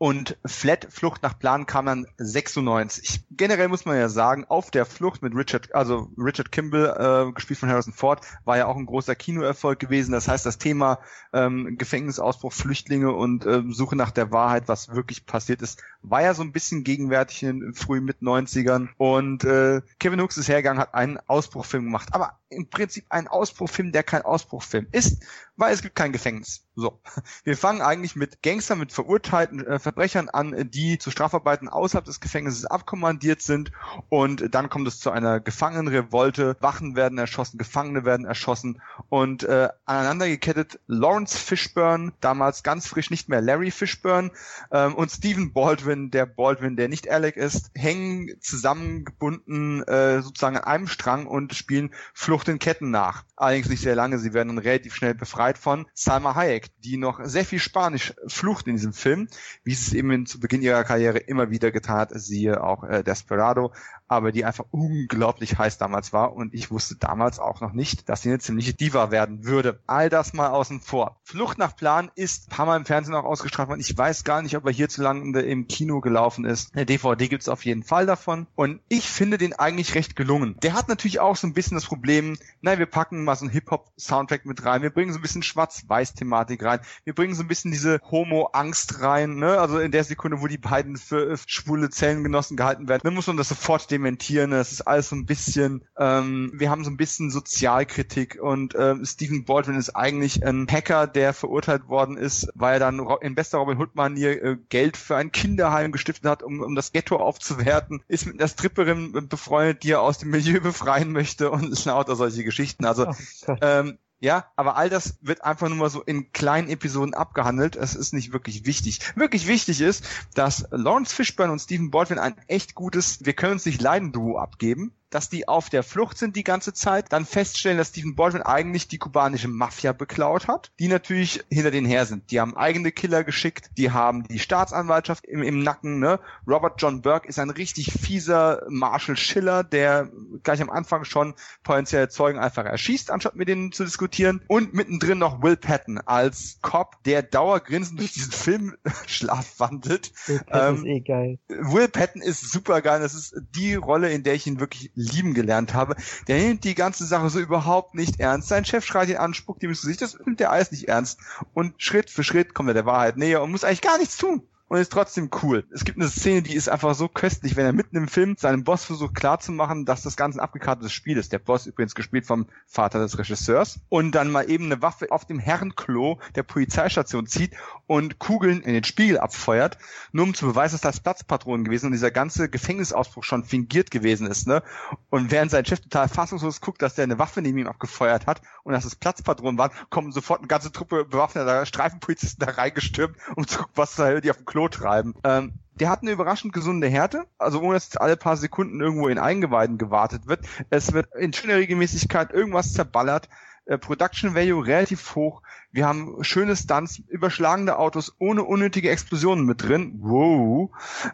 Und Flat Flucht nach Plan kam dann 96. Generell muss man ja sagen, auf der Flucht mit Richard, also Richard Kimball, äh, gespielt von Harrison Ford, war ja auch ein großer Kinoerfolg gewesen. Das heißt, das Thema ähm, Gefängnisausbruch, Flüchtlinge und äh, Suche nach der Wahrheit, was wirklich passiert ist, war ja so ein bisschen gegenwärtig in den frühen mit 90ern. Und äh, Kevin Hooks ist hergegangen, hat einen Ausbruchfilm gemacht. Aber im Prinzip ein Ausbruchfilm, der kein Ausbruchfilm ist, weil es gibt kein Gefängnis. So. Wir fangen eigentlich mit Gangstern, mit verurteilten äh, Verbrechern an, die zu Strafarbeiten außerhalb des Gefängnisses abkommandiert sind. Und dann kommt es zu einer Gefangenenrevolte, Wachen werden erschossen, Gefangene werden erschossen. Und äh, aneinander gekettet Lawrence Fishburne, damals ganz frisch nicht mehr Larry Fishburne ähm, und Stephen Baldwin, der Baldwin, der nicht Alec ist, hängen zusammengebunden äh, sozusagen an einem Strang und spielen Flucht in Ketten nach. Allerdings nicht sehr lange, sie werden dann relativ schnell befreit von Salma Hayek, die noch sehr viel Spanisch flucht in diesem Film, wie sie es eben zu Beginn ihrer Karriere immer wieder getan siehe auch äh, Desperado, aber die einfach unglaublich heiß damals war und ich wusste damals auch noch nicht, dass sie eine ziemliche Diva werden würde. All das mal außen vor. Flucht nach Plan ist ein paar Mal im Fernsehen auch ausgestrahlt worden. Ich weiß gar nicht, ob er hierzulande im Kino gelaufen ist. Eine DVD gibt's auf jeden Fall davon und ich finde den eigentlich recht gelungen. Der hat natürlich auch so ein bisschen das Problem, naja, wir packen mal so einen Hip-Hop-Soundtrack mit rein, wir bringen so ein bisschen Schwarz-Weiß-Thematik rein, wir bringen so ein bisschen diese Homo-Angst rein, ne? also in der Sekunde, wo die beiden für schwule Zellengenossen gehalten werden, dann muss man das sofort dem dementieren. Es ist alles so ein bisschen, ähm, wir haben so ein bisschen Sozialkritik und ähm, Stephen Baldwin ist eigentlich ein Hacker, der verurteilt worden ist, weil er dann in bester Robin Hood-Manier äh, Geld für ein Kinderheim gestiftet hat, um, um das Ghetto aufzuwerten, ist mit einer Stripperin befreundet, die er aus dem Milieu befreien möchte und lauter solche Geschichten. Also oh ähm, ja, aber all das wird einfach nur mal so in kleinen Episoden abgehandelt. Es ist nicht wirklich wichtig. Wirklich wichtig ist, dass Lawrence Fishburne und Stephen Baldwin ein echt gutes Wir können uns nicht leiden Duo abgeben dass die auf der Flucht sind die ganze Zeit, dann feststellen, dass Stephen Baldwin eigentlich die kubanische Mafia beklaut hat, die natürlich hinter denen her sind. Die haben eigene Killer geschickt, die haben die Staatsanwaltschaft im, im Nacken. Ne? Robert John Burke ist ein richtig fieser Marshall Schiller, der gleich am Anfang schon potenzielle Zeugen einfach erschießt, anstatt mit denen zu diskutieren. Und mittendrin noch Will Patton als Cop, der dauergrinsend durch diesen Film schlafwandelt. Will Patton ähm, ist eh geil. Will Patton ist super geil. Das ist die Rolle, in der ich ihn wirklich lieben gelernt habe, der nimmt die ganze Sache so überhaupt nicht ernst. Sein Chef schreit ihn an, spuckt ihm ins Gesicht, das nimmt der alles nicht ernst. Und Schritt für Schritt kommt er der Wahrheit näher und muss eigentlich gar nichts tun und ist trotzdem cool. Es gibt eine Szene, die ist einfach so köstlich, wenn er mitten im Film seinem Boss versucht klarzumachen, dass das Ganze ein abgekartetes Spiel ist. Der Boss übrigens gespielt vom Vater des Regisseurs und dann mal eben eine Waffe auf dem Herrenklo der Polizeistation zieht und Kugeln in den Spiegel abfeuert, nur um zu beweisen, dass das Platzpatronen gewesen und dieser ganze Gefängnisausbruch schon fingiert gewesen ist. Ne? Und während sein Chef total fassungslos guckt, dass der eine Waffe neben ihm abgefeuert hat und dass es Platzpatronen waren, kommen sofort eine ganze Truppe bewaffneter Streifenpolizisten da reingestürmt, um zu gucken, was da die auf dem Klo treiben. Ähm, der hat eine überraschend gesunde Härte, also ohne dass alle paar Sekunden irgendwo in Eingeweiden gewartet wird. Es wird in schöner Regelmäßigkeit irgendwas zerballert Äh, Production Value relativ hoch. Wir haben schöne Stunts, überschlagende Autos ohne unnötige Explosionen mit drin. Wow.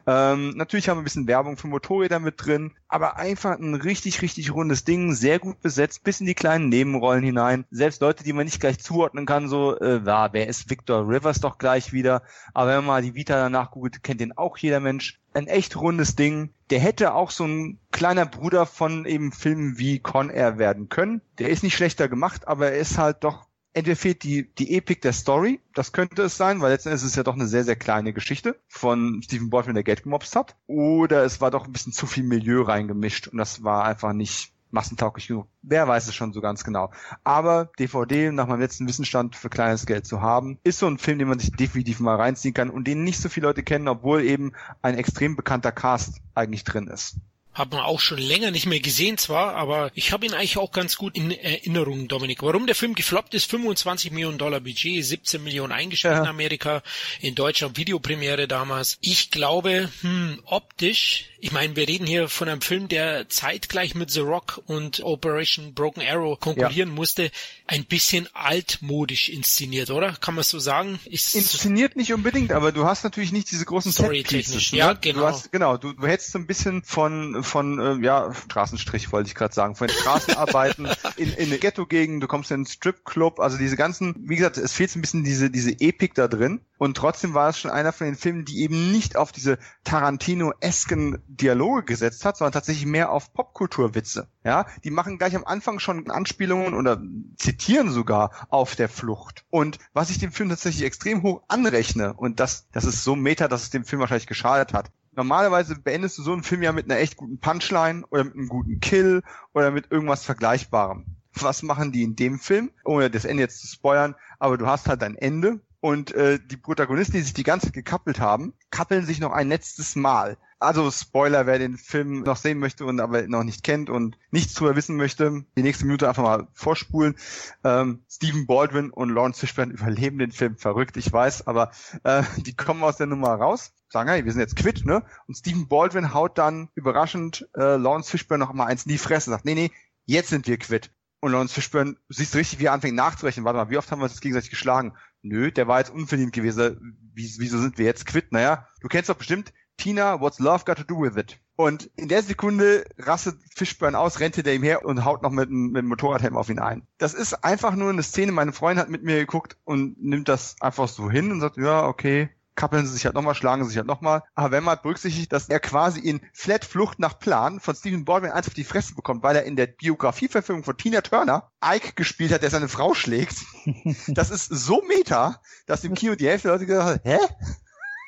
Ähm, natürlich haben wir ein bisschen Werbung für Motorräder mit drin, aber einfach ein richtig, richtig rundes Ding, sehr gut besetzt, bis in die kleinen Nebenrollen hinein. Selbst Leute, die man nicht gleich zuordnen kann, so, äh, ja, wer ist Victor Rivers doch gleich wieder. Aber wenn man mal die Vita danach googelt, kennt den auch jeder Mensch. Ein echt rundes Ding. Der hätte auch so ein kleiner Bruder von eben Filmen wie Con Air werden können. Der ist nicht schlechter gemacht, aber er ist halt doch entweder fehlt die, die Epik der Story, das könnte es sein, weil letztendlich ist es ja doch eine sehr, sehr kleine Geschichte von Stephen Baldwin, der Geld gemobst hat. Oder es war doch ein bisschen zu viel Milieu reingemischt und das war einfach nicht massentauglich genug. Wer weiß es schon so ganz genau. Aber DVD nach meinem letzten Wissensstand für kleines Geld zu haben, ist so ein Film, den man sich definitiv mal reinziehen kann und den nicht so viele Leute kennen, obwohl eben ein extrem bekannter Cast eigentlich drin ist. Hat man auch schon länger nicht mehr gesehen zwar, aber ich habe ihn eigentlich auch ganz gut in Erinnerung, Dominik. Warum der Film gefloppt ist, 25 Millionen Dollar Budget, 17 Millionen eingespielt ja. in Amerika, in Deutschland Videopremiere damals. Ich glaube, hm, optisch ich meine, wir reden hier von einem Film, der zeitgleich mit The Rock und Operation Broken Arrow konkurrieren ja. musste. Ein bisschen altmodisch inszeniert, oder? Kann man so sagen? Ist inszeniert nicht unbedingt, aber du hast natürlich nicht diese großen Storytechnisch. Ne? Ja, genau. Du hast, genau, du, du hättest so ein bisschen von von äh, ja Straßenstrich wollte ich gerade sagen, von Straßenarbeiten in in eine Ghetto-Gegend. Du kommst in einen Stripclub, also diese ganzen, wie gesagt, es fehlt so ein bisschen diese diese Epik da drin. Und trotzdem war es schon einer von den Filmen, die eben nicht auf diese Tarantino-esken Dialoge gesetzt hat, sondern tatsächlich mehr auf Popkulturwitze. Ja, die machen gleich am Anfang schon Anspielungen oder zitieren sogar auf der Flucht. Und was ich dem Film tatsächlich extrem hoch anrechne, und das, das ist so meta, dass es dem Film wahrscheinlich geschadet hat. Normalerweise beendest du so einen Film ja mit einer echt guten Punchline oder mit einem guten Kill oder mit irgendwas Vergleichbarem. Was machen die in dem Film? Ohne das Ende jetzt zu spoilern, aber du hast halt ein Ende und äh, die Protagonisten, die sich die ganze Zeit gekappelt haben, kappeln sich noch ein letztes Mal. Also Spoiler, wer den Film noch sehen möchte und aber noch nicht kennt und nichts drüber wissen möchte, die nächste Minute einfach mal vorspulen. Ähm, Stephen Baldwin und Lawrence Fishburne überleben den Film verrückt, ich weiß, aber äh, die kommen aus der Nummer raus, sagen, hey, wir sind jetzt quitt, ne? Und Stephen Baldwin haut dann überraschend äh, Lawrence Fishburne noch mal eins in die Fresse, sagt, nee, nee, jetzt sind wir quitt. Und Lawrence Fishburne, siehst du richtig, wie er anfängt nachzurechnen. Warte mal, wie oft haben wir uns gegenseitig geschlagen? Nö, der war jetzt unverdient gewesen. wieso sind wir jetzt quitt? Naja, du kennst doch bestimmt Tina, what's love got to do with it? Und in der Sekunde rastet Fishburne aus, rennt hinter ihm her und haut noch mit, mit dem Motorradhelm auf ihn ein. Das ist einfach nur eine Szene, meine Freundin hat mit mir geguckt und nimmt das einfach so hin und sagt, ja, okay, kappeln sie sich halt nochmal, schlagen sie sich halt nochmal. Aber wenn man berücksichtigt, dass er quasi in Flat Flucht nach Plan von Stephen Baldwin eins auf die Fresse bekommt, weil er in der Biografieverfilmung von Tina Turner Ike gespielt hat, der seine Frau schlägt. das ist so meta, dass im Kino die Hälfte der Leute gesagt hat, hä?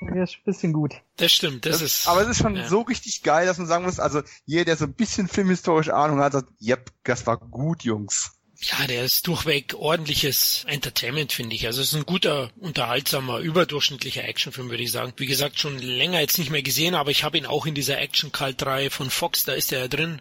Ja, ist ein bisschen gut. Das stimmt, das, das ist. Aber es ist schon ja. so richtig geil, dass man sagen muss, also jeder, der so ein bisschen filmhistorische Ahnung hat, sagt, yep, das war gut, Jungs. Ja, der ist durchweg ordentliches Entertainment, finde ich. Also es ist ein guter, unterhaltsamer, überdurchschnittlicher Actionfilm, würde ich sagen. Wie gesagt, schon länger jetzt nicht mehr gesehen, aber ich habe ihn auch in dieser Action-Cult-Reihe von Fox, da ist er ja drin.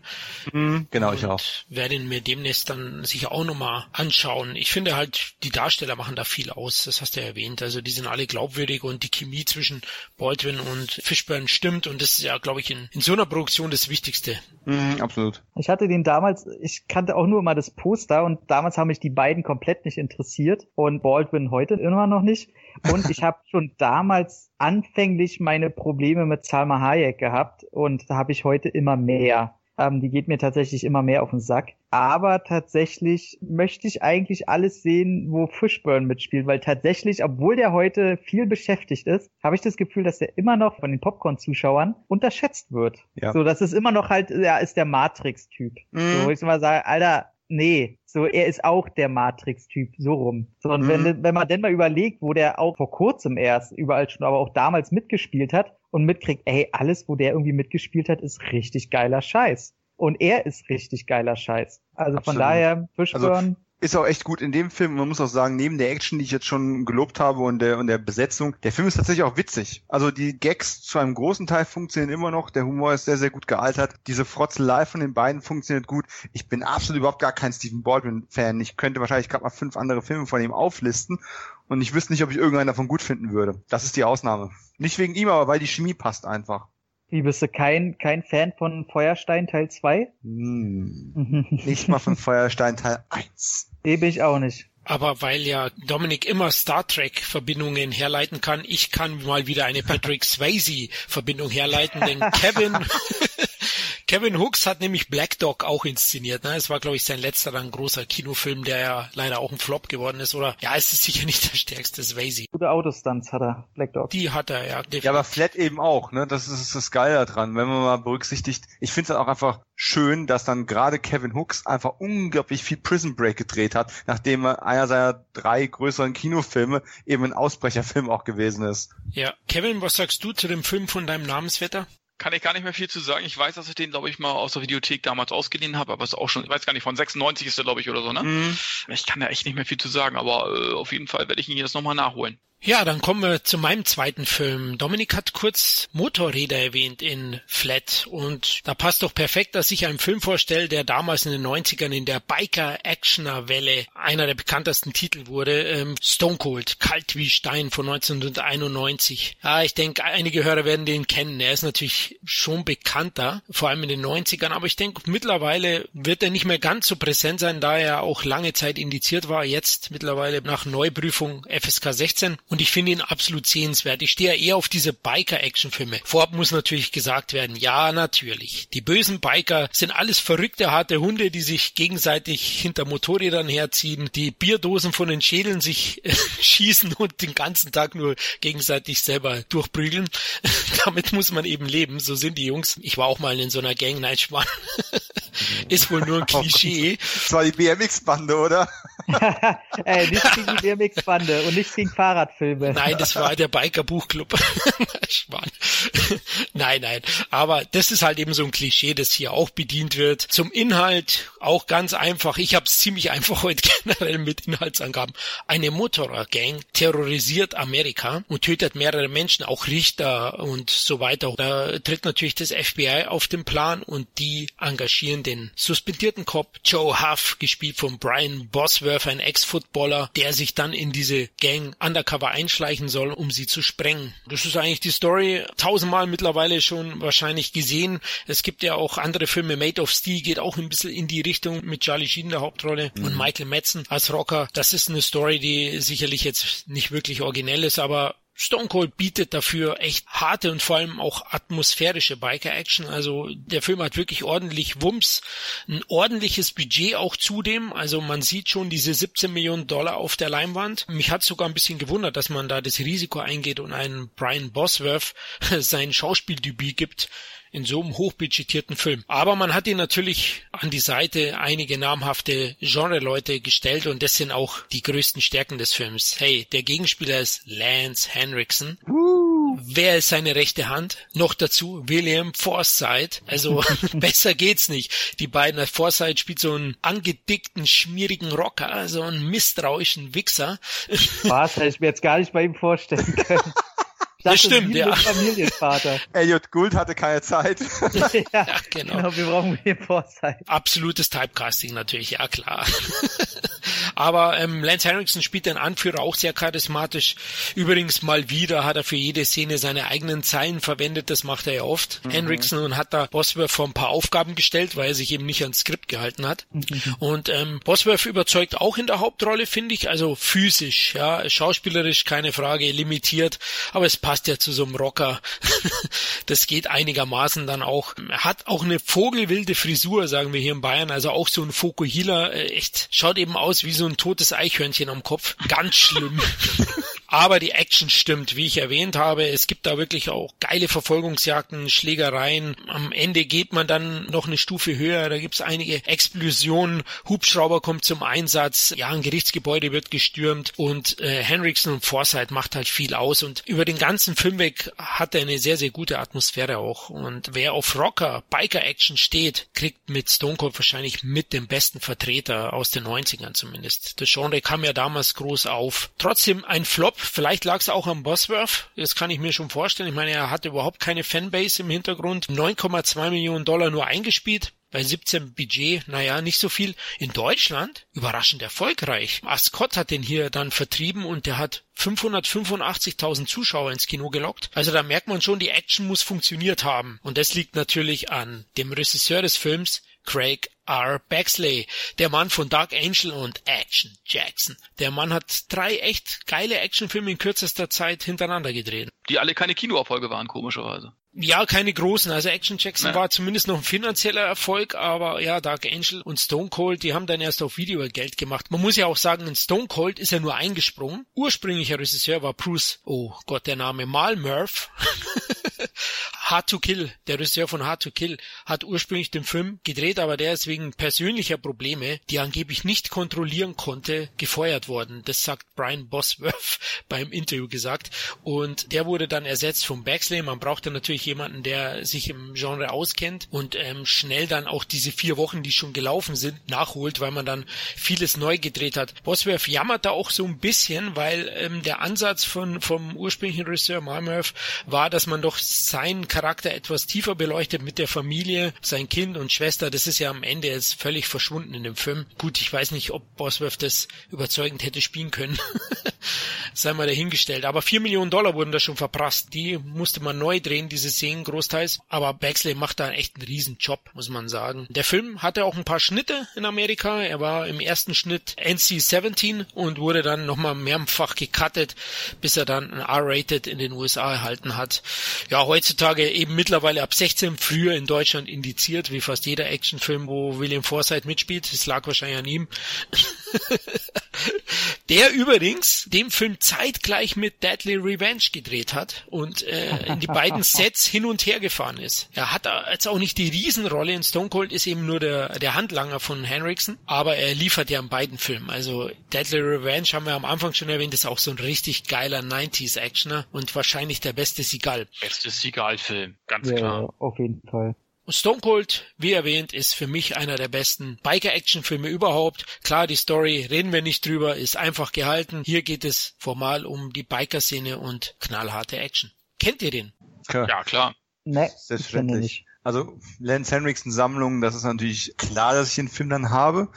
Mhm, genau, ich auch. werde ihn mir demnächst dann sicher auch nochmal anschauen. Ich finde halt, die Darsteller machen da viel aus, das hast du ja erwähnt. Also die sind alle glaubwürdig und die Chemie zwischen Baldwin und Fishburne stimmt und das ist ja, glaube ich, in, in so einer Produktion das Wichtigste. Mhm, absolut. Ich hatte den damals, ich kannte auch nur mal das Poster und damals haben mich die beiden komplett nicht interessiert und Baldwin heute immer noch nicht. Und ich habe schon damals anfänglich meine Probleme mit Salma Hayek gehabt und da habe ich heute immer mehr. Ähm, die geht mir tatsächlich immer mehr auf den Sack. Aber tatsächlich möchte ich eigentlich alles sehen, wo Fishburne mitspielt, weil tatsächlich, obwohl der heute viel beschäftigt ist, habe ich das Gefühl, dass er immer noch von den Popcorn-Zuschauern unterschätzt wird. Ja. So, das ist immer noch halt, er ist der Matrix-Typ. Mhm. So, wo ich mal sage, Alter, nee, so er ist auch der Matrix-Typ, so rum. So, und mhm. wenn, wenn man denn mal überlegt, wo der auch vor kurzem erst überall schon, aber auch damals mitgespielt hat und mitkriegt, ey, alles, wo der irgendwie mitgespielt hat, ist richtig geiler Scheiß. Und er ist richtig geiler Scheiß. Also Absolut. von daher, Fishburne. Also ist auch echt gut in dem Film. Man muss auch sagen, neben der Action, die ich jetzt schon gelobt habe und der, und der Besetzung, der Film ist tatsächlich auch witzig. Also die Gags zu einem großen Teil funktionieren immer noch. Der Humor ist sehr, sehr gut gealtert. Diese Frotzelei von den beiden funktioniert gut. Ich bin absolut überhaupt gar kein Stephen Baldwin-Fan. Ich könnte wahrscheinlich gerade mal fünf andere Filme von ihm auflisten und ich wüsste nicht, ob ich irgendeinen davon gut finden würde. Das ist die Ausnahme. Nicht wegen ihm, aber weil die Chemie passt einfach. Wie bist du kein, kein Fan von Feuerstein Teil 2? Hm, nicht mal von Feuerstein Teil 1. Nee, bin ich auch nicht. Aber weil ja Dominik immer Star Trek Verbindungen herleiten kann, ich kann mal wieder eine Patrick Swayze Verbindung herleiten, denn Kevin Kevin Hooks hat nämlich Black Dog auch inszeniert. Ne? Es war, glaube ich, sein letzter dann großer Kinofilm, der ja leider auch ein Flop geworden ist. Oder ja, es ist sicher nicht der stärkste Swayze. Gute Autostunts hat er, Black Dog. Die hat er, ja. Definitiv. Ja, aber Flat eben auch. Ne? Das ist das Geile daran, wenn man mal berücksichtigt. Ich finde es auch einfach schön, dass dann gerade Kevin Hooks einfach unglaublich viel Prison Break gedreht hat, nachdem er einer seiner drei größeren Kinofilme eben ein Ausbrecherfilm auch gewesen ist. Ja, Kevin, was sagst du zu dem Film von deinem Namensvetter? Kann ich gar nicht mehr viel zu sagen. Ich weiß, dass ich den, glaube ich, mal aus der Videothek damals ausgeliehen habe, aber es ist auch schon, ich weiß gar nicht, von 96 ist der, glaube ich, oder so, ne? Mhm. Ich kann da echt nicht mehr viel zu sagen, aber äh, auf jeden Fall werde ich ihn jetzt nochmal nachholen. Ja, dann kommen wir zu meinem zweiten Film. Dominik hat kurz Motorräder erwähnt in Flat und da passt doch perfekt, dass ich einen Film vorstelle, der damals in den 90ern in der Biker-Actioner-Welle einer der bekanntesten Titel wurde. Ähm, Stone Cold, Kalt wie Stein von 1991. Ja, ich denke, einige Hörer werden den kennen. Er ist natürlich schon bekannter, vor allem in den 90ern, aber ich denke, mittlerweile wird er nicht mehr ganz so präsent sein, da er auch lange Zeit indiziert war. Jetzt mittlerweile nach Neuprüfung FSK 16 und ich finde ihn absolut sehenswert. Ich stehe eher auf diese Biker-Action-Filme. Vorab muss natürlich gesagt werden, ja, natürlich. Die bösen Biker sind alles verrückte, harte Hunde, die sich gegenseitig hinter Motorrädern herziehen, die Bierdosen von den Schädeln sich schießen und den ganzen Tag nur gegenseitig selber durchprügeln. Damit muss man eben leben. So sind die Jungs. Ich war auch mal in so einer Gang, nein, Schmarrn. Ist wohl nur ein oh Klischee. Das war die BMX-Bande, oder? äh, nicht gegen die BMX-Bande und nicht gegen Fahrradfilme. Nein, das war der Biker-Buchclub. nein, nein. Aber das ist halt eben so ein Klischee, das hier auch bedient wird. Zum Inhalt auch ganz einfach. Ich habe es ziemlich einfach heute generell mit Inhaltsangaben. Eine Motorradgang terrorisiert Amerika und tötet mehrere Menschen, auch Richter und so weiter. Da tritt natürlich das FBI auf den Plan und die engagieren den suspendierten Cop Joe Huff, gespielt von Brian Bosworth, ein Ex-Footballer, der sich dann in diese Gang undercover einschleichen soll, um sie zu sprengen. Das ist eigentlich die Story tausendmal mittlerweile schon wahrscheinlich gesehen. Es gibt ja auch andere Filme, Made of Steel geht auch ein bisschen in die Richtung mit Charlie Sheen der Hauptrolle mhm. und Michael Madsen als Rocker. Das ist eine Story, die sicherlich jetzt nicht wirklich originell ist, aber Stone Cold bietet dafür echt harte und vor allem auch atmosphärische Biker-Action. Also der Film hat wirklich ordentlich Wumms, ein ordentliches Budget auch zudem. Also man sieht schon diese 17 Millionen Dollar auf der Leinwand. Mich hat sogar ein bisschen gewundert, dass man da das Risiko eingeht und einen Brian Bosworth sein Schauspieldebüt gibt in so einem hochbudgetierten Film. Aber man hat ihn natürlich an die Seite einige namhafte Genre-Leute gestellt und das sind auch die größten Stärken des Films. Hey, der Gegenspieler ist Lance Henriksen. Wer ist seine rechte Hand? Noch dazu William Forsythe. Also besser geht's nicht. Die beiden, Forsythe spielt so einen angedickten, schmierigen Rocker, so einen misstrauischen Wichser. Was? Hätte ich mir jetzt gar nicht bei ihm vorstellen können das stimmt, ja. Familienvater. Elliot Gould hatte keine Zeit. ja, genau. genau. Wir brauchen hier Vorzeit. Absolutes Typecasting natürlich, ja klar. Aber ähm, Lance Henriksen spielt den Anführer auch sehr charismatisch. Übrigens mal wieder hat er für jede Szene seine eigenen Zeilen verwendet. Das macht er ja oft. Mhm. Henriksen und hat da Bosworth vor ein paar Aufgaben gestellt, weil er sich eben nicht ans Skript gehalten hat. Mhm. Und ähm, Bosworth überzeugt auch in der Hauptrolle, finde ich. Also physisch, ja, schauspielerisch keine Frage, limitiert. Aber es passt ja zu so einem Rocker. das geht einigermaßen dann auch. Hat auch eine vogelwilde Frisur, sagen wir hier in Bayern. Also auch so ein Fokuhila. Äh, echt, schaut eben aus wie so ein totes Eichhörnchen am Kopf. Ganz schlimm. Aber die Action stimmt, wie ich erwähnt habe. Es gibt da wirklich auch geile Verfolgungsjagden, Schlägereien. Am Ende geht man dann noch eine Stufe höher. Da gibt's einige Explosionen. Hubschrauber kommt zum Einsatz. Ja, ein Gerichtsgebäude wird gestürmt. Und äh, Henriksen und Forsyth macht halt viel aus. Und über den ganzen Film weg hat er eine sehr, sehr gute Atmosphäre auch. Und wer auf Rocker, Biker-Action steht, kriegt mit Stone Cold wahrscheinlich mit dem besten Vertreter aus den 90ern zumindest. Das Genre kam ja damals groß auf. Trotzdem ein Flop Vielleicht lag es auch am Bosworth. Das kann ich mir schon vorstellen. Ich meine, er hatte überhaupt keine Fanbase im Hintergrund. 9,2 Millionen Dollar nur eingespielt. Bei 17 Budget, naja, nicht so viel. In Deutschland überraschend erfolgreich. Ascot hat den hier dann vertrieben und der hat 585.000 Zuschauer ins Kino gelockt. Also da merkt man schon, die Action muss funktioniert haben. Und das liegt natürlich an dem Regisseur des Films, Craig R. Baxley, der Mann von Dark Angel und Action Jackson. Der Mann hat drei echt geile Actionfilme in kürzester Zeit hintereinander gedreht. Die alle keine Kinoerfolge waren, komischerweise. Ja, keine großen. Also Action Jackson ja. war zumindest noch ein finanzieller Erfolg, aber ja, Dark Angel und Stone Cold, die haben dann erst auf Video Geld gemacht. Man muss ja auch sagen, in Stone Cold ist er nur eingesprungen. Ursprünglicher Regisseur war Bruce, oh Gott, der Name Mal Murph. Hard to Kill, der Regisseur von Hard to Kill, hat ursprünglich den Film gedreht, aber der ist wegen persönlicher Probleme, die er angeblich nicht kontrollieren konnte, gefeuert worden. Das sagt Brian Bosworth beim Interview gesagt. Und der wurde dann ersetzt von Baxley. Man brauchte natürlich jemanden, der sich im Genre auskennt und ähm, schnell dann auch diese vier Wochen, die schon gelaufen sind, nachholt, weil man dann vieles neu gedreht hat. Bosworth jammert da auch so ein bisschen, weil ähm, der Ansatz von vom ursprünglichen Regisseur Malmurph war, dass man doch seinen Charakter etwas tiefer beleuchtet mit der Familie, sein Kind und Schwester. Das ist ja am Ende jetzt völlig verschwunden in dem Film. Gut, ich weiß nicht, ob Bosworth das überzeugend hätte spielen können. Sei mal dahingestellt. Aber vier Millionen Dollar wurden da schon verprasst. Die musste man neu drehen, diese Szenen großteils. Aber Baxley macht da echt einen riesen Job, muss man sagen. Der Film hatte auch ein paar Schnitte in Amerika. Er war im ersten Schnitt NC-17 und wurde dann nochmal mehrfach gecuttet, bis er dann ein R-Rated in den USA erhalten hat. Ja, heutzutage eben mittlerweile ab 16, früher in Deutschland indiziert, wie fast jeder Actionfilm, wo William Forsythe mitspielt. Das lag wahrscheinlich an ihm. Der übrigens den Film zeitgleich mit Deadly Revenge gedreht hat und äh, in die beiden Sets hin und her gefahren ist. Er hat jetzt auch nicht die Riesenrolle in Stone Cold, ist eben nur der, der Handlanger von Henriksen, aber er liefert ja in beiden Filmen. Also Deadly Revenge haben wir am Anfang schon erwähnt, ist auch so ein richtig geiler 90s Actioner und wahrscheinlich der beste Seagal. Beste Seagal-Film, ganz Ja, klar. auf jeden Fall. Und Stone Cold, wie erwähnt, ist für mich einer der besten Biker-Action-Filme überhaupt. Klar, die Story, reden wir nicht drüber, ist einfach gehalten. Hier geht es formal um die Biker-Szene und knallharte Action. Kennt ihr den? Klar. Ja, klar. Ne, ich kenne Selbstverständlich. nicht. Also Lance Henriksen Sammlung, das ist natürlich klar, dass ich den Film dann habe.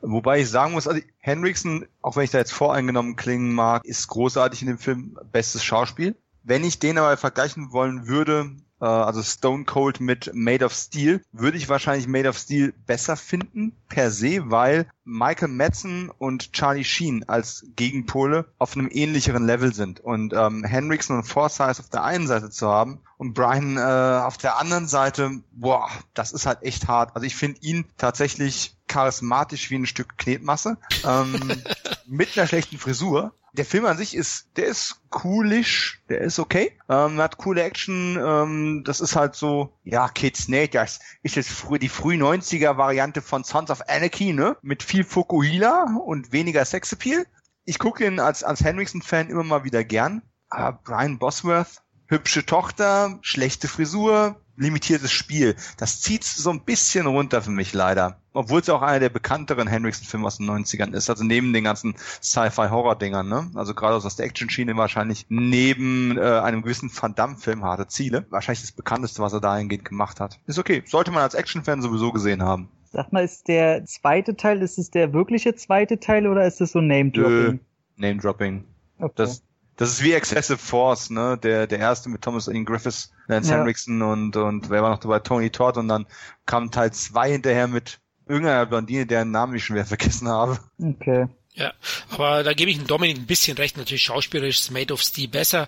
Wobei ich sagen muss, also Henriksen, auch wenn ich da jetzt voreingenommen klingen mag, ist großartig in dem Film, bestes Schauspiel. Wenn ich den aber vergleichen wollen würde, äh, also Stone Cold mit Made of Steel, würde ich wahrscheinlich Made of Steel besser finden per se, weil Michael Madsen und Charlie Sheen als Gegenpole auf einem ähnlicheren Level sind. Und ähm, Henriksen und Forsyth auf der einen Seite zu haben und Brian äh, auf der anderen Seite, boah, das ist halt echt hart. Also ich finde ihn tatsächlich charismatisch wie ein Stück Knetmasse, ähm, mit einer schlechten Frisur. Der Film an sich ist, der ist coolish, der ist okay, ähm, hat coole Action, ähm, das ist halt so, ja, Kids Nate, das ist jetzt früh, die früh 90er Variante von Sons of Anarchy, ne, mit viel Fukuhila und weniger Sexappeal. Ich gucke ihn als, als Henriksen-Fan immer mal wieder gern, aber Brian Bosworth, hübsche Tochter, schlechte Frisur, limitiertes Spiel. Das zieht so ein bisschen runter für mich leider. Obwohl es auch einer der bekannteren Henriksen-Filme aus den 90ern ist. Also neben den ganzen Sci-Fi-Horror-Dingern, ne? Also gerade aus der Action-Schiene wahrscheinlich neben äh, einem gewissen Van Damme-Film Harte Ziele. Wahrscheinlich das bekannteste, was er dahingehend gemacht hat. Ist okay. Sollte man als Action-Fan sowieso gesehen haben. Sag mal, ist der zweite Teil, ist es der wirkliche zweite Teil oder ist es so Name-Dropping? Name-Dropping. Okay. Das, das ist wie Excessive Force, ne? Der, der erste mit Thomas Ian Griffiths, Lance Ja. Henriksen und, und wer war noch dabei? Tony Todd und dann kam Teil zwei hinterher mit irgendeiner Blondine, deren Namen ich schon wieder vergessen habe. okay. Ja, aber da gebe ich dem Dominik ein bisschen recht. Natürlich schauspielerisch ist Made of Steel besser.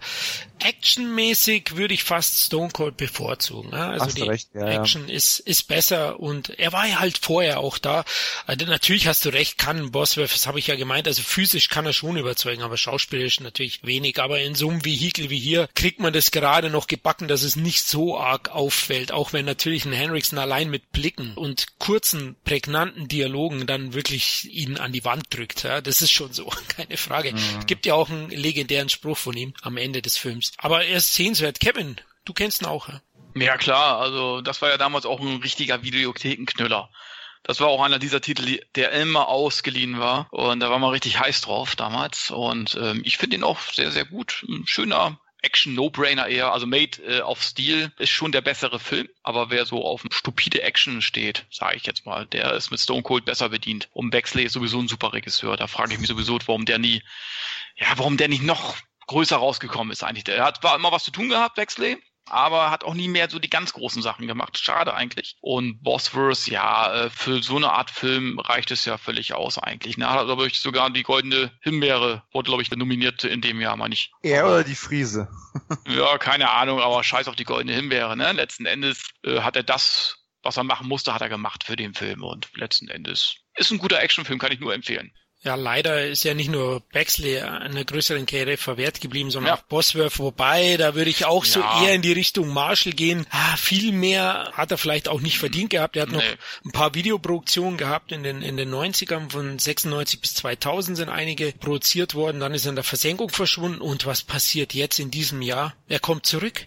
Actionmäßig würde ich fast Stone Cold bevorzugen. Ja? Also Hast die recht, ja, ja. Action ist ist besser und er war ja halt vorher auch da. Also natürlich hast du recht, kann Bosworth, das habe ich ja gemeint. Also physisch kann er schon überzeugen, aber schauspielerisch natürlich wenig. Aber in so einem Vehikel wie hier kriegt man das gerade noch gebacken, dass es nicht so arg auffällt. Auch wenn natürlich ein Henriksen allein mit Blicken und kurzen, prägnanten Dialogen dann wirklich ihn an die Wand drückt. Ja? Das ist schon so, keine Frage. Es gibt ja auch einen legendären Spruch von ihm am Ende des Films. Aber er ist sehenswert. Kevin, du kennst ihn auch. Ja? Ja klar, also das war ja damals auch ein richtiger Videothekenknüller. Das war auch einer dieser Titel, der immer ausgeliehen war. Und da war man richtig heiß drauf damals. Und ähm, ich finde ihn auch sehr, sehr gut. Ein schöner Action-No-Brainer eher. Also Made äh, of Steel ist schon der bessere Film. Aber wer so auf stupide Action steht, sage ich jetzt mal, der ist mit Stone Cold besser bedient. Und Bexley ist sowieso ein super Regisseur. Da frage ich mich sowieso, warum der nie, ja, warum der nicht noch größer rausgekommen ist eigentlich. Der hat war immer was zu tun gehabt, Bexley. aber hat auch nie mehr so die ganz großen Sachen gemacht. Schade eigentlich. Und Bosworth, ja, äh, für so eine Art Film reicht es ja völlig aus eigentlich. Ne? Hat, glaube ich, sogar die goldene Himbeere wurde, glaube ich, nominiert in dem Jahr, meine ich. Er oder die Friese? ja, keine Ahnung, aber scheiß auf die goldene Himbeere. Ne? Letzten Endes äh, hat er das, was er machen musste, hat er gemacht für den Film. Und letzten Endes ist ein guter Actionfilm, kann ich nur empfehlen. Ja, leider ist ja nicht nur Baxley einer größeren Karriere verwehrt geblieben, sondern ja. auch Bosworth. Wobei, da würde ich auch ja. so eher in die Richtung Marshall gehen. Ah, viel mehr hat er vielleicht auch nicht verdient gehabt. Er hat nee. noch ein paar Videoproduktionen gehabt in den, in den 90ern. Von 96 bis 2000 sind einige produziert worden. Dann ist er in der Versenkung verschwunden. Und was passiert jetzt in diesem Jahr? Er kommt zurück.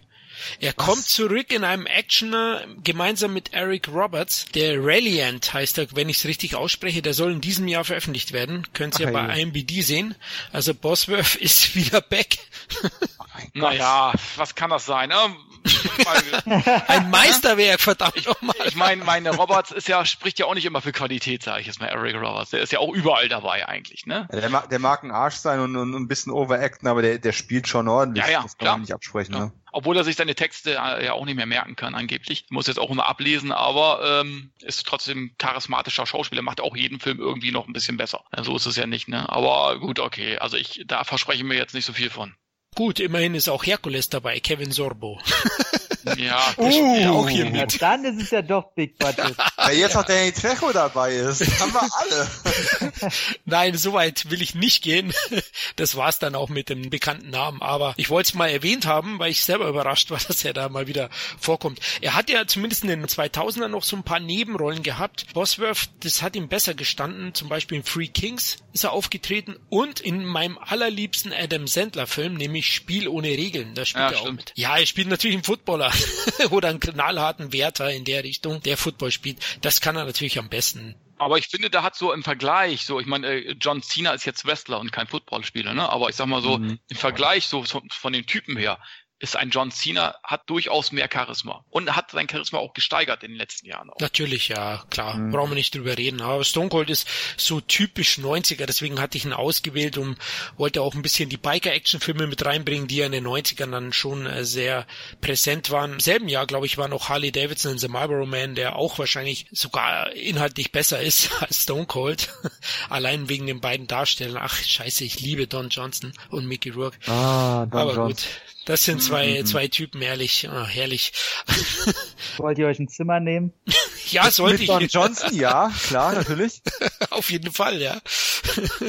Er Was? kommt zurück in einem Actioner gemeinsam mit Eric Roberts. Der Reliant heißt er, wenn ich es richtig ausspreche. Der soll in diesem Jahr veröffentlicht werden. Könnt ihr bei IMBD sehen. Also Bosworth ist wieder back. Oh naja, was kann das sein? Ein Meisterwerk, verdammt nochmal. Ich meine, meine Roberts ist ja, spricht ja auch nicht immer für Qualität, sage ich jetzt mal, Eric Roberts. Der ist ja auch überall dabei eigentlich, ne? Ja, der, mag, der mag ein Arsch sein und, und ein bisschen overacten, aber der, der spielt schon ordentlich. Ja, ja, das kann man nicht absprechen, ja. ne? Obwohl er sich seine Texte äh, ja auch nicht mehr merken kann, angeblich. Muss jetzt auch immer ablesen, aber ähm, ist trotzdem charismatischer Schauspieler, macht auch jeden Film irgendwie noch ein bisschen besser. So ist es ja nicht, ne? Aber gut, okay. Also ich, da verspreche ich mir jetzt nicht so viel von. Gut, immerhin ist auch Herkules dabei, Kevin Sorbo. Ja, uh, auch hier mit. Ja, dann ist es ja doch Big Budget. Weil jetzt noch Danny Trejo dabei ist, haben wir alle. Nein, so weit will ich nicht gehen. Das war's dann auch mit dem bekannten Namen. Aber ich wollte es mal erwähnt haben, weil ich selber überrascht war, dass er da mal wieder vorkommt. Er hat ja zumindest in den 2000er noch so ein paar Nebenrollen gehabt. Bosworth, das hat ihm besser gestanden. Zum Beispiel in Free Kings ist er aufgetreten und in meinem allerliebsten Adam Sandler Film, nämlich Spiel ohne Regeln. Da spielt ja, er auch mit. Ja, er spielt natürlich einen Footballer. oder einen knallharten Wärter in der Richtung, der Football spielt. Das kann er natürlich am besten. Aber ich finde, da hat so im Vergleich, so, ich meine, äh, John Cena ist jetzt Wrestler und kein Footballspieler, ne? Aber ich sag mal so, mhm. im Vergleich, so von den Typen her, ist ein John Cena, hat durchaus mehr Charisma und hat sein Charisma auch gesteigert in den letzten Jahren. Auch. Natürlich, ja, klar, mhm. brauchen wir nicht drüber reden. Aber Stone Cold ist so typisch 90er, deswegen hatte ich ihn ausgewählt und wollte auch ein bisschen die Biker-Action-Filme mit reinbringen, die ja in den 90ern dann schon äh, sehr präsent waren. Im selben Jahr, glaube ich, war noch Harley Davidson in The Marlboro Man, der auch wahrscheinlich sogar inhaltlich besser ist als Stone Cold. Allein wegen den beiden Darstellern. Ach, scheiße, ich liebe Don Johnson und Mickey Rourke. Ah, Don Aber Johnson. gut, das sind zwei, mhm. zwei Typen, ehrlich, oh, herrlich. Wollt ihr euch ein Zimmer nehmen? ja, sollte ich. Don Johnson, ja, klar, natürlich. Auf jeden Fall, ja.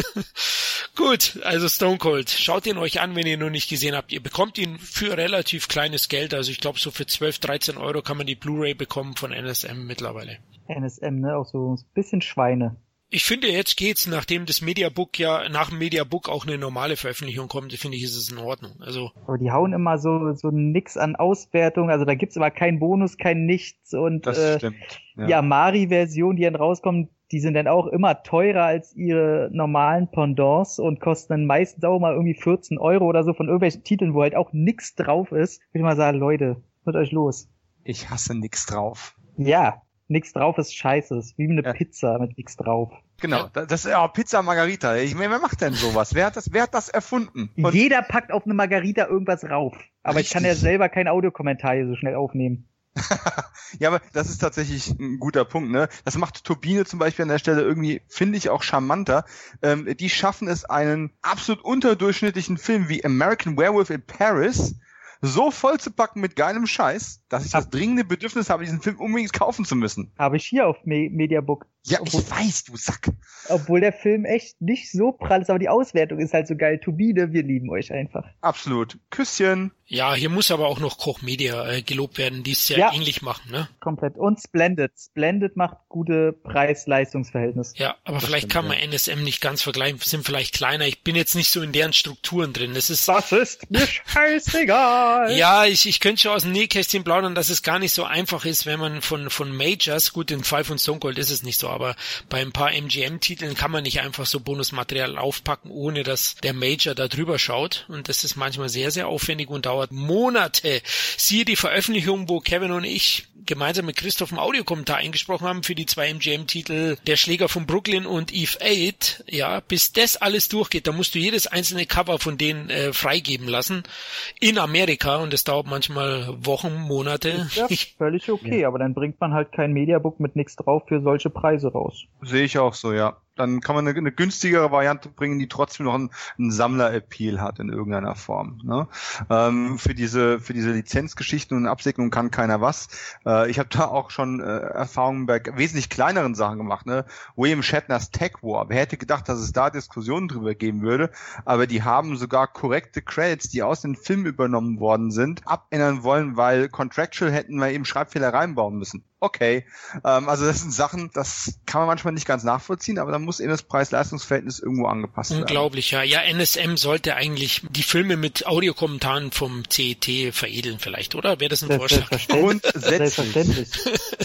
Gut, also Stone Cold. Schaut ihn euch an, wenn ihr ihn noch nicht gesehen habt. Ihr bekommt ihn für relativ kleines Geld. Also ich glaube, so für 12, 13 Euro kann man die Blu-ray bekommen von NSM mittlerweile. NSM, ne? Auch so ein bisschen Schweine ich finde, jetzt geht's, nachdem das Mediabook ja nach dem Mediabook auch eine normale Veröffentlichung kommt, finde ich, ist es in Ordnung. Also. Aber die hauen immer so, so nix an Auswertung, also da gibt's immer keinen Bonus, kein Nichts und das äh, stimmt. Ja. die Amari-Version, die dann rauskommt, die sind dann auch immer teurer als ihre normalen Pendants und kosten dann meistens auch mal irgendwie 14 Euro oder so von irgendwelchen Titeln, wo halt auch nix drauf ist. Ich würde mal sagen, Leute, hört euch los. Ich hasse nix drauf. Ja, nix drauf ist scheiße. Ist wie eine ja. Pizza mit nix drauf. Genau, das ist ja Pizza Margarita. Ich meine, wer macht denn sowas? Wer hat das, wer hat das erfunden? Und Jeder packt auf eine Margarita irgendwas rauf. Aber richtig. ich kann ja selber kein Audiokommentar hier so schnell aufnehmen. ja, aber das ist tatsächlich ein guter Punkt, ne? Das macht Turbine zum Beispiel an der Stelle irgendwie, finde ich, auch charmanter. Ähm, die schaffen es, einen absolut unterdurchschnittlichen Film wie American Werewolf in Paris so voll zu packen mit geilem Scheiß, dass ich das dringende Bedürfnis habe, diesen Film unbedingt kaufen zu müssen. Habe ich hier auf Me Mediabook. Ja, obwohl, ich weiß, du Sack. Obwohl der Film echt nicht so prall ist, aber die Auswertung ist halt so geil. Turbine, wir lieben euch einfach. Absolut. Küsschen. Ja, hier muss aber auch noch Koch Media äh, gelobt werden, die es sehr ja, ähnlich machen, ne? Komplett. Und Splendid. Splendid macht gute Preis-Leistungsverhältnisse. Ja, aber das vielleicht kann man ja. NSM nicht ganz vergleichen, sind vielleicht kleiner. Ich bin jetzt nicht so in deren Strukturen drin. Das ist. Das ist mir scheißegal. ja, ich, ich könnte schon aus dem Nähkästchen plaudern, dass es gar nicht so einfach ist, wenn man von, von Majors, gut, den Fall von Stone Cold ist es nicht so, aber bei ein paar MGM-Titeln kann man nicht einfach so Bonusmaterial aufpacken, ohne dass der Major da drüber schaut. Und das ist manchmal sehr, sehr aufwendig und dauert Monate. Siehe die Veröffentlichung, wo Kevin und ich gemeinsam mit Christoph einen Audiokommentar eingesprochen haben für die zwei MGM-Titel Der Schläger von Brooklyn und Eve 8. Ja, bis das alles durchgeht, da musst du jedes einzelne Cover von denen äh, freigeben lassen in Amerika und das dauert manchmal Wochen, Monate. Ja, völlig okay, ja. aber dann bringt man halt kein Mediabook mit nichts drauf für solche Preise raus. Sehe ich auch so, ja dann kann man eine, eine günstigere Variante bringen, die trotzdem noch einen, einen Sammler-Appeal hat in irgendeiner Form. Ne? Ähm, für diese für diese Lizenzgeschichten und Absegnungen kann keiner was. Äh, ich habe da auch schon äh, Erfahrungen bei wesentlich kleineren Sachen gemacht. Ne? William Shatners Tech War. Wer hätte gedacht, dass es da Diskussionen drüber geben würde? Aber die haben sogar korrekte Credits, die aus den Film übernommen worden sind, abändern wollen, weil contractual hätten wir eben Schreibfehler reinbauen müssen okay. Ähm, also das sind Sachen, das kann man manchmal nicht ganz nachvollziehen, aber dann muss eben das Preis-Leistungs-Verhältnis irgendwo angepasst werden. Unglaublich, ja. Ja, NSM sollte eigentlich die Filme mit Audiokommentaren vom CET veredeln vielleicht, oder? Wäre das ein Vorschlag? Selbstverständlich.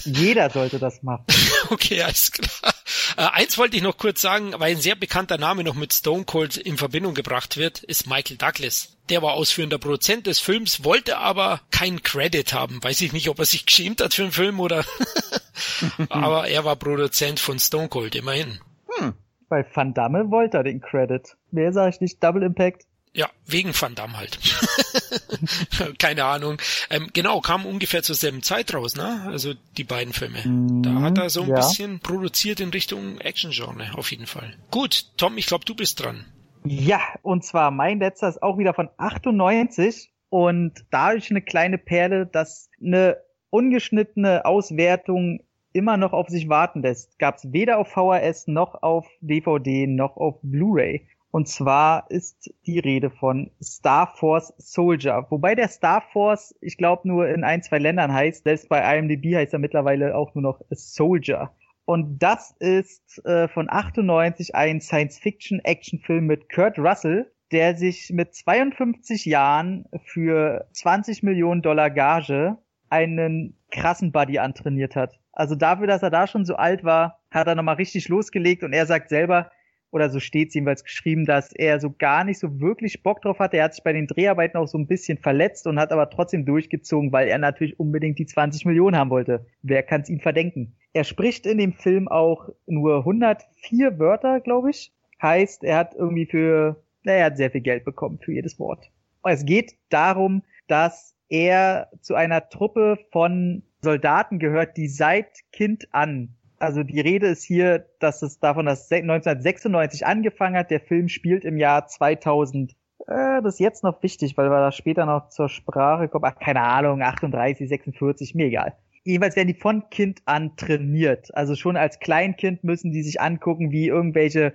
Jeder sollte das machen. okay, alles klar. Äh, eins wollte ich noch kurz sagen, weil ein sehr bekannter Name noch mit Stone Cold in Verbindung gebracht wird, ist Michael Douglas. Der war ausführender Produzent des Films, wollte aber keinen Credit haben. Weiß ich nicht, ob er sich geschämt hat für den Film oder. aber er war Produzent von Stone Cold, immerhin. Hm. Bei Van Damme wollte er den Credit. Mehr sage ich nicht, Double Impact. Ja, wegen Van Damme halt. Keine Ahnung. Ähm, genau, kam ungefähr zur selben Zeit raus, ne? Also die beiden Filme. Mm, da hat er so ein ja. bisschen produziert in Richtung Action-Genre, auf jeden Fall. Gut, Tom, ich glaube, du bist dran. Ja, und zwar mein letzter ist auch wieder von 98 und dadurch eine kleine Perle, dass eine ungeschnittene Auswertung immer noch auf sich warten lässt. Gab es weder auf VHS noch auf DVD noch auf Blu-ray. Und zwar ist die Rede von Star Force Soldier. Wobei der Star Force, ich glaube, nur in ein, zwei Ländern heißt. Selbst bei IMDb heißt er mittlerweile auch nur noch Soldier. Und das ist äh, von 98 ein Science-Fiction-Action-Film mit Kurt Russell, der sich mit 52 Jahren für 20 Millionen Dollar Gage einen krassen Buddy antrainiert hat. Also dafür, dass er da schon so alt war, hat er nochmal richtig losgelegt und er sagt selber, oder so steht es jedenfalls geschrieben, dass er so gar nicht so wirklich Bock drauf hatte. Er hat sich bei den Dreharbeiten auch so ein bisschen verletzt und hat aber trotzdem durchgezogen, weil er natürlich unbedingt die 20 Millionen haben wollte. Wer kann es ihm verdenken? Er spricht in dem Film auch nur 104 Wörter, glaube ich. Heißt, er hat irgendwie für, naja, er hat sehr viel Geld bekommen für jedes Wort. Es geht darum, dass er zu einer Truppe von Soldaten gehört, die seit Kind an also die Rede ist hier, dass es davon, dass 1996 angefangen hat. Der Film spielt im Jahr 2000. Äh, das ist jetzt noch wichtig, weil wir da später noch zur Sprache kommen. Ach, keine Ahnung, 38, 46, mir egal. Jedenfalls werden die von Kind an trainiert. Also schon als Kleinkind müssen die sich angucken, wie irgendwelche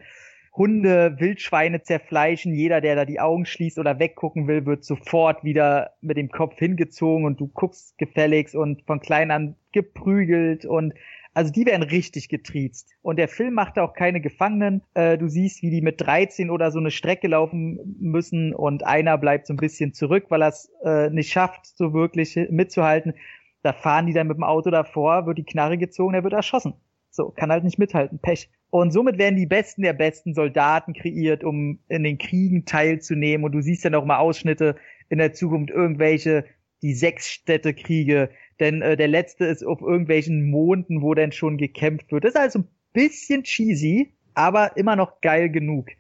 Hunde Wildschweine zerfleischen. Jeder, der da die Augen schließt oder weggucken will, wird sofort wieder mit dem Kopf hingezogen und du guckst gefälligst und von klein an geprügelt und also die werden richtig getriezt. Und der Film macht auch keine Gefangenen. Äh, du siehst, wie die mit 13 oder so eine Strecke laufen müssen und einer bleibt so ein bisschen zurück, weil er es äh, nicht schafft, so wirklich mitzuhalten. Da fahren die dann mit dem Auto davor, wird die Knarre gezogen, er wird erschossen. So, kann halt nicht mithalten. Pech. Und somit werden die Besten der besten Soldaten kreiert, um in den Kriegen teilzunehmen. Und du siehst dann auch mal Ausschnitte in der Zukunft, irgendwelche, die Sechsstädte-Kriege, denn äh, der letzte ist auf irgendwelchen Monden, wo dann schon gekämpft wird. Das ist also ein bisschen cheesy, aber immer noch geil genug.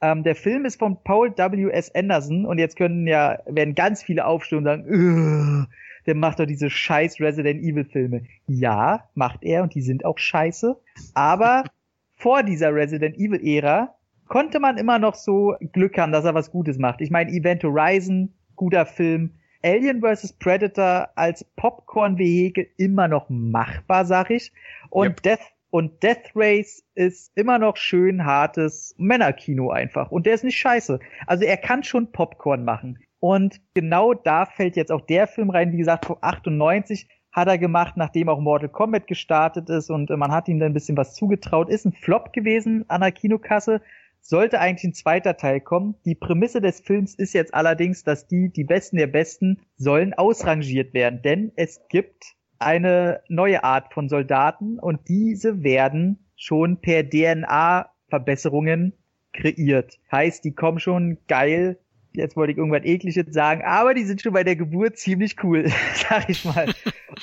Ähm, der Film ist von Paul W. S. Anderson und jetzt können ja, werden ganz viele aufstehen und sagen, der macht doch diese scheiß Resident Evil Filme. Ja, macht er und die sind auch scheiße. Aber vor dieser Resident Evil Ära konnte man immer noch so Glück haben, dass er was Gutes macht. Ich meine, Event Horizon, guter Film. Alien vs. Predator als Popcorn-Vehikel immer noch machbar, sag ich. Und yep. Death und Death Race ist immer noch schön hartes Männerkino einfach. Und der ist nicht scheiße. Also er kann schon Popcorn machen. Und genau da fällt jetzt auch der Film rein, wie gesagt, vor 98 hat er gemacht, nachdem auch Mortal Kombat gestartet ist und man hat ihm dann ein bisschen was zugetraut. Ist ein Flop gewesen an der Kinokasse, sollte eigentlich ein zweiter Teil kommen. Die Prämisse des Films ist jetzt allerdings, dass die, die Besten der Besten, sollen ausrangiert werden. Denn es gibt eine neue Art von Soldaten und diese werden schon per DNA-Verbesserungen kreiert. Heißt, die kommen schon geil jetzt wollte ich irgendwas ekliges sagen, aber die sind schon bei der Geburt ziemlich cool, sag ich mal.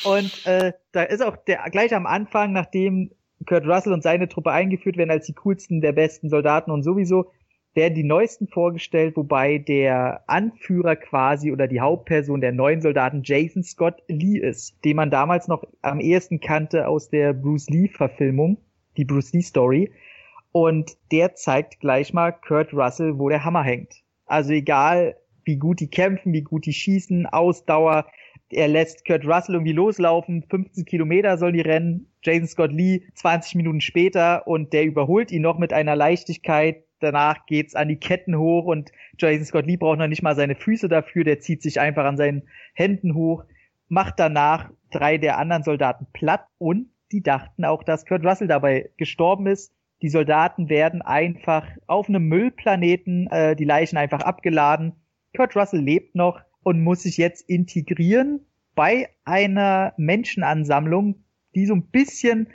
und äh, da ist auch der gleich am Anfang, nachdem Kurt Russell und seine Truppe eingeführt werden als die coolsten der besten Soldaten und sowieso, werden die neuesten vorgestellt, wobei der Anführer quasi oder die Hauptperson der neuen Soldaten Jason Scott Lee ist, den man damals noch am ehesten kannte aus der Bruce Lee Verfilmung, die Bruce Lee Story. Und der zeigt gleich mal Kurt Russell, wo der Hammer hängt. Also egal, wie gut die kämpfen, wie gut die schießen, Ausdauer, er lässt Kurt Russell irgendwie loslaufen, 15 Kilometer soll die rennen, Jason Scott Lee 20 Minuten später und der überholt ihn noch mit einer Leichtigkeit. Danach geht's an die Ketten hoch und Jason Scott Lee braucht noch nicht mal seine Füße dafür, der zieht sich einfach an seinen Händen hoch, macht danach drei der anderen Soldaten platt und die dachten auch, dass Kurt Russell dabei gestorben ist. Die Soldaten werden einfach auf einem Müllplaneten, äh, die Leichen einfach abgeladen. Kurt Russell lebt noch und muss sich jetzt integrieren bei einer Menschenansammlung, die so ein bisschen,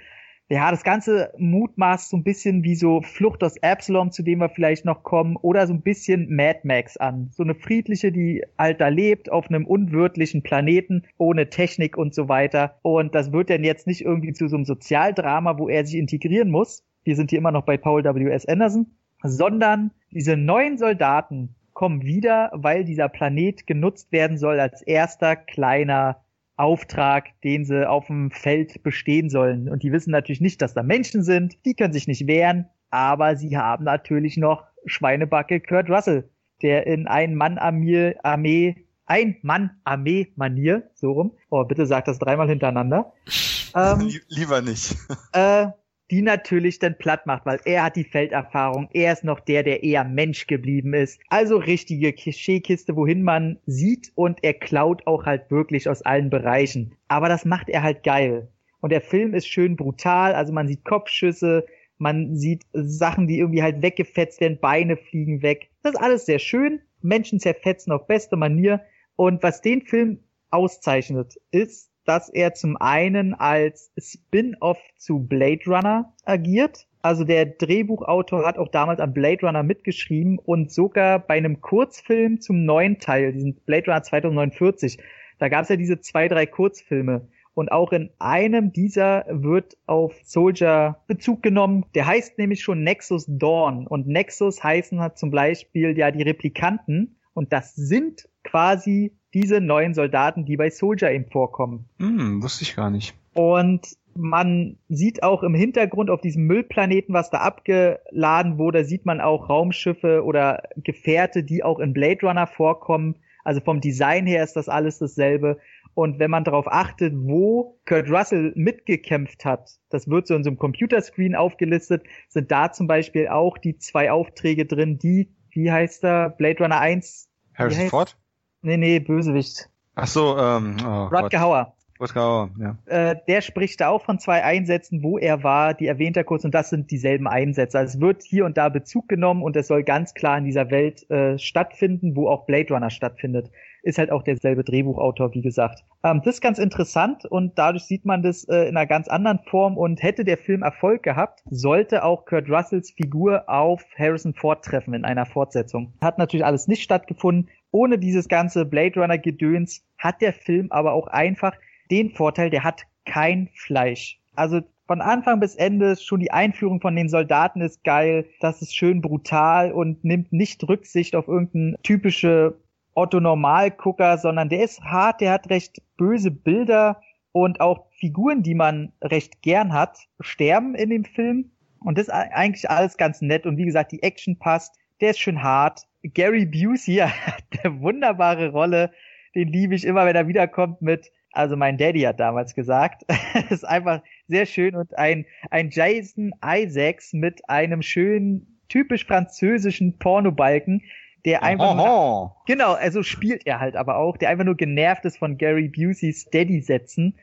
ja, das Ganze mutmaßt so ein bisschen wie so Flucht aus Absalom, zu dem wir vielleicht noch kommen, oder so ein bisschen Mad Max an. So eine friedliche, die halt da lebt, auf einem unwirtlichen Planeten, ohne Technik und so weiter. Und das wird dann jetzt nicht irgendwie zu so einem Sozialdrama, wo er sich integrieren muss, wir sind hier immer noch bei Paul W.S. Anderson, sondern diese neuen Soldaten kommen wieder, weil dieser Planet genutzt werden soll als erster kleiner Auftrag, den sie auf dem Feld bestehen sollen. Und die wissen natürlich nicht, dass da Menschen sind, die können sich nicht wehren, aber sie haben natürlich noch Schweinebacke Kurt Russell, der in ein Mann-Armee, Armee, ein Mann-Armee-Manier, so rum, oh, bitte sag das dreimal hintereinander. Ähm, Lieber nicht. Äh, die natürlich dann platt macht, weil er hat die Felderfahrung, er ist noch der, der eher Mensch geblieben ist. Also richtige Klischeekiste, wohin man sieht und er klaut auch halt wirklich aus allen Bereichen. Aber das macht er halt geil. Und der Film ist schön brutal, also man sieht Kopfschüsse, man sieht Sachen, die irgendwie halt weggefetzt werden, Beine fliegen weg. Das ist alles sehr schön. Menschen zerfetzen auf beste Manier. Und was den Film auszeichnet, ist, dass er zum einen als Spin-off zu Blade Runner agiert. Also der Drehbuchautor hat auch damals an Blade Runner mitgeschrieben und sogar bei einem Kurzfilm zum neuen Teil, diesen Blade Runner 2049, da gab es ja diese zwei, drei Kurzfilme. Und auch in einem dieser wird auf Soldier Bezug genommen. Der heißt nämlich schon Nexus Dawn. Und Nexus heißen hat zum Beispiel ja die Replikanten. Und das sind quasi diese neuen Soldaten, die bei Soldier eben vorkommen. Hm, wusste ich gar nicht. Und man sieht auch im Hintergrund auf diesem Müllplaneten, was da abgeladen wurde, sieht man auch Raumschiffe oder Gefährte, die auch in Blade Runner vorkommen. Also vom Design her ist das alles dasselbe. Und wenn man darauf achtet, wo Kurt Russell mitgekämpft hat, das wird so in so einem Computerscreen aufgelistet, sind da zum Beispiel auch die zwei Aufträge drin, die, wie heißt er, Blade Runner 1? Harrison Ford? Nee, nee, Bösewicht. Ach so, ähm, oh Rutger Hauer. Rutger Hauer, ja. Äh, der spricht da auch von zwei Einsätzen, wo er war, die erwähnt er kurz, und das sind dieselben Einsätze. Also es wird hier und da Bezug genommen und es soll ganz klar in dieser Welt äh, stattfinden, wo auch Blade Runner stattfindet. Ist halt auch derselbe Drehbuchautor, wie gesagt. Ähm, das ist ganz interessant und dadurch sieht man das äh, in einer ganz anderen Form und hätte der Film Erfolg gehabt, sollte auch Kurt Russells Figur auf Harrison Ford treffen in einer Fortsetzung. Hat natürlich alles nicht stattgefunden, ohne dieses ganze Blade Runner Gedöns hat der Film aber auch einfach den Vorteil, der hat kein Fleisch. Also von Anfang bis Ende schon die Einführung von den Soldaten ist geil, das ist schön brutal und nimmt nicht Rücksicht auf irgendeine typische Otto Normalgucker, sondern der ist hart, der hat recht böse Bilder und auch Figuren, die man recht gern hat, sterben in dem Film. Und das ist eigentlich alles ganz nett. Und wie gesagt, die Action passt, der ist schön hart. Gary Busey hat eine wunderbare Rolle. Den liebe ich immer, wenn er wiederkommt mit, also mein Daddy hat damals gesagt. das ist einfach sehr schön und ein, ein Jason Isaacs mit einem schönen, typisch französischen Pornobalken, der einfach nur, genau, also spielt er halt aber auch, der einfach nur genervt ist von Gary Buseys Daddy-Sätzen.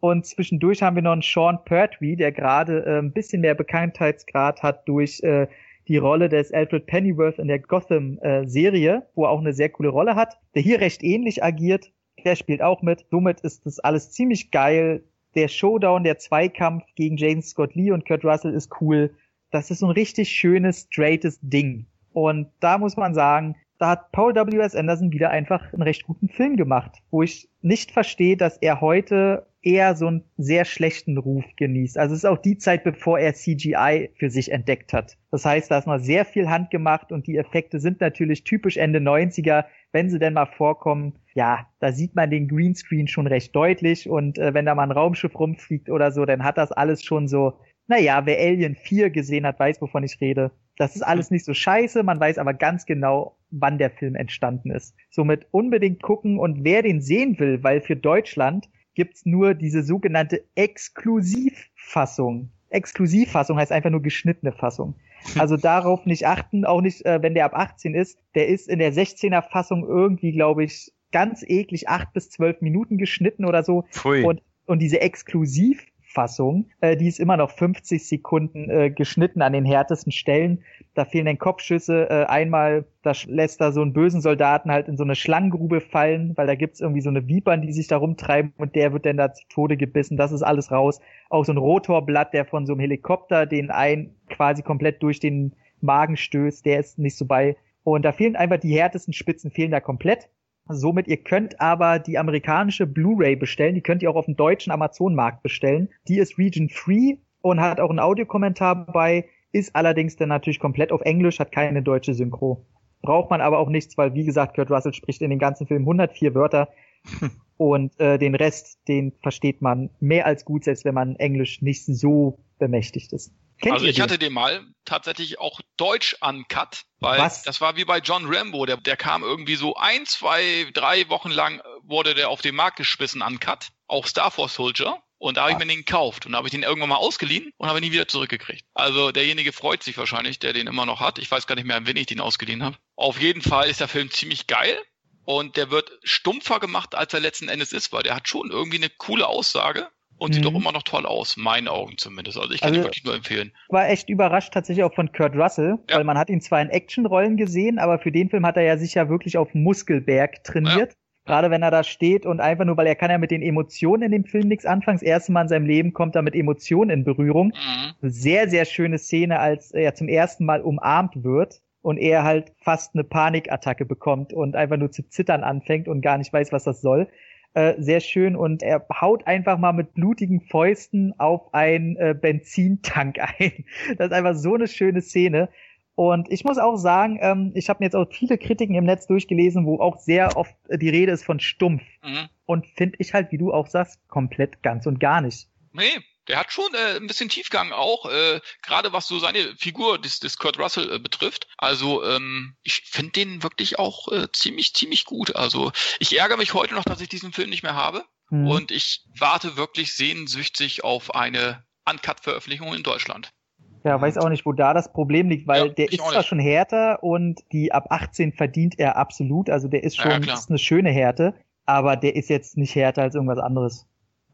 Und zwischendurch haben wir noch einen Sean Pertwee, der gerade äh, ein bisschen mehr Bekanntheitsgrad hat durch äh, die Rolle des Alfred Pennyworth in der Gotham-Serie, äh, wo er auch eine sehr coole Rolle hat, der hier recht ähnlich agiert. Der spielt auch mit. Somit ist das alles ziemlich geil. Der Showdown, der Zweikampf gegen James Scott Lee und Kurt Russell ist cool. Das ist so ein richtig schönes, straightes Ding. Und da muss man sagen, da hat Paul W.S. Anderson wieder einfach einen recht guten Film gemacht, wo ich nicht verstehe, dass er heute eher so einen sehr schlechten Ruf genießt. Also es ist auch die Zeit, bevor er CGI für sich entdeckt hat. Das heißt, da ist noch sehr viel handgemacht und die Effekte sind natürlich typisch Ende 90er, wenn sie denn mal vorkommen. Ja, da sieht man den Greenscreen schon recht deutlich und äh, wenn da mal ein Raumschiff rumfliegt oder so, dann hat das alles schon so, naja, wer Alien 4 gesehen hat, weiß, wovon ich rede. Das ist alles nicht so scheiße, man weiß aber ganz genau, wann der Film entstanden ist. Somit unbedingt gucken und wer den sehen will, weil für Deutschland gibt's nur diese sogenannte Exklusivfassung. Exklusivfassung heißt einfach nur geschnittene Fassung. Also darauf nicht achten, auch nicht, äh, wenn der ab 18 ist. Der ist in der 16er Fassung irgendwie, glaube ich, ganz eklig acht bis zwölf Minuten geschnitten oder so. Pfui. Und, und diese Exklusiv Fassung, äh, die ist immer noch 50 Sekunden äh, geschnitten an den härtesten Stellen. Da fehlen dann Kopfschüsse. Äh, einmal, da lässt er so einen bösen Soldaten halt in so eine Schlangengrube fallen, weil da gibt's irgendwie so eine Vipern, die sich da rumtreiben und der wird dann da zu Tode gebissen. Das ist alles raus. Auch so ein Rotorblatt, der von so einem Helikopter den einen quasi komplett durch den Magen stößt, der ist nicht so bei. Und da fehlen einfach die härtesten Spitzen, fehlen da komplett. Somit, ihr könnt aber die amerikanische Blu-ray bestellen, die könnt ihr auch auf dem deutschen Amazon-Markt bestellen. Die ist region free und hat auch einen Audiokommentar bei, ist allerdings dann natürlich komplett auf Englisch, hat keine deutsche Synchro. Braucht man aber auch nichts, weil wie gesagt, Kurt Russell spricht in den ganzen Film 104 Wörter und äh, den Rest, den versteht man mehr als gut, selbst wenn man Englisch nicht so bemächtigt ist. Kennt also ich hatte den mal tatsächlich auch deutsch uncut, weil Was? das war wie bei John Rambo, der, der kam irgendwie so ein, zwei, drei Wochen lang wurde der auf den Markt geschmissen uncut, auch Star Force Soldier. Und da habe ich mir den gekauft und habe ich den irgendwann mal ausgeliehen und habe ihn nie wieder zurückgekriegt. Also derjenige freut sich wahrscheinlich, der den immer noch hat. Ich weiß gar nicht mehr, an wen ich den ausgeliehen habe. Auf jeden Fall ist der Film ziemlich geil und der wird stumpfer gemacht, als er letzten Endes ist, weil der hat schon irgendwie eine coole Aussage und mhm. sieht doch immer noch toll aus, meinen Augen zumindest. Also ich kann also, wirklich nur empfehlen. War echt überrascht tatsächlich auch von Kurt Russell, ja. weil man hat ihn zwar in Actionrollen gesehen, aber für den Film hat er ja sicher wirklich auf Muskelberg trainiert. Ja. Gerade wenn er da steht und einfach nur, weil er kann ja mit den Emotionen in dem Film nichts anfangen. Das erste Mal in seinem Leben kommt er mit Emotionen in Berührung. Mhm. Sehr, sehr schöne Szene, als er zum ersten Mal umarmt wird und er halt fast eine Panikattacke bekommt und einfach nur zu zittern anfängt und gar nicht weiß, was das soll. Äh, sehr schön und er haut einfach mal mit blutigen Fäusten auf einen äh, Benzintank ein. Das ist einfach so eine schöne Szene. Und ich muss auch sagen, ähm, ich habe mir jetzt auch viele Kritiken im Netz durchgelesen, wo auch sehr oft äh, die Rede ist von stumpf. Mhm. Und finde ich halt, wie du auch sagst, komplett ganz und gar nicht. Nee, der hat schon äh, ein bisschen Tiefgang auch, äh, gerade was so seine Figur des, des Kurt Russell äh, betrifft. Also ähm, ich finde den wirklich auch äh, ziemlich, ziemlich gut. Also ich ärgere mich heute noch, dass ich diesen Film nicht mehr habe. Mhm. Und ich warte wirklich sehnsüchtig auf eine Uncut-Veröffentlichung in Deutschland. Ja, weiß auch nicht, wo da das Problem liegt, weil ja, der ist zwar schon härter und die ab 18 verdient er absolut, also der ist schon ja, ist eine schöne Härte, aber der ist jetzt nicht härter als irgendwas anderes.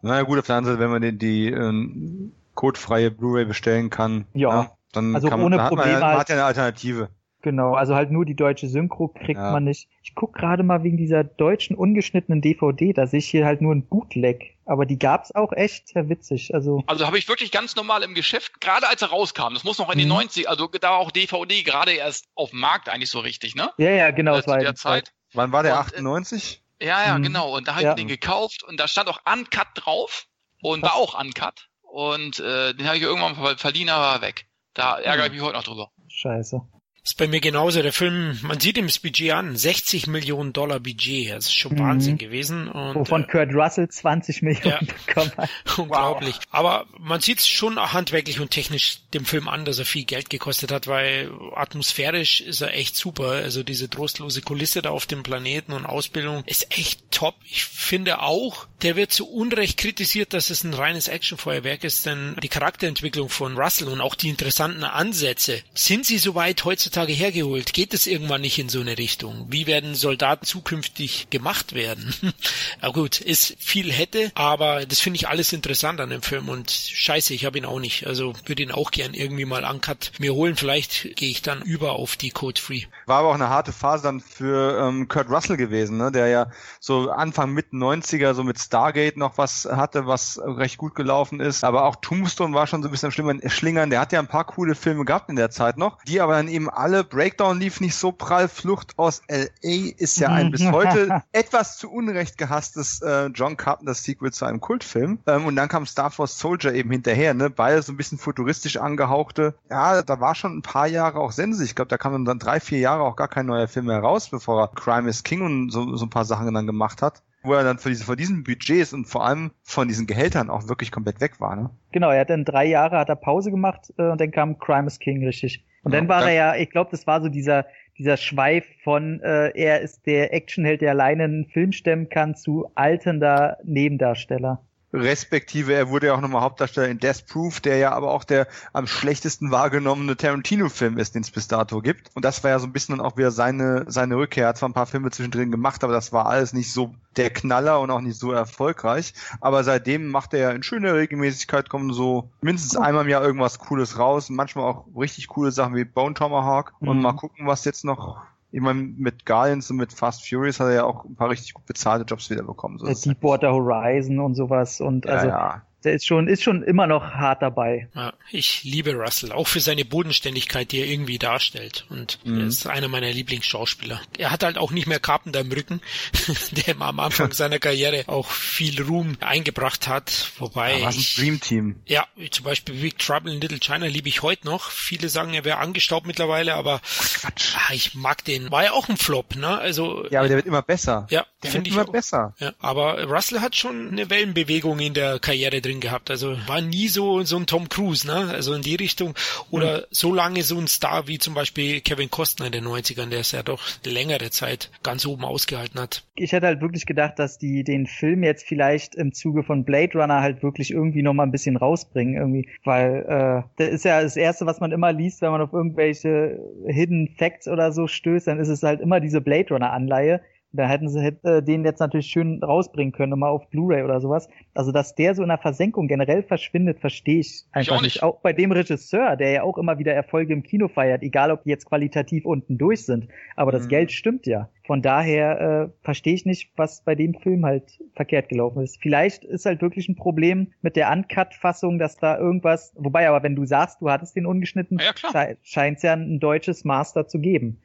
Naja gut, auf der anderen Seite, wenn man die, die ähm, codefreie Blu-ray bestellen kann, ja, ja dann also kann ohne man, Probleme. Man, ja, man hat ja eine Alternative. Genau, also halt nur die deutsche Synchro kriegt ja. man nicht. Ich guck gerade mal wegen dieser deutschen ungeschnittenen DVD, da sehe ich hier halt nur ein Bootleg. Aber die gab's auch echt sehr witzig. Also, also habe ich wirklich ganz normal im Geschäft, gerade als er rauskam, das muss noch in die mhm. 90, also da auch DVD gerade erst auf dem Markt eigentlich so richtig, ne? Ja, ja, genau. Äh, zu der Zeit. Wann war der, Und, 98? Ja, ja, mhm. genau. Und da habe ich ja. den gekauft und da stand auch Uncut drauf und war auch uncut. Und äh, den habe ich irgendwann mal verliehen, aber war weg. Da ärgere ich mich heute noch drüber. Scheiße. Ist bei mir genauso. Der Film, man sieht ihm das Budget an, 60 Millionen Dollar Budget. Das ist schon mhm. Wahnsinn gewesen. Und, Wovon äh, Kurt Russell 20 Millionen ja, bekommen hat. Unglaublich. Wow. Aber man sieht es schon handwerklich und technisch dem Film an, dass er viel Geld gekostet hat, weil atmosphärisch ist er echt super. Also diese trostlose Kulisse da auf dem Planeten und Ausbildung ist echt top. Ich finde auch, der wird zu Unrecht kritisiert, dass es ein reines Actionfeuerwerk ist, denn die Charakterentwicklung von Russell und auch die interessanten Ansätze, sind sie soweit heutzutage heutzutage hergeholt? Geht es irgendwann nicht in so eine Richtung? Wie werden Soldaten zukünftig gemacht werden? ja gut, ist viel hätte, aber das finde ich alles interessant an dem Film und scheiße, ich habe ihn auch nicht. Also würde ihn auch gern irgendwie mal uncut mir holen. Vielleicht gehe ich dann über auf die Code Free. War aber auch eine harte Phase dann für ähm, Kurt Russell gewesen, ne? der ja so Anfang mit 90er so mit Stargate noch was hatte, was recht gut gelaufen ist. Aber auch Tombstone war schon so ein bisschen schlimmer Schlingern. Der hat ja ein paar coole Filme gehabt in der Zeit noch, die aber dann eben alle Breakdown lief nicht so prall. Flucht aus LA ist ja ein bis heute etwas zu Unrecht gehasstes äh, John Carpenter Sequel zu einem Kultfilm. Ähm, und dann kam Star Force Soldier eben hinterher, ne? Beide so ein bisschen futuristisch angehauchte. Ja, da war schon ein paar Jahre auch Sense. Ich glaube, da kam dann drei, vier Jahre auch gar kein neuer Film mehr raus, bevor er Crime is King und so, so ein paar Sachen dann gemacht hat wo er dann für diese, von diesen Budgets und vor allem von diesen Gehältern auch wirklich komplett weg war, ne? Genau, er hat dann drei Jahre hat er Pause gemacht äh, und dann kam Crime is King, richtig. Und dann war er ja, ich glaube, das war so dieser, dieser Schweif von, äh, er ist der Actionheld, der alleine einen Film stemmen kann, zu altender Nebendarsteller respektive er wurde ja auch nochmal Hauptdarsteller in Death Proof, der ja aber auch der am schlechtesten wahrgenommene Tarantino-Film ist, den es bis dato gibt. Und das war ja so ein bisschen dann auch wieder seine, seine Rückkehr. Er hat zwar ein paar Filme zwischendrin gemacht, aber das war alles nicht so der Knaller und auch nicht so erfolgreich. Aber seitdem macht er ja in schöner Regelmäßigkeit kommen so mindestens einmal im Jahr irgendwas Cooles raus. Manchmal auch richtig coole Sachen wie Bone Tomahawk. Mhm. Und mal gucken, was jetzt noch ich meine, mit Guardians und mit Fast Furious hat er ja auch ein paar richtig gut bezahlte Jobs wieder bekommen. So Deepwater Horizon und sowas und also ja der ist schon, ist schon immer noch hart dabei. Ja, ich liebe Russell, auch für seine Bodenständigkeit, die er irgendwie darstellt. Und mhm. er ist einer meiner Lieblingsschauspieler. Er hat halt auch nicht mehr Carpenter im Rücken, der am Anfang seiner Karriere auch viel Ruhm eingebracht hat. Wobei. Ja, was ein Dream Team. Ja, zum Beispiel Big Trouble in Little China liebe ich heute noch. Viele sagen, er wäre angestaubt mittlerweile, aber Quatsch. Ah, ich mag den. War ja auch ein Flop, ne? Also. Ja, aber der wird immer besser. Ja, der wird immer auch. besser. Ja, aber Russell hat schon eine Wellenbewegung in der Karriere drin drin gehabt. Also war nie so, so ein Tom Cruise, ne? Also in die Richtung. Oder mhm. so lange so ein Star wie zum Beispiel Kevin Costner in den 90ern, der es ja doch längere Zeit ganz oben ausgehalten hat. Ich hätte halt wirklich gedacht, dass die den Film jetzt vielleicht im Zuge von Blade Runner halt wirklich irgendwie nochmal ein bisschen rausbringen, irgendwie. Weil äh, das ist ja das Erste, was man immer liest, wenn man auf irgendwelche Hidden Facts oder so stößt, dann ist es halt immer diese Blade Runner Anleihe da hätten sie äh, den jetzt natürlich schön rausbringen können, mal auf Blu-ray oder sowas. Also, dass der so in der Versenkung generell verschwindet, verstehe ich einfach ich auch nicht. nicht. Auch bei dem Regisseur, der ja auch immer wieder Erfolge im Kino feiert, egal ob die jetzt qualitativ unten durch sind. Aber mhm. das Geld stimmt ja. Von daher äh, verstehe ich nicht, was bei dem Film halt verkehrt gelaufen ist. Vielleicht ist halt wirklich ein Problem mit der Uncut-Fassung, dass da irgendwas, wobei aber wenn du sagst, du hattest den ungeschnitten, ja, scheint es ja ein deutsches Master zu geben.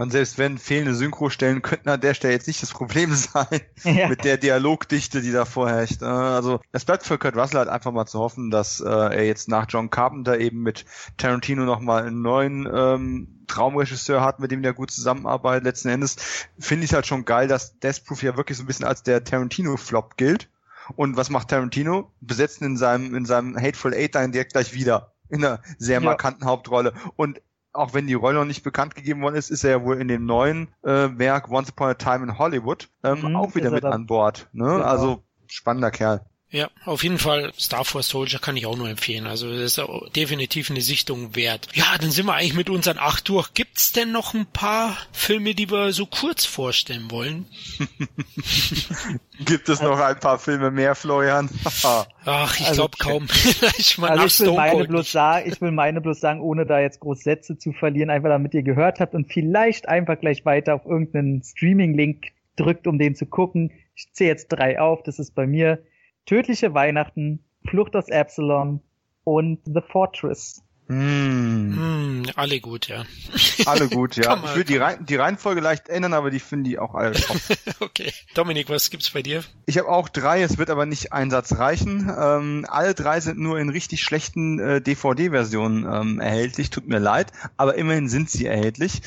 Und selbst wenn fehlende Synchrostellen könnten an der Stelle jetzt nicht das Problem sein, ja. mit der Dialogdichte, die da vorherrscht. Äh, also es bleibt für Kurt Russell halt einfach mal zu hoffen, dass äh, er jetzt nach John Carpenter eben mit Tarantino nochmal einen neuen ähm, Traumregisseur hat, mit dem der gut zusammenarbeitet. Letzten Endes finde ich halt schon geil, dass Death Proof ja wirklich so ein bisschen als der Tarantino-Flop gilt. Und was macht Tarantino? Besetzen in seinem, in seinem Hateful Eight dann direkt gleich wieder in einer sehr markanten ja. Hauptrolle. Und auch wenn die Rolle noch nicht bekannt gegeben worden ist, ist er ja wohl in dem neuen äh, Werk Once Upon a Time in Hollywood ähm, mhm, auch wieder mit an Bord. Ne? Genau. Also spannender Kerl. Ja, auf jeden Fall Star Force Soldier kann ich auch nur empfehlen. Also das ist definitiv eine Sichtung wert. Ja, dann sind wir eigentlich mit unseren acht durch. Gibt's denn noch ein paar Filme, die wir so kurz vorstellen wollen? Gibt es noch ein paar Filme mehr, Florian? Ach, ich also, glaube kaum. ich, also ich will meine bloß sagen, ich will meine bloß sagen, ohne da jetzt groß Sätze zu verlieren, einfach damit ihr gehört habt und vielleicht einfach gleich weiter auf irgendeinen Streaming-Link drückt, um den zu gucken. Ich zähle jetzt drei auf. Das ist bei mir Tödliche Weihnachten, Flucht aus Absalom und The Fortress. Mm. Mm, alle gut, ja. Alle gut, ja. ich würde die, Rein die Reihenfolge leicht ändern, aber die finde ich auch alle top. okay. Dominik, was gibt's bei dir? Ich habe auch drei, es wird aber nicht ein Satz reichen. Ähm, alle drei sind nur in richtig schlechten äh, DVD-Versionen ähm, erhältlich, tut mir leid, aber immerhin sind sie erhältlich.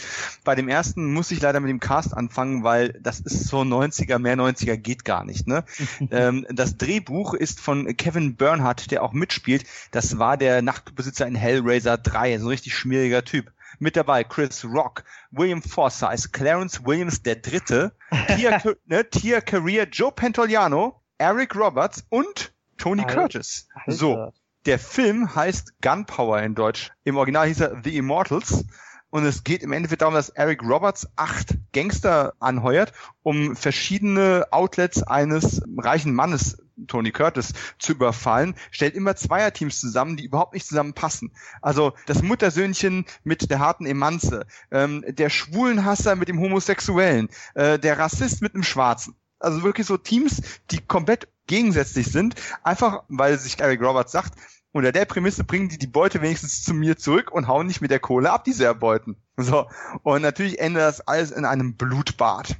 Bei dem ersten muss ich leider mit dem Cast anfangen, weil das ist so 90er, mehr 90er geht gar nicht. Ne? ähm, das Drehbuch ist von Kevin Bernhardt, der auch mitspielt. Das war der Nachtbesitzer in Hellraiser Hellraiser 3, so ein richtig schmieriger Typ. Mit dabei Chris Rock, William Forsythe, Clarence Williams der Dritte, Tia, ne, Tia Career, Joe Pantoliano, Eric Roberts und Tony Alter. Curtis. So, der Film heißt Gunpower in Deutsch. Im Original hieß er The Immortals. Und es geht im Endeffekt darum, dass Eric Roberts acht Gangster anheuert, um verschiedene Outlets eines reichen Mannes Tony Curtis zu überfallen, stellt immer Zweierteams zusammen, die überhaupt nicht zusammenpassen. Also das Muttersöhnchen mit der harten Emanze, ähm, der Schwulenhasser mit dem Homosexuellen, äh, der Rassist mit dem Schwarzen. Also wirklich so Teams, die komplett gegensätzlich sind, einfach weil sich Eric Roberts sagt, unter der Prämisse bringen die die Beute wenigstens zu mir zurück und hauen nicht mit der Kohle ab, die sie erbeuten. So. Und natürlich endet das alles in einem Blutbad.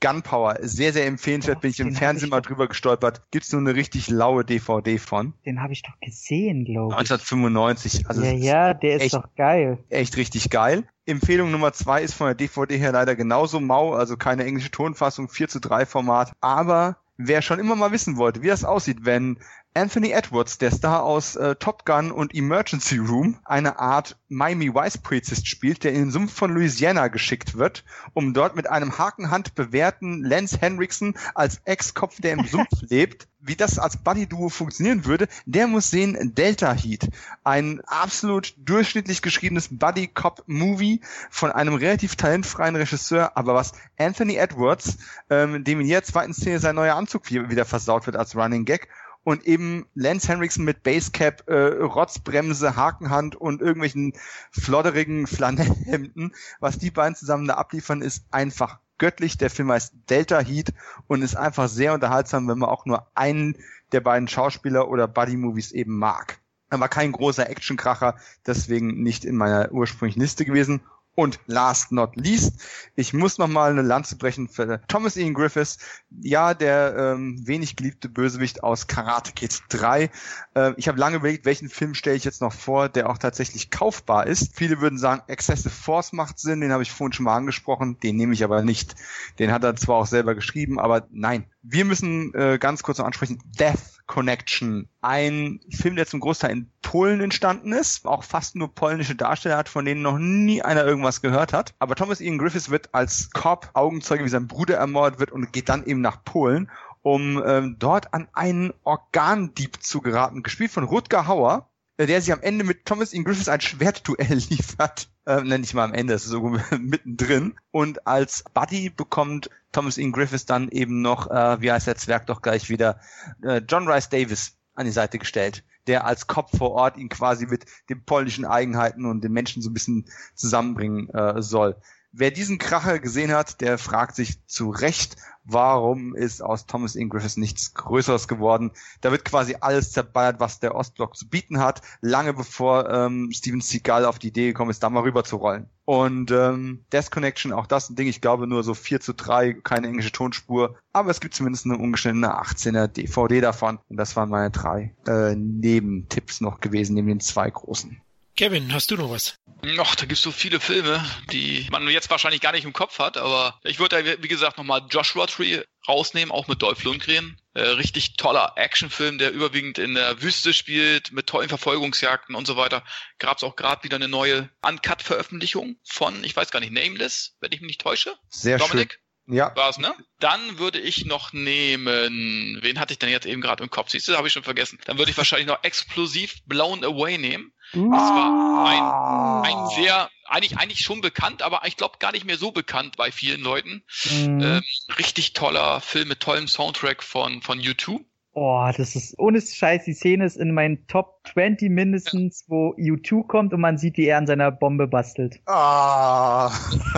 Gunpower, sehr, sehr empfehlenswert, oh, bin ich im Fernsehen ich mal drüber gestolpert. Gibt's nur eine richtig laue DVD von. Den habe ich doch gesehen, glaube ich. 1995. Also ja, ja, der ist echt, doch geil. Echt richtig geil. Empfehlung Nummer zwei ist von der DVD her leider genauso mau, also keine englische Tonfassung, 4 zu 3 Format. Aber wer schon immer mal wissen wollte, wie das aussieht, wenn Anthony Edwards, der Star aus äh, Top Gun und Emergency Room, eine Art Miami Vice Polizist spielt, der in den Sumpf von Louisiana geschickt wird, um dort mit einem Hakenhand bewährten Lance Henriksen als Ex-Kopf, der im Sumpf lebt, wie das als Buddy-Duo funktionieren würde, der muss sehen Delta Heat. Ein absolut durchschnittlich geschriebenes Buddy-Cop-Movie von einem relativ talentfreien Regisseur, aber was Anthony Edwards, ähm, dem in jeder zweiten Szene sein neuer Anzug wieder versaut wird als Running Gag, und eben Lance Henriksen mit Basecap, äh, Rotzbremse, Hakenhand und irgendwelchen flodderigen Flanellhemden. Was die beiden zusammen da abliefern, ist einfach göttlich. Der Film heißt Delta Heat und ist einfach sehr unterhaltsam, wenn man auch nur einen der beiden Schauspieler oder Buddy-Movies eben mag. Er war kein großer Actionkracher, deswegen nicht in meiner ursprünglichen Liste gewesen. Und last not least, ich muss noch mal eine Lanze brechen für Thomas Ian Griffiths. Ja, der ähm, wenig geliebte Bösewicht aus Karate Kid 3. Äh, ich habe lange überlegt, welchen Film stelle ich jetzt noch vor, der auch tatsächlich kaufbar ist. Viele würden sagen, Excessive Force macht Sinn, den habe ich vorhin schon mal angesprochen, den nehme ich aber nicht. Den hat er zwar auch selber geschrieben, aber nein. Wir müssen äh, ganz kurz noch ansprechen, Death Connection. Ein Film, der zum Großteil in Polen entstanden ist, auch fast nur polnische Darsteller hat, von denen noch nie einer irgendwas gehört hat. Aber Thomas Ian Griffiths wird als Cop Augenzeuge, wie sein Bruder ermordet wird und geht dann eben nach Polen, um ähm, dort an einen Organdieb zu geraten, gespielt von Rutger Hauer, der sich am Ende mit Thomas Ian Griffiths ein Schwertduell liefert. Äh, nenne ich mal am Ende, das ist so mittendrin. Und als Buddy bekommt Thomas Ian Griffiths dann eben noch, äh, wie heißt der Zwerg doch gleich wieder, äh, John Rice Davis an die Seite gestellt, der als Kopf vor Ort ihn quasi mit den polnischen Eigenheiten und den Menschen so ein bisschen zusammenbringen äh, soll. Wer diesen Kracher gesehen hat, der fragt sich zu Recht, warum ist aus Thomas Ian Griffiths nichts Größeres geworden. Da wird quasi alles zerballert, was der Ostblock zu bieten hat, lange bevor ähm, Steven Seagal auf die Idee gekommen ist, da mal rüber zu rollen. Und ähm, Death Connection, auch das ein Ding, ich glaube nur so 4 zu 3, keine englische Tonspur, aber es gibt zumindest eine ungeschnittene 18er DVD davon. Und das waren meine drei äh, Nebentipps noch gewesen, neben den zwei großen. Kevin, hast du noch was? Ach, da gibt's so viele Filme, die man jetzt wahrscheinlich gar nicht im Kopf hat, aber ich würde da, wie gesagt, nochmal Joshua Tree rausnehmen, auch mit Dolph Lundgren. Äh, richtig toller Actionfilm, der überwiegend in der Wüste spielt, mit tollen Verfolgungsjagden und so weiter. Gab's auch gerade wieder eine neue Uncut-Veröffentlichung von, ich weiß gar nicht, Nameless, wenn ich mich nicht täusche. Sehr Dominik? schön. Ja. War's, ne? Dann würde ich noch nehmen, wen hatte ich denn jetzt eben gerade im Kopf? Siehst du, habe ich schon vergessen. Dann würde ich wahrscheinlich noch explosiv Blown Away nehmen. Das war ein, ein sehr, eigentlich, eigentlich schon bekannt, aber ich glaube gar nicht mehr so bekannt bei vielen Leuten. Mhm. Ähm, richtig toller Film mit tollem Soundtrack von, von U2. Oh, das ist ohne Scheiß, die Szene ist in meinen Top 20 mindestens, ja. wo U2 kommt und man sieht, wie er an seiner Bombe bastelt. Ah.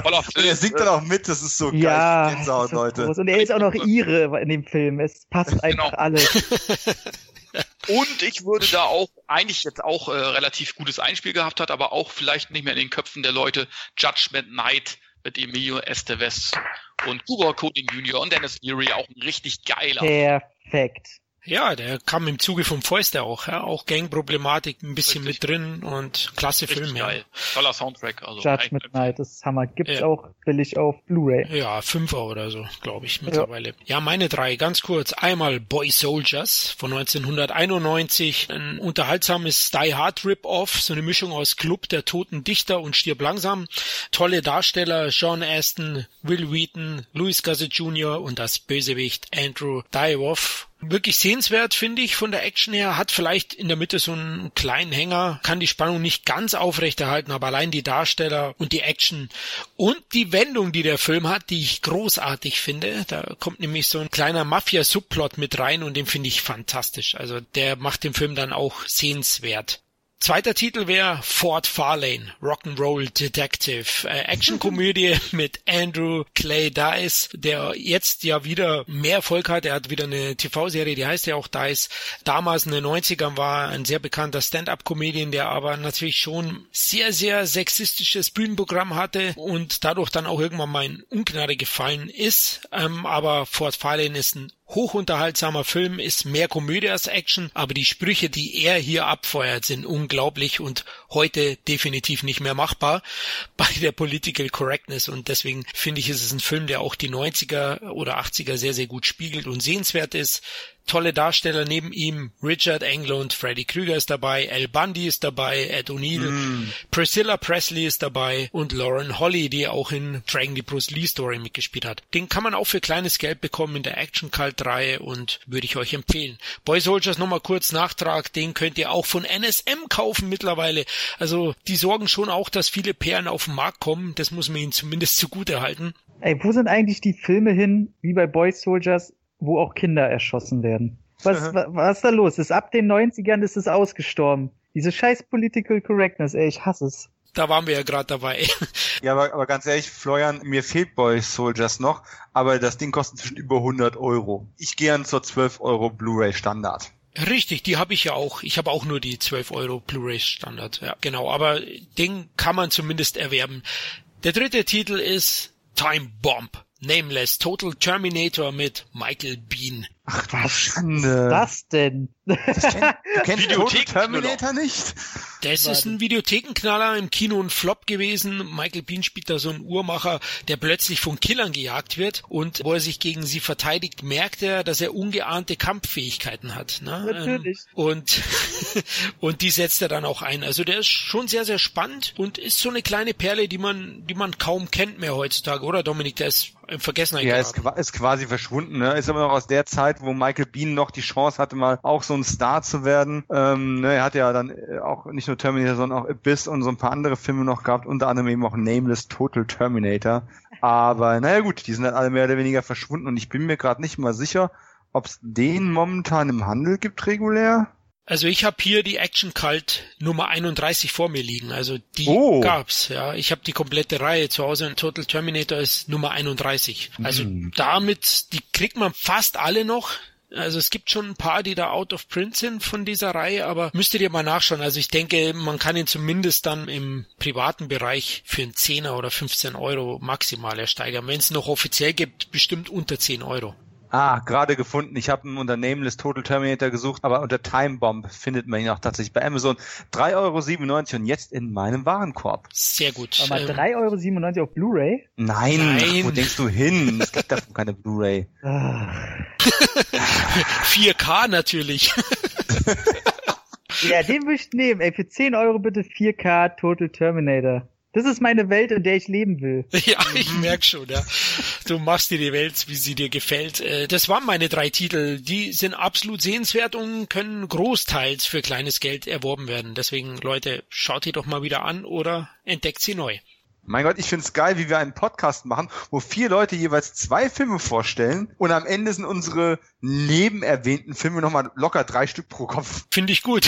Und er singt dann auch mit, das ist so geil. Ja, Gänsehaut, Leute. Groß. Und er ist auch noch ihre in dem Film. Es passt genau. einfach genau. alles. Und ich würde da auch eigentlich jetzt auch äh, relativ gutes Einspiel gehabt hat, aber auch vielleicht nicht mehr in den Köpfen der Leute Judgment Night mit Emilio Estevez und Cuba Coding Jr. und Dennis Leary auch ein richtig geiler. Perfekt. Ja, der kam im Zuge vom Fäuste auch, ja, auch Gangproblematik ein bisschen Richtig. mit drin und klasse Richtig Film, geil. ja. Toller Soundtrack, also. Judgment Night, das ist Hammer. Gibt's ja. auch billig auf Blu-ray. Ja, Fünfer oder so, glaube ich, mittlerweile. Ja. ja, meine drei, ganz kurz. Einmal Boy Soldiers von 1991, ein unterhaltsames Die Hard Rip-Off, so eine Mischung aus Club der Toten Dichter und Stirb langsam. Tolle Darsteller, Sean Aston, Will Wheaton, Louis Gossett Jr. und das Bösewicht Andrew Diavoff Wirklich sehenswert, finde ich, von der Action her. Hat vielleicht in der Mitte so einen kleinen Hänger, kann die Spannung nicht ganz aufrechterhalten, aber allein die Darsteller und die Action und die Wendung, die der Film hat, die ich großartig finde. Da kommt nämlich so ein kleiner Mafia-Subplot mit rein und den finde ich fantastisch. Also der macht den Film dann auch sehenswert. Zweiter Titel wäre Fort Farlane, Rock'n'Roll Detective, äh, Actionkomödie mit Andrew Clay Dice, der jetzt ja wieder mehr Erfolg hat. Er hat wieder eine TV-Serie, die heißt ja auch Dice. Damals in den 90ern war ein sehr bekannter Stand-up-Comedian, der aber natürlich schon sehr, sehr sexistisches Bühnenprogramm hatte und dadurch dann auch irgendwann mal in Ungnade gefallen ist. Ähm, aber Fort Farlane ist ein hochunterhaltsamer Film, ist mehr Komödie als Action, aber die Sprüche, die er hier abfeuert, sind unglaublich und heute definitiv nicht mehr machbar bei der Political Correctness. Und deswegen finde ich, ist es ein Film, der auch die 90er oder 80er sehr, sehr gut spiegelt und sehenswert ist tolle Darsteller neben ihm. Richard Englund, Freddy Krüger ist dabei, Al Bundy ist dabei, Ed O'Neill, mm. Priscilla Presley ist dabei und Lauren Holly, die auch in Dragon the Bruce Lee Story mitgespielt hat. Den kann man auch für kleines Geld bekommen in der Action Cult Reihe und würde ich euch empfehlen. Boy Soldiers nochmal kurz Nachtrag, den könnt ihr auch von NSM kaufen mittlerweile. Also die sorgen schon auch, dass viele Perlen auf den Markt kommen. Das muss man ihnen zumindest zugute halten. Ey, wo sind eigentlich die Filme hin, wie bei Boy Soldiers, wo auch Kinder erschossen werden. Was, was, was ist da los? Ist ab den 90ern ist es ausgestorben. Diese scheiß Political Correctness, ey, ich hasse es. Da waren wir ja gerade dabei. Ja, aber, aber ganz ehrlich, Florian, mir fehlt Boy Soldiers noch, aber das Ding kostet zwischen über 100 Euro. Ich gehe an zur 12 Euro Blu-ray Standard. Richtig, die habe ich ja auch. Ich habe auch nur die 12 Euro Blu-ray Standard. Ja, genau. Aber den kann man zumindest erwerben. Der dritte Titel ist Time Bomb. Nameless Total Terminator mit Michael Bean. Ach, was Schande. ist das denn? Das kenn, du kennst Total Terminator nicht? Das ist ein Videothekenknaller im Kino ein Flop gewesen. Michael Bean spielt da so einen Uhrmacher, der plötzlich von Killern gejagt wird und wo er sich gegen sie verteidigt, merkt er, dass er ungeahnte Kampffähigkeiten hat. Ne? Natürlich. Und, und die setzt er dann auch ein. Also der ist schon sehr, sehr spannend und ist so eine kleine Perle, die man, die man kaum kennt mehr heutzutage, oder Dominik? Der ist in Vergessenheit Ja, ist, ist quasi verschwunden. Ne? Ist aber noch aus der Zeit, wo Michael Bean noch die Chance hatte, mal auch so ein Star zu werden. Ähm, ne, er hat ja dann äh, auch nicht nur Terminator, sondern auch Abyss und so ein paar andere Filme noch gehabt, unter anderem eben auch Nameless Total Terminator. Aber naja gut, die sind dann alle mehr oder weniger verschwunden und ich bin mir gerade nicht mal sicher, ob es den momentan im Handel gibt regulär. Also ich habe hier die Action Cult Nummer 31 vor mir liegen. Also die oh. gab's. Ja, ich habe die komplette Reihe zu Hause. Und Total Terminator ist Nummer 31. Also mm. damit, die kriegt man fast alle noch. Also es gibt schon ein paar, die da out of print sind von dieser Reihe, aber müsstet ihr mal nachschauen. Also ich denke, man kann ihn zumindest dann im privaten Bereich für einen Zehner oder 15 Euro maximal ersteigern. Wenn es noch offiziell gibt, bestimmt unter 10 Euro. Ah, gerade gefunden. Ich habe einen unter Nameless Total Terminator gesucht, aber unter Time Bomb findet man ihn auch tatsächlich bei Amazon. 3,97 Euro und jetzt in meinem Warenkorb. Sehr gut. Aber ähm, 3,97 Euro auf Blu-ray? Nein, Nein. wo denkst du hin? Es gibt davon keine Blu-ray. 4K natürlich. ja, den würde ich nehmen. Ey, für 10 Euro bitte 4K Total Terminator. Das ist meine Welt, in der ich leben will. Ja, ich merk schon, ja. Du machst dir die Welt, wie sie dir gefällt. Äh, das waren meine drei Titel. Die sind absolut sehenswert und können großteils für kleines Geld erworben werden. Deswegen, Leute, schaut die doch mal wieder an oder entdeckt sie neu. Mein Gott, ich find's geil, wie wir einen Podcast machen, wo vier Leute jeweils zwei Filme vorstellen und am Ende sind unsere nebenerwähnten Filme nochmal locker drei Stück pro Kopf. Finde ich gut.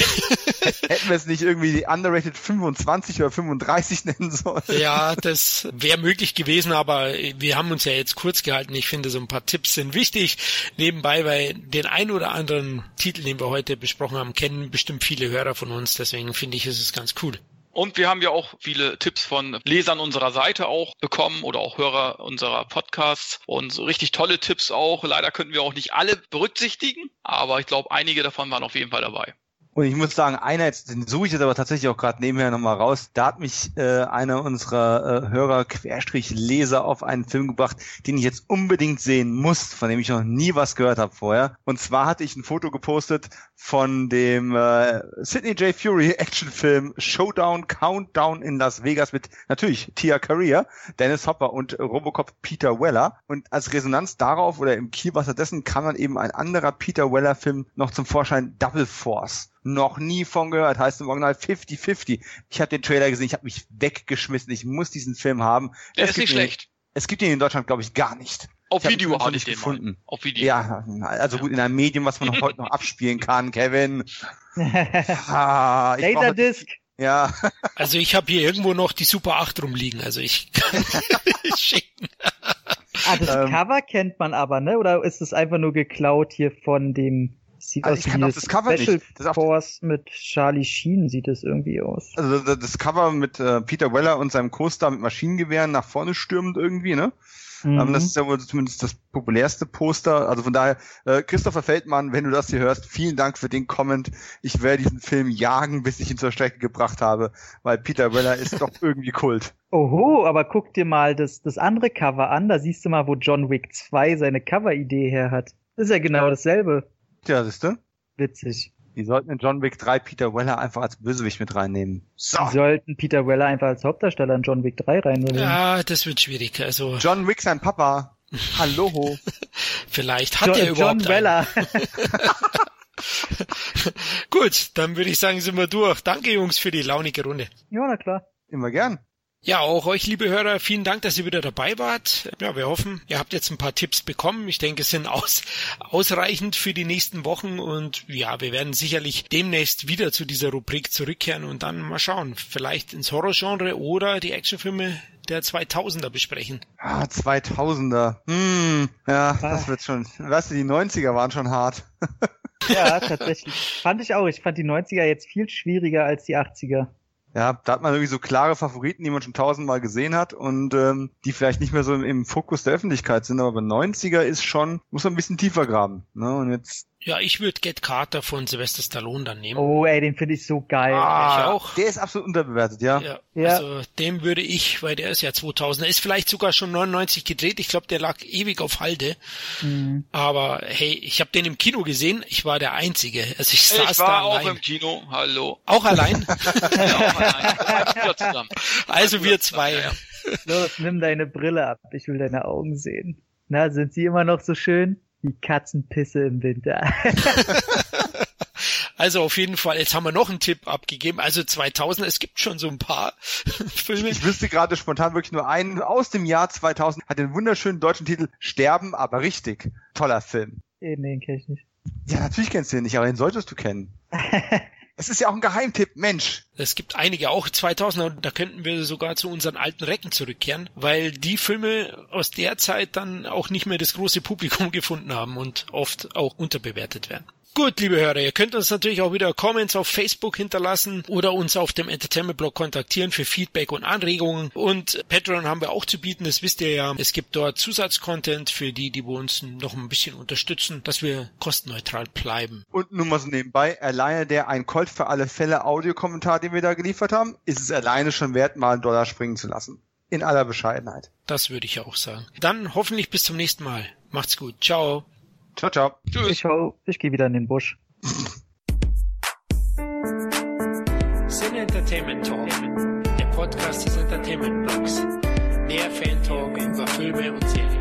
Hätten wir es nicht irgendwie die underrated 25 oder 35 nennen sollen? Ja, das wäre möglich gewesen, aber wir haben uns ja jetzt kurz gehalten. Ich finde, so ein paar Tipps sind wichtig. Nebenbei, weil den ein oder anderen Titel, den wir heute besprochen haben, kennen bestimmt viele Hörer von uns. Deswegen finde ich, ist es ganz cool. Und wir haben ja auch viele Tipps von Lesern unserer Seite auch bekommen oder auch Hörer unserer Podcasts und so richtig tolle Tipps auch. Leider könnten wir auch nicht alle berücksichtigen, aber ich glaube, einige davon waren auf jeden Fall dabei. Und ich muss sagen, einer, jetzt, den suche ich jetzt aber tatsächlich auch gerade nebenher nochmal raus, da hat mich äh, einer unserer äh, Hörer, Querstrich Leser, auf einen Film gebracht, den ich jetzt unbedingt sehen muss, von dem ich noch nie was gehört habe vorher. Und zwar hatte ich ein Foto gepostet von dem äh, Sidney J. Fury Actionfilm Showdown Countdown in Las Vegas mit natürlich Tia Career, Dennis Hopper und Robocop Peter Weller. Und als Resonanz darauf oder im Kielwasser dessen kam dann eben ein anderer Peter Weller Film noch zum Vorschein, Double Force noch nie von gehört, heißt im Original 50-50. Ich habe den Trailer gesehen, ich habe mich weggeschmissen, ich muss diesen Film haben. Der es ist nicht schlecht. Ihn, es gibt ihn in Deutschland, glaube ich, gar nicht. Auf ich Video habe ich den gefunden. Mal. Auf Video. Ja, also gut, in einem Medium, was man heute noch abspielen kann, Kevin. ah, Laserdisc. Ja. Also ich habe hier irgendwo noch die Super 8 rumliegen, also ich kann schicken. Ah, das ähm, Cover kennt man aber, ne? Oder ist es einfach nur geklaut hier von dem Sieht also aus ich kann das Cover Special nicht. Das Force mit Charlie Sheen sieht es irgendwie aus. Also das Cover mit äh, Peter Weller und seinem Co-Star mit Maschinengewehren nach vorne stürmend irgendwie, ne? Mhm. Um, das ist ja wohl zumindest das populärste Poster. Also von daher, äh, Christopher Feldmann, wenn du das hier hörst, vielen Dank für den Comment. Ich werde diesen Film jagen, bis ich ihn zur Strecke gebracht habe, weil Peter Weller ist doch irgendwie Kult. Oho, aber guck dir mal das, das andere Cover an. Da siehst du mal, wo John Wick 2 seine Cover-Idee her hat. Das ist ja genau dasselbe. Ja, siehst du? Witzig. Die sollten in John Wick 3 Peter Weller einfach als Bösewicht mit reinnehmen. So. Die sollten Peter Weller einfach als Hauptdarsteller in John Wick 3 reinnehmen. Ja, das wird schwierig. Also John Wick sein Papa. Hallo. Vielleicht hat John, er überhaupt John Weller. Gut, dann würde ich sagen, sind wir durch. Danke Jungs für die launige Runde. Ja, na klar. Immer gern. Ja, auch euch, liebe Hörer, vielen Dank, dass ihr wieder dabei wart. Ja, wir hoffen, ihr habt jetzt ein paar Tipps bekommen. Ich denke, es sind aus, ausreichend für die nächsten Wochen und ja, wir werden sicherlich demnächst wieder zu dieser Rubrik zurückkehren und dann mal schauen, vielleicht ins Horrorgenre oder die Actionfilme der 2000er besprechen. Ah, 2000er. Hm, ja, ah. das wird schon. Weißt du, die 90er waren schon hart. ja, tatsächlich. Fand ich auch. Ich fand die 90er jetzt viel schwieriger als die 80er. Ja, da hat man irgendwie so klare Favoriten, die man schon tausendmal gesehen hat und ähm, die vielleicht nicht mehr so im, im Fokus der Öffentlichkeit sind, aber bei 90er ist schon, muss man ein bisschen tiefer graben. Ne? Und jetzt ja, ich würde Get Carter von Sylvester Stallone dann nehmen. Oh, ey, den finde ich so geil. Ah, ich auch. Der ist absolut unterbewertet, ja. ja. ja. Also dem würde ich, weil der ist ja 2000, er ist vielleicht sogar schon 99 gedreht. Ich glaube, der lag ewig auf Halde. Mhm. Aber hey, ich habe den im Kino gesehen. Ich war der Einzige. Also ich saß ich war da auch allein. im Kino. Hallo. Auch allein? ja, auch allein. Also wir zwei. Ja. Los, nimm deine Brille ab. Ich will deine Augen sehen. Na, sind sie immer noch so schön? Die Katzenpisse im Winter. Also auf jeden Fall, jetzt haben wir noch einen Tipp abgegeben. Also 2000, es gibt schon so ein paar Filme. Ich wüsste gerade spontan wirklich nur einen aus dem Jahr 2000, hat den wunderschönen deutschen Titel Sterben, aber richtig. Toller Film. Den, den kenn ich nicht. Ja, natürlich kennst du den nicht, aber den solltest du kennen. Es ist ja auch ein Geheimtipp, Mensch. Es gibt einige, auch 2000er, da könnten wir sogar zu unseren alten Recken zurückkehren, weil die Filme aus der Zeit dann auch nicht mehr das große Publikum gefunden haben und oft auch unterbewertet werden. Gut, liebe Hörer, ihr könnt uns natürlich auch wieder Comments auf Facebook hinterlassen oder uns auf dem Entertainment-Blog kontaktieren für Feedback und Anregungen. Und Patreon haben wir auch zu bieten, das wisst ihr ja. Es gibt dort Zusatzcontent für die, die uns noch ein bisschen unterstützen, dass wir kostenneutral bleiben. Und nur mal so nebenbei, alleine der ein Colt für alle Fälle Audiokommentar, den wir da geliefert haben, ist es alleine schon wert, mal einen Dollar springen zu lassen. In aller Bescheidenheit. Das würde ich auch sagen. Dann hoffentlich bis zum nächsten Mal. Macht's gut. Ciao. Ciao, ciao. Tschüss. Ich, ich gehe wieder in den Busch. Sin Entertainment Talk, der Podcast des Entertainment Blogs. Mehr Fan Talk über Filme und Serien.